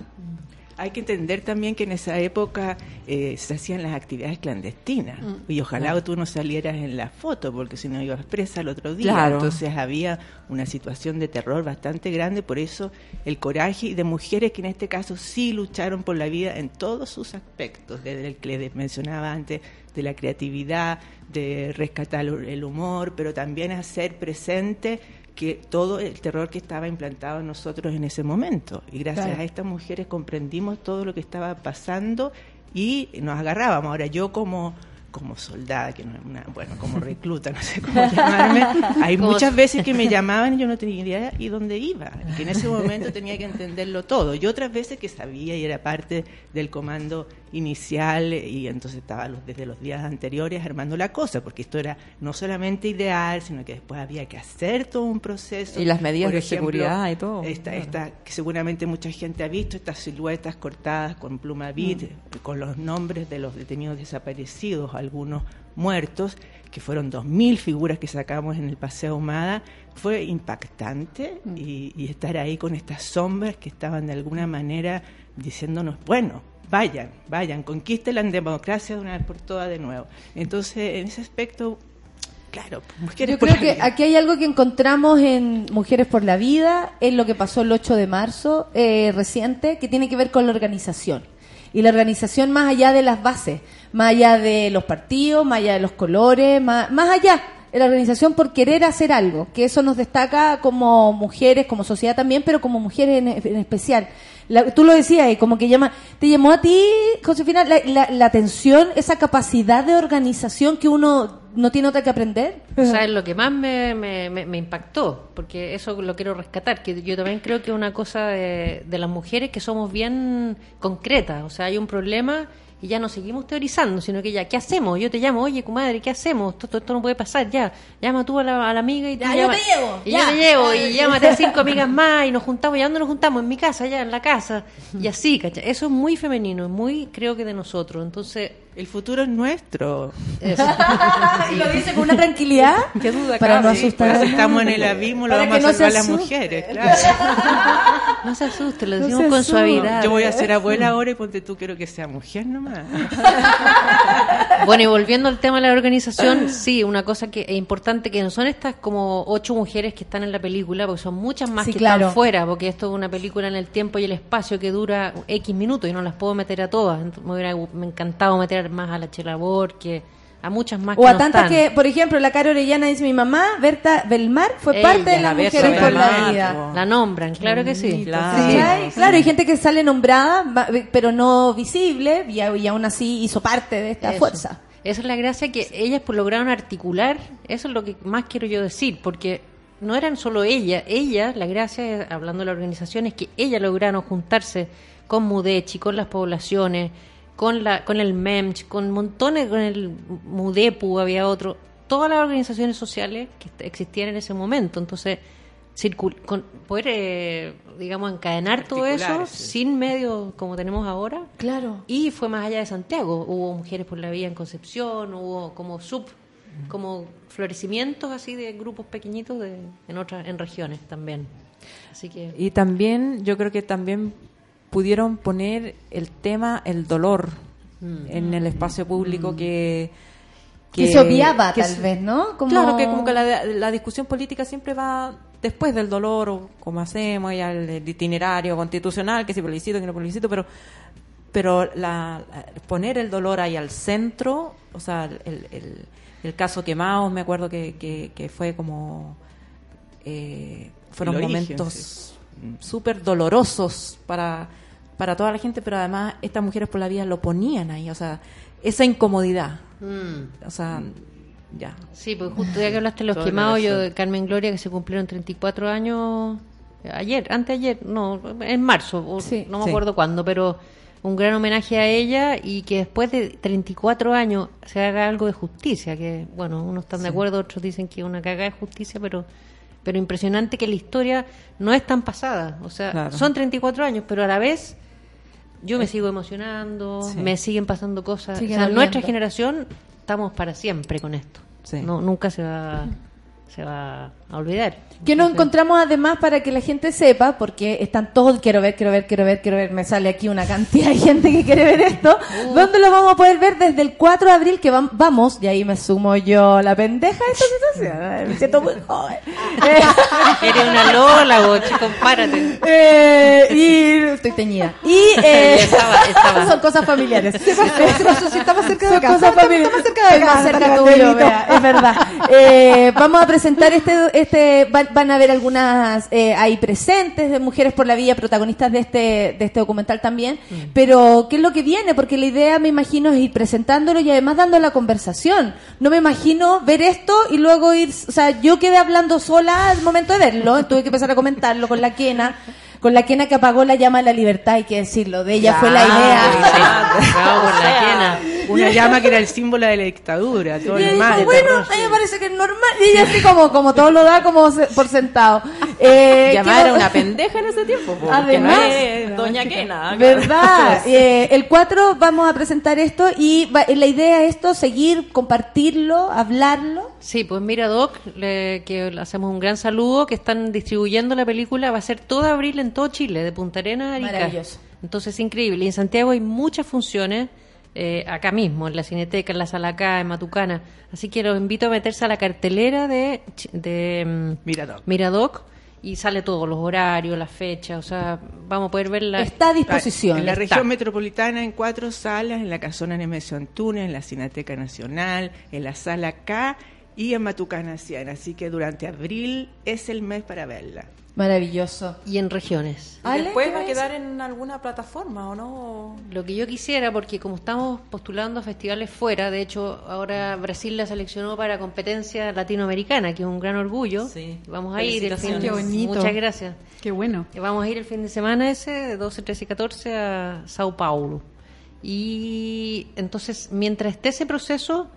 Hay que entender también que en esa época eh, se hacían las actividades clandestinas Mm. y ojalá Claro. tú no salieras en la foto porque si no ibas presa el otro día. Claro. Entonces había una situación de terror bastante grande, por eso el coraje de mujeres que en este caso sí lucharon por la vida en todos sus aspectos, desde el que les mencionaba antes, de la creatividad, de rescatar el humor, pero también hacer presente que todo el terror que estaba implantado en nosotros en ese momento. Y gracias Claro. a estas mujeres comprendimos todo lo que estaba pasando y nos agarrábamos. Ahora yo como como soldada, que no es una, bueno, como recluta, no sé cómo llamarme, hay muchas veces que me llamaban y yo no tenía idea y dónde iba, que en ese momento tenía que entenderlo todo, y otras veces que sabía y era parte del comando inicial y entonces estaba los- desde los días anteriores armando la cosa, porque esto era no solamente ideal, sino que después había que hacer todo un proceso. Y las medidas Por de ejemplo, seguridad y todo. Esta, Claro. esta, que seguramente mucha gente ha visto, estas siluetas cortadas con pluma Mm. con los nombres de los detenidos desaparecidos, algunos muertos, que fueron 2.000 figuras que sacamos en el Paseo Humada, fue impactante Mm. y, y estar ahí con estas sombras que estaban de alguna manera diciéndonos, bueno, vayan, vayan, conquisten la democracia de una vez por todas de nuevo. Entonces, en ese aspecto, claro, mujeres Yo por creo la que vida. aquí hay algo que encontramos en Mujeres por la Vida, en lo que pasó el 8 de marzo eh, reciente, que tiene que ver con la organización. Y la organización más allá de las bases, más allá de los partidos, más allá de los colores, más, más allá de la organización por querer hacer algo, que eso nos destaca como mujeres, como sociedad también, pero como mujeres en, en especial. La- tú lo decías, y como que llama, te llamó a ti, Josefina, la, la, la atención, esa capacidad de organización que uno no tiene otra que aprender. O sea, es lo que más me, me, me- me impactó, porque eso lo quiero rescatar, que yo también creo que es una cosa de las mujeres que somos bien concretas, o sea, hay un problema y ya no seguimos teorizando, sino que ya, ¿qué hacemos? Yo te llamo, oye, comadre, ¿qué hacemos? Esto, esto, esto no puede pasar, ya, llama tú a la, a la amiga y tú Ya, yo llama- te llevo, y ya. yo te llevo, y llámate a cinco amigas más y nos juntamos, ¿y a dónde nos juntamos? En mi casa, ya, en la casa, y así, ¿cachai? Eso es muy femenino, es muy, creo que de nosotros, entonces... El futuro es nuestro. Eso. y lo dice con una tranquilidad ¿Qué duda para no asustar. Eso estamos en el abismo, lo Para vamos a no salvar las asuste. mujeres, claro. No se asuste, lo No decimos con suavidad. Yo voy a ser abuela ahora y ponte tú, quiero que sea mujer nomás. Bueno, y volviendo al tema de la organización, sí, una cosa que es importante que no son estas como ocho mujeres que están en la película, porque son muchas más Sí, que claro. están fuera, porque esto es una película en el tiempo y el espacio que dura X minutos y no las puedo meter a todas. Me hubiera me encantado meter más a la Chela que a muchas más O que a no tantas están. que, por ejemplo, la Caro Orellana dice mi mamá, Berta Belmar, fue Ella, parte de la las Berta mujeres por la vida. La nombran, claro que sí. ¿Cachai? Claro, hay gente que sale nombrada, va- pero no visible, y, y aún así hizo parte de esta Eso. fuerza. Esa es la gracia que ellas pues, lograron articular, eso es lo que más quiero yo decir, porque no eran solo ellas, ellas, la gracia, hablando de la organización, es que ellas lograron juntarse con Mudechi, con las poblaciones, con la con el MEMCH, con montones, con el Mudepu, había otro, todas las organizaciones sociales que existían en ese momento, entonces circul con, poder, eh, digamos, encadenar todo eso sí. sin medios como tenemos ahora, Claro. y fue más allá de Santiago. Hubo Mujeres por la Vida en Concepción, hubo como sub, como florecimientos así de grupos pequeñitos de, en otras, en regiones también. Así que Y también, yo creo que también pudieron poner el tema, el dolor, en el espacio público que... Que se obviaba, que tal se- vez, ¿no? Como- Claro, que como que la, la discusión política siempre va después del dolor, o como hacemos, ya el, el itinerario constitucional, que si plebiscito, que no plebiscito, pero pero la, poner el dolor ahí al centro, o sea, el, el, el caso Quemados, me acuerdo que, que, que fue como eh, fueron origen, momentos sí. Súper dolorosos para, para toda la gente, pero además estas mujeres por la vida lo ponían ahí, o sea, esa incomodidad. Mm. O sea, ya. Sí, pues justo ya que hablaste de los quemados, yo de Carmen Gloria, que se cumplieron 34 años ayer, anteayer, no, en marzo, o no me Sí. acuerdo cuándo, pero un gran homenaje a ella y que después de 34 años se haga algo de justicia, que bueno, unos están de acuerdo, otros dicen que una cagada de justicia, pero pero impresionante que la historia no es tan pasada, o sea, Claro. son 34 años, pero a la vez yo me sigo emocionando, Sí. me siguen pasando cosas, Sigue o sea, nuestra generación estamos para siempre con esto. Sí. No, nunca se va, se va a olvidar. Que nos encontramos además para que la gente sepa, porque están todos, quiero ver, quiero ver, quiero ver, quiero ver, me sale aquí una cantidad de gente que quiere ver esto. ¿Dónde lo vamos a poder ver? Desde el 4 de abril que vam- vamos, y ahí me sumo yo la pendeja de esta situación. Me siento muy joven. Eres una Lola, compárate. Eh, y estoy teñida. Y eh, Estaba- estaba. son cosas familiares. Si estamos cerca de Son cosas familiares. Estamos cerca de más cerca tuyo, vea, es verdad. Eh, vamos a presentar este, este, van, van a haber algunas eh, ahí presentes de Mujeres por la Vía, protagonistas de este, de este documental también. Pero, ¿qué es lo que viene? Porque la idea, me imagino, es ir presentándolo y además dando la conversación. No me imagino ver esto y luego ir, o sea, yo quedé hablando sola al momento de verlo, tuve que empezar a comentarlo con la quena. Con la quena que apagó la llama de la libertad, hay que decirlo. De ella fue la idea. Por la quena. Una llama que era el símbolo de la dictadura. Todo Y dijo, de bueno, a mí me parece que es normal. Y ella así como, como todo lo da como se- por sentado. Eh, Llamar ¿qué- a una pendeja en ese tiempo. porque Además, no es Doña Quena. ¿Verdad? Eh, el 4 vamos a presentar esto y va- la idea es esto, seguir, compartirlo, hablarlo. Sí, pues mira, Doc, le- que le hacemos un gran saludo, que están distribuyendo la película, va a ser todo abril en todo Chile, de Punta Arenas a Arica. Maravilloso. Entonces es increíble. Y en Santiago hay muchas funciones, eh, acá mismo, en la Cineteca, en la Sala K, en Matucana. Así que los invito a meterse a la cartelera de, de mm, Miradoc. Miradoc y sale todos los horarios, las fechas, o sea, vamos a poder verla. Está a disposición. En la Está. región metropolitana en cuatro salas, en la Casona Nemesio Antunes, en la Cineteca Nacional, en la Sala K y en Matucana Ciana. Así que durante abril es el mes para verla. Maravilloso. Y en regiones. Ale, Después ¿qué va a quedar en alguna plataforma, ¿o no? Lo que yo quisiera, porque como estamos postulando a festivales fuera, de hecho ahora Brasil la seleccionó para competencia latinoamericana, que es un gran orgullo. Sí. Vamos a ir el fin de Qué bonito. Muchas gracias. Qué bueno. Eh, Vamos a ir el fin de semana ese, de 12, 13 y 14 a Sao Paulo. Y entonces, mientras esté ese proceso,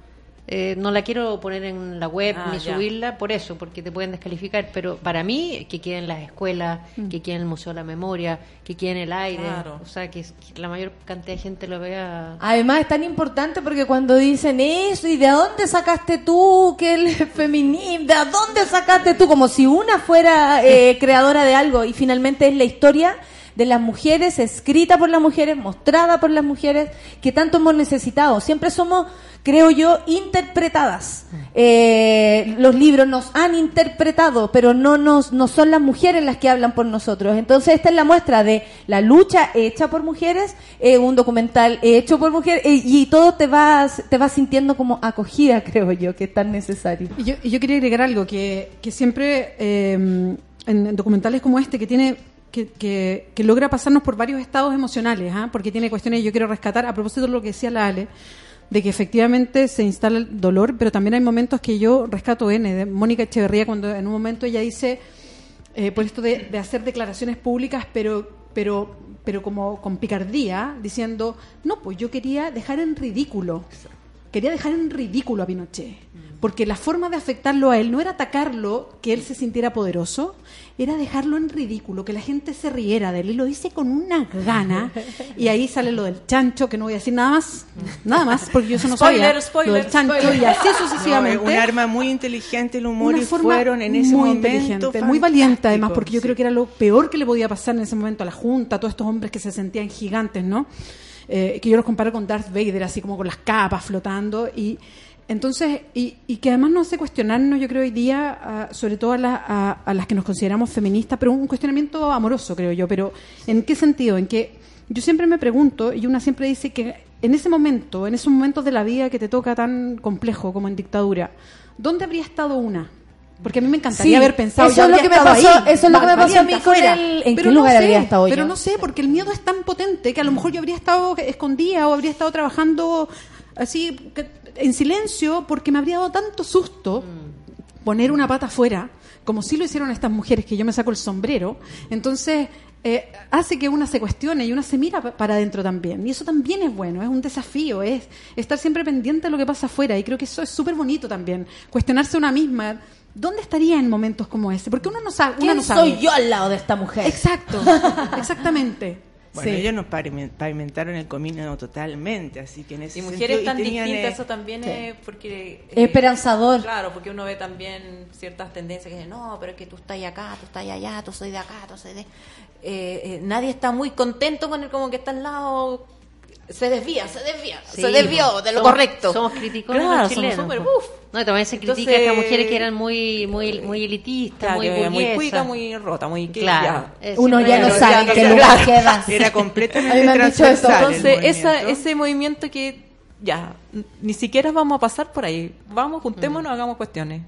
eh, no la quiero poner en la web Ah, ni ya. subirla por eso, porque te pueden descalificar. Pero para mí, que quede en las escuelas, que quede en el Museo de la Memoria, que quede en el aire, Claro. o sea, que, que la mayor cantidad de gente lo vea. Además es tan importante porque cuando dicen eso, ¿y de dónde sacaste tú que el feminismo? ¿De dónde sacaste tú? Como si una fuera eh, creadora de algo y finalmente es la historia de las mujeres, escrita por las mujeres, mostrada por las mujeres, que tanto hemos necesitado. Siempre somos, creo yo, interpretadas. Eh, los libros nos han interpretado, pero no, nos, no son las mujeres las que hablan por nosotros. Entonces esta es la muestra de la lucha hecha por mujeres, eh, un documental hecho por mujeres, eh, y todo te vas, te vas sintiendo como acogida, creo yo, que es tan necesario. Y yo, yo quería agregar algo, que, que siempre en documentales como este, que tiene que, que, que logra pasarnos por varios estados emocionales, ¿ah? porque tiene cuestiones que yo quiero rescatar, a propósito de lo que decía la Ale, de que efectivamente se instala el dolor, pero también hay momentos que yo rescato N, de Mónica Echeverría, cuando en un momento ella dice, eh, por esto de, de hacer declaraciones públicas, pero, pero, pero como con picardía, diciendo, no, pues yo quería dejar en ridículo, quería dejar en ridículo a Pinochet, porque la forma de afectarlo a él no era atacarlo, que él se sintiera poderoso, era dejarlo en ridículo, que la gente se riera de él, y lo dice con una gana, y ahí sale lo del chancho, que no voy a decir nada más, nada más, porque yo eso no Spoiler, sabía, spoiler, lo del chancho, spoiler. y así sucesivamente es un arma muy inteligente el humor una y forma fueron en ese muy momento inteligente, muy valiente además, porque yo sí. creo que era lo peor que le podía pasar en ese momento a la Junta, a todos estos hombres que se sentían gigantes, ¿no? Eh, que yo los comparo con Darth Vader, así como con las capas flotando y entonces, y, y que además no hace cuestionarnos, yo creo, hoy día, ah, sobre todo a, la- a las que nos consideramos feministas, pero un cuestionamiento amoroso, creo yo. Pero, ¿en qué sentido? En que yo siempre me pregunto, y una siempre dice que en ese momento, en esos momentos de la vida que te toca tan complejo como en dictadura, ¿dónde habría estado una? Porque a mí me encantaría Sí, haber pensado. eso es lo habría que me estado pasó- ahí, eso es lo que me pasó a mí con el- ¿en qué Pero lugar no habría sé, estado yo? Pero no sé, porque el miedo es tan potente que a lo mejor yo habría estado escondida o habría estado trabajando así en silencio porque me habría dado tanto susto poner una pata afuera, como si lo hicieron estas mujeres que yo me saco el sombrero. Entonces, eh, hace que una se cuestione y una se mira pa- para adentro también. Y eso también es bueno, es un desafío, es estar siempre pendiente de lo que pasa afuera. Y creo que eso es súper bonito también. Cuestionarse una misma. ¿Dónde estaría en momentos como ese? Porque uno no sabe. Uno ¿Quién no sabe. soy yo al lado de esta mujer? Exacto, exactamente. Bueno, Sí. ellos nos pavimen- pavimentaron el camino totalmente, así que en ese Y mujeres sentido- y tan tenían, distintas, eh, eso también sí. es porque... Es esperanzador. Claro, porque uno ve también ciertas tendencias que dicen, no, pero es que tú estás acá, tú estás allá, tú soy de acá, tú soy de... Eh, eh, nadie está muy contento con el como que está al lado... Se desvía, se desvía, Sí, se desvió de lo somos- correcto. Somos criticones Claro, los somos chilenos. súper, pues. uf. No, también se critica Entonces- a estas mujeres que eran muy muy muy elitistas, Claro, muy muy cuica, muy rota, muy... Claro. ya. Eh, Uno ya no sabe en ya qué lugar sabe. queda. Era completamente A mí me han dicho eso. transversal el Entonces, esa, movimiento. ese movimiento que ya, ni siquiera vamos a pasar por ahí. Vamos, juntémonos, hagamos cuestiones.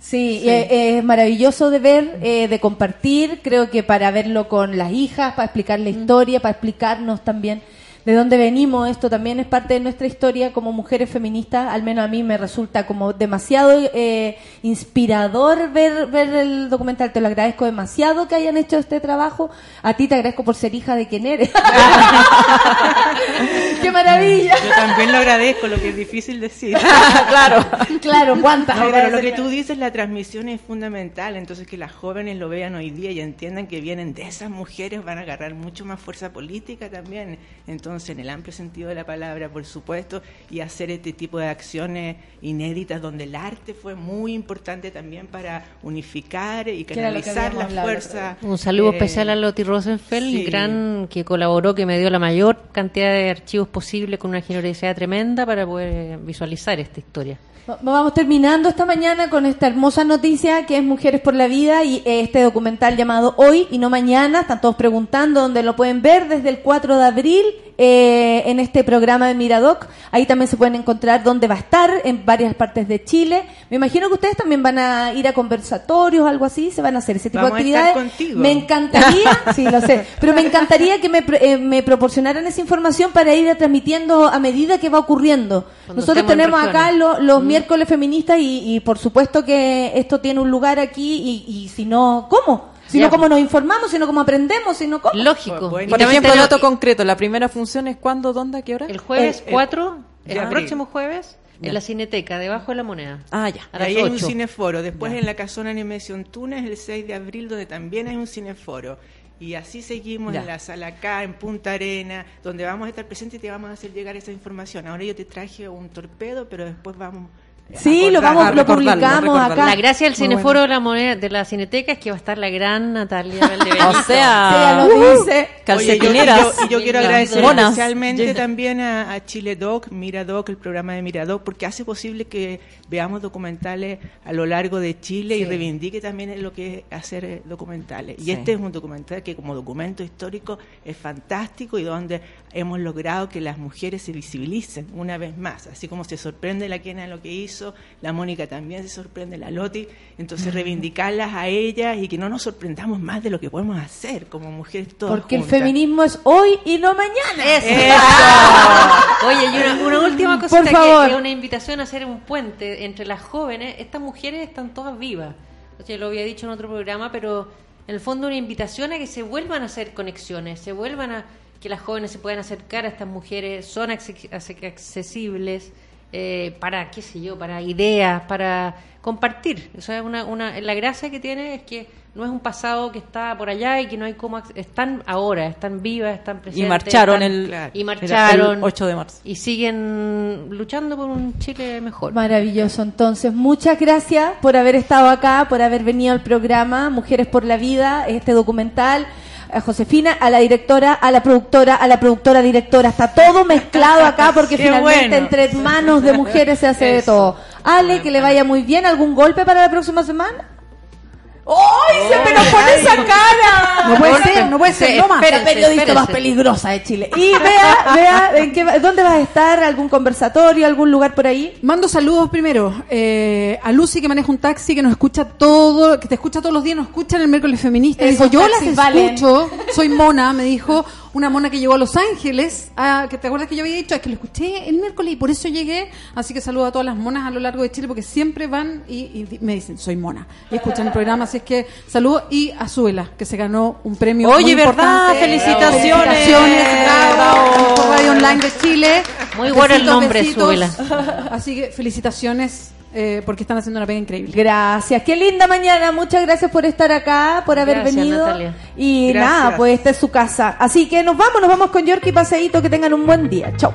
Sí, y Es, es maravilloso de ver, eh, de compartir, creo que para verlo con las hijas, para explicar la historia, para explicarnos también de dónde venimos, esto también es parte de nuestra historia como mujeres feministas, al menos a mí me resulta como demasiado eh, inspirador ver, ver el documental, te lo agradezco demasiado que hayan hecho este trabajo, a ti te agradezco por ser hija de quien eres. ¡Qué maravilla! Yo también lo agradezco, lo que es difícil decir. claro, claro, ¿cuántas? No, pero lo que tú dices, la transmisión es fundamental, entonces que las jóvenes lo vean hoy día y entiendan que vienen de esas mujeres, van a agarrar mucho más fuerza política también, entonces en el amplio sentido de la palabra, por supuesto, y hacer este tipo de acciones inéditas donde el arte fue muy importante también para unificar y canalizar la fuerza. Un saludo eh, especial a Loti Rosenfeld, sí. gran que colaboró, que me dio la mayor cantidad de archivos posible con una generosidad tremenda para poder visualizar esta historia. Va- Vamos terminando esta mañana con esta hermosa noticia que es Mujeres por la Vida y eh, este documental llamado Hoy y no Mañana. Están todos preguntando dónde lo pueden ver desde el 4 de abril eh, en este programa de Miradoc. Ahí también se pueden encontrar dónde va a estar en varias partes de Chile. Me imagino que ustedes también van a ir a conversatorios, algo así, se van a hacer ese tipo Vamos a de estar actividades. contigo. Me encantaría, sí, lo sé, pero me encantaría que me, eh, me proporcionaran esa información para ir transmitiendo a medida que va ocurriendo. Cuando Nosotros tenemos acá regiones. lo- los miércoles feministas y, y por supuesto que esto tiene un lugar aquí y, y si no, ¿cómo? Si Ya. no, ¿cómo nos informamos? Si no, ¿cómo aprendemos? Si no, ¿cómo? Lógico. Bueno, Y Por también ejemplo, dato concreto, la primera función es cuándo, dónde, a qué hora? El jueves El- el- 4, de el abril. próximo jueves, Ya. en la Cineteca, debajo de la moneda. Ah, ya. A las ahí hay un 8. cineforo. Después en la Casona Animación Túnez, el 6 de abril, donde también hay un cineforo. Y así seguimos Ya. en la sala acá, en Punta Arena, donde vamos a estar presentes y te vamos a hacer llegar esa información. Ahora yo te traje un torpedo, pero después vamos. Sí, lo vamos, lo publicamos acá. La gracia del cineforo bueno. de la moneda de la Cineteca es que va a estar la gran Natalia Valdebenito. O sea, lo uh, dice. calcetineras. Oye, yo, y yo quiero agradecer especialmente también a, a Chile Doc, Miradoc, el programa de Miradoc, porque hace posible que veamos documentales a lo largo de Chile y reivindique también lo que es hacer eh, documentales. Y Sí. este es un documental que como documento histórico es fantástico y donde hemos logrado que las mujeres se visibilicen una vez más, así como se sorprende la Kena en lo que hizo, la Mónica también se sorprende, la Loti, entonces reivindicarlas a ellas y que no nos sorprendamos más de lo que podemos hacer como mujeres todas Porque el feminismo es hoy y no mañana. Oye, y una, una última cosita Por favor. que es una invitación a hacer un puente entre las jóvenes. Estas mujeres están todas vivas. O sea, lo había dicho en otro programa, pero en el fondo una invitación a que se vuelvan a hacer conexiones, se vuelvan a que las jóvenes se puedan acercar a estas mujeres, son acce- acce- accesibles eh, para, qué sé yo, para ideas, para compartir. O sea, una, una, la gracia que tiene es que no es un pasado que está por allá y que no hay cómo... Están ahora, están vivas, están presentes. Y marcharon están- el, claro. y marcharon el 8 de marzo. y siguen luchando por un Chile mejor. Maravilloso. Entonces, muchas gracias por haber estado acá, por haber venido al programa Mujeres por la Vida, este documental. A Josefina, a la directora, a la productora, a la productora directora, está todo mezclado acá porque Qué finalmente bueno. entre manos de mujeres se hace de todo. Ale, que le vaya muy bien. ¿Algún golpe para la próxima semana? ¡Ay! Se me enojó con esa cara? No puede ser, no puede ser, no más. Pero periodista más peligrosa de Chile. Y vea, vea, ¿en qué, va- ¿dónde vas a estar? ¿Algún conversatorio? ¿Algún lugar por ahí? Mando saludos primero eh, a Lucy que maneja un taxi que nos escucha todo, que te escucha todos los días, nos escucha en el miércoles feminista. Dijo, yo las taxis valen". escucho, soy mona, me dijo una mona que llegó a Los Ángeles, ah, que te acuerdas que yo había dicho, es que lo escuché el miércoles y por eso llegué, así que saludo a todas las monas a lo largo de Chile porque siempre van y, y me dicen, soy mona, y escuchan el programa, así que saludo y a Zuela, que se ganó un premio Oye, muy ¿verdad? importante. Felicitaciones. Felicitaciones, bravo, Radio Online de Chile. Muy bueno el nombre, besitos. Zuela. Así que felicitaciones eh, porque están haciendo una pega increíble. Gracias, qué linda mañana. Muchas gracias por estar acá, por haber Gracias, venido. Natalia. Y Gracias. nada, pues esta es su casa. Así que nos vamos, nos vamos con York y Paseíto. Que tengan un buen día. Chau.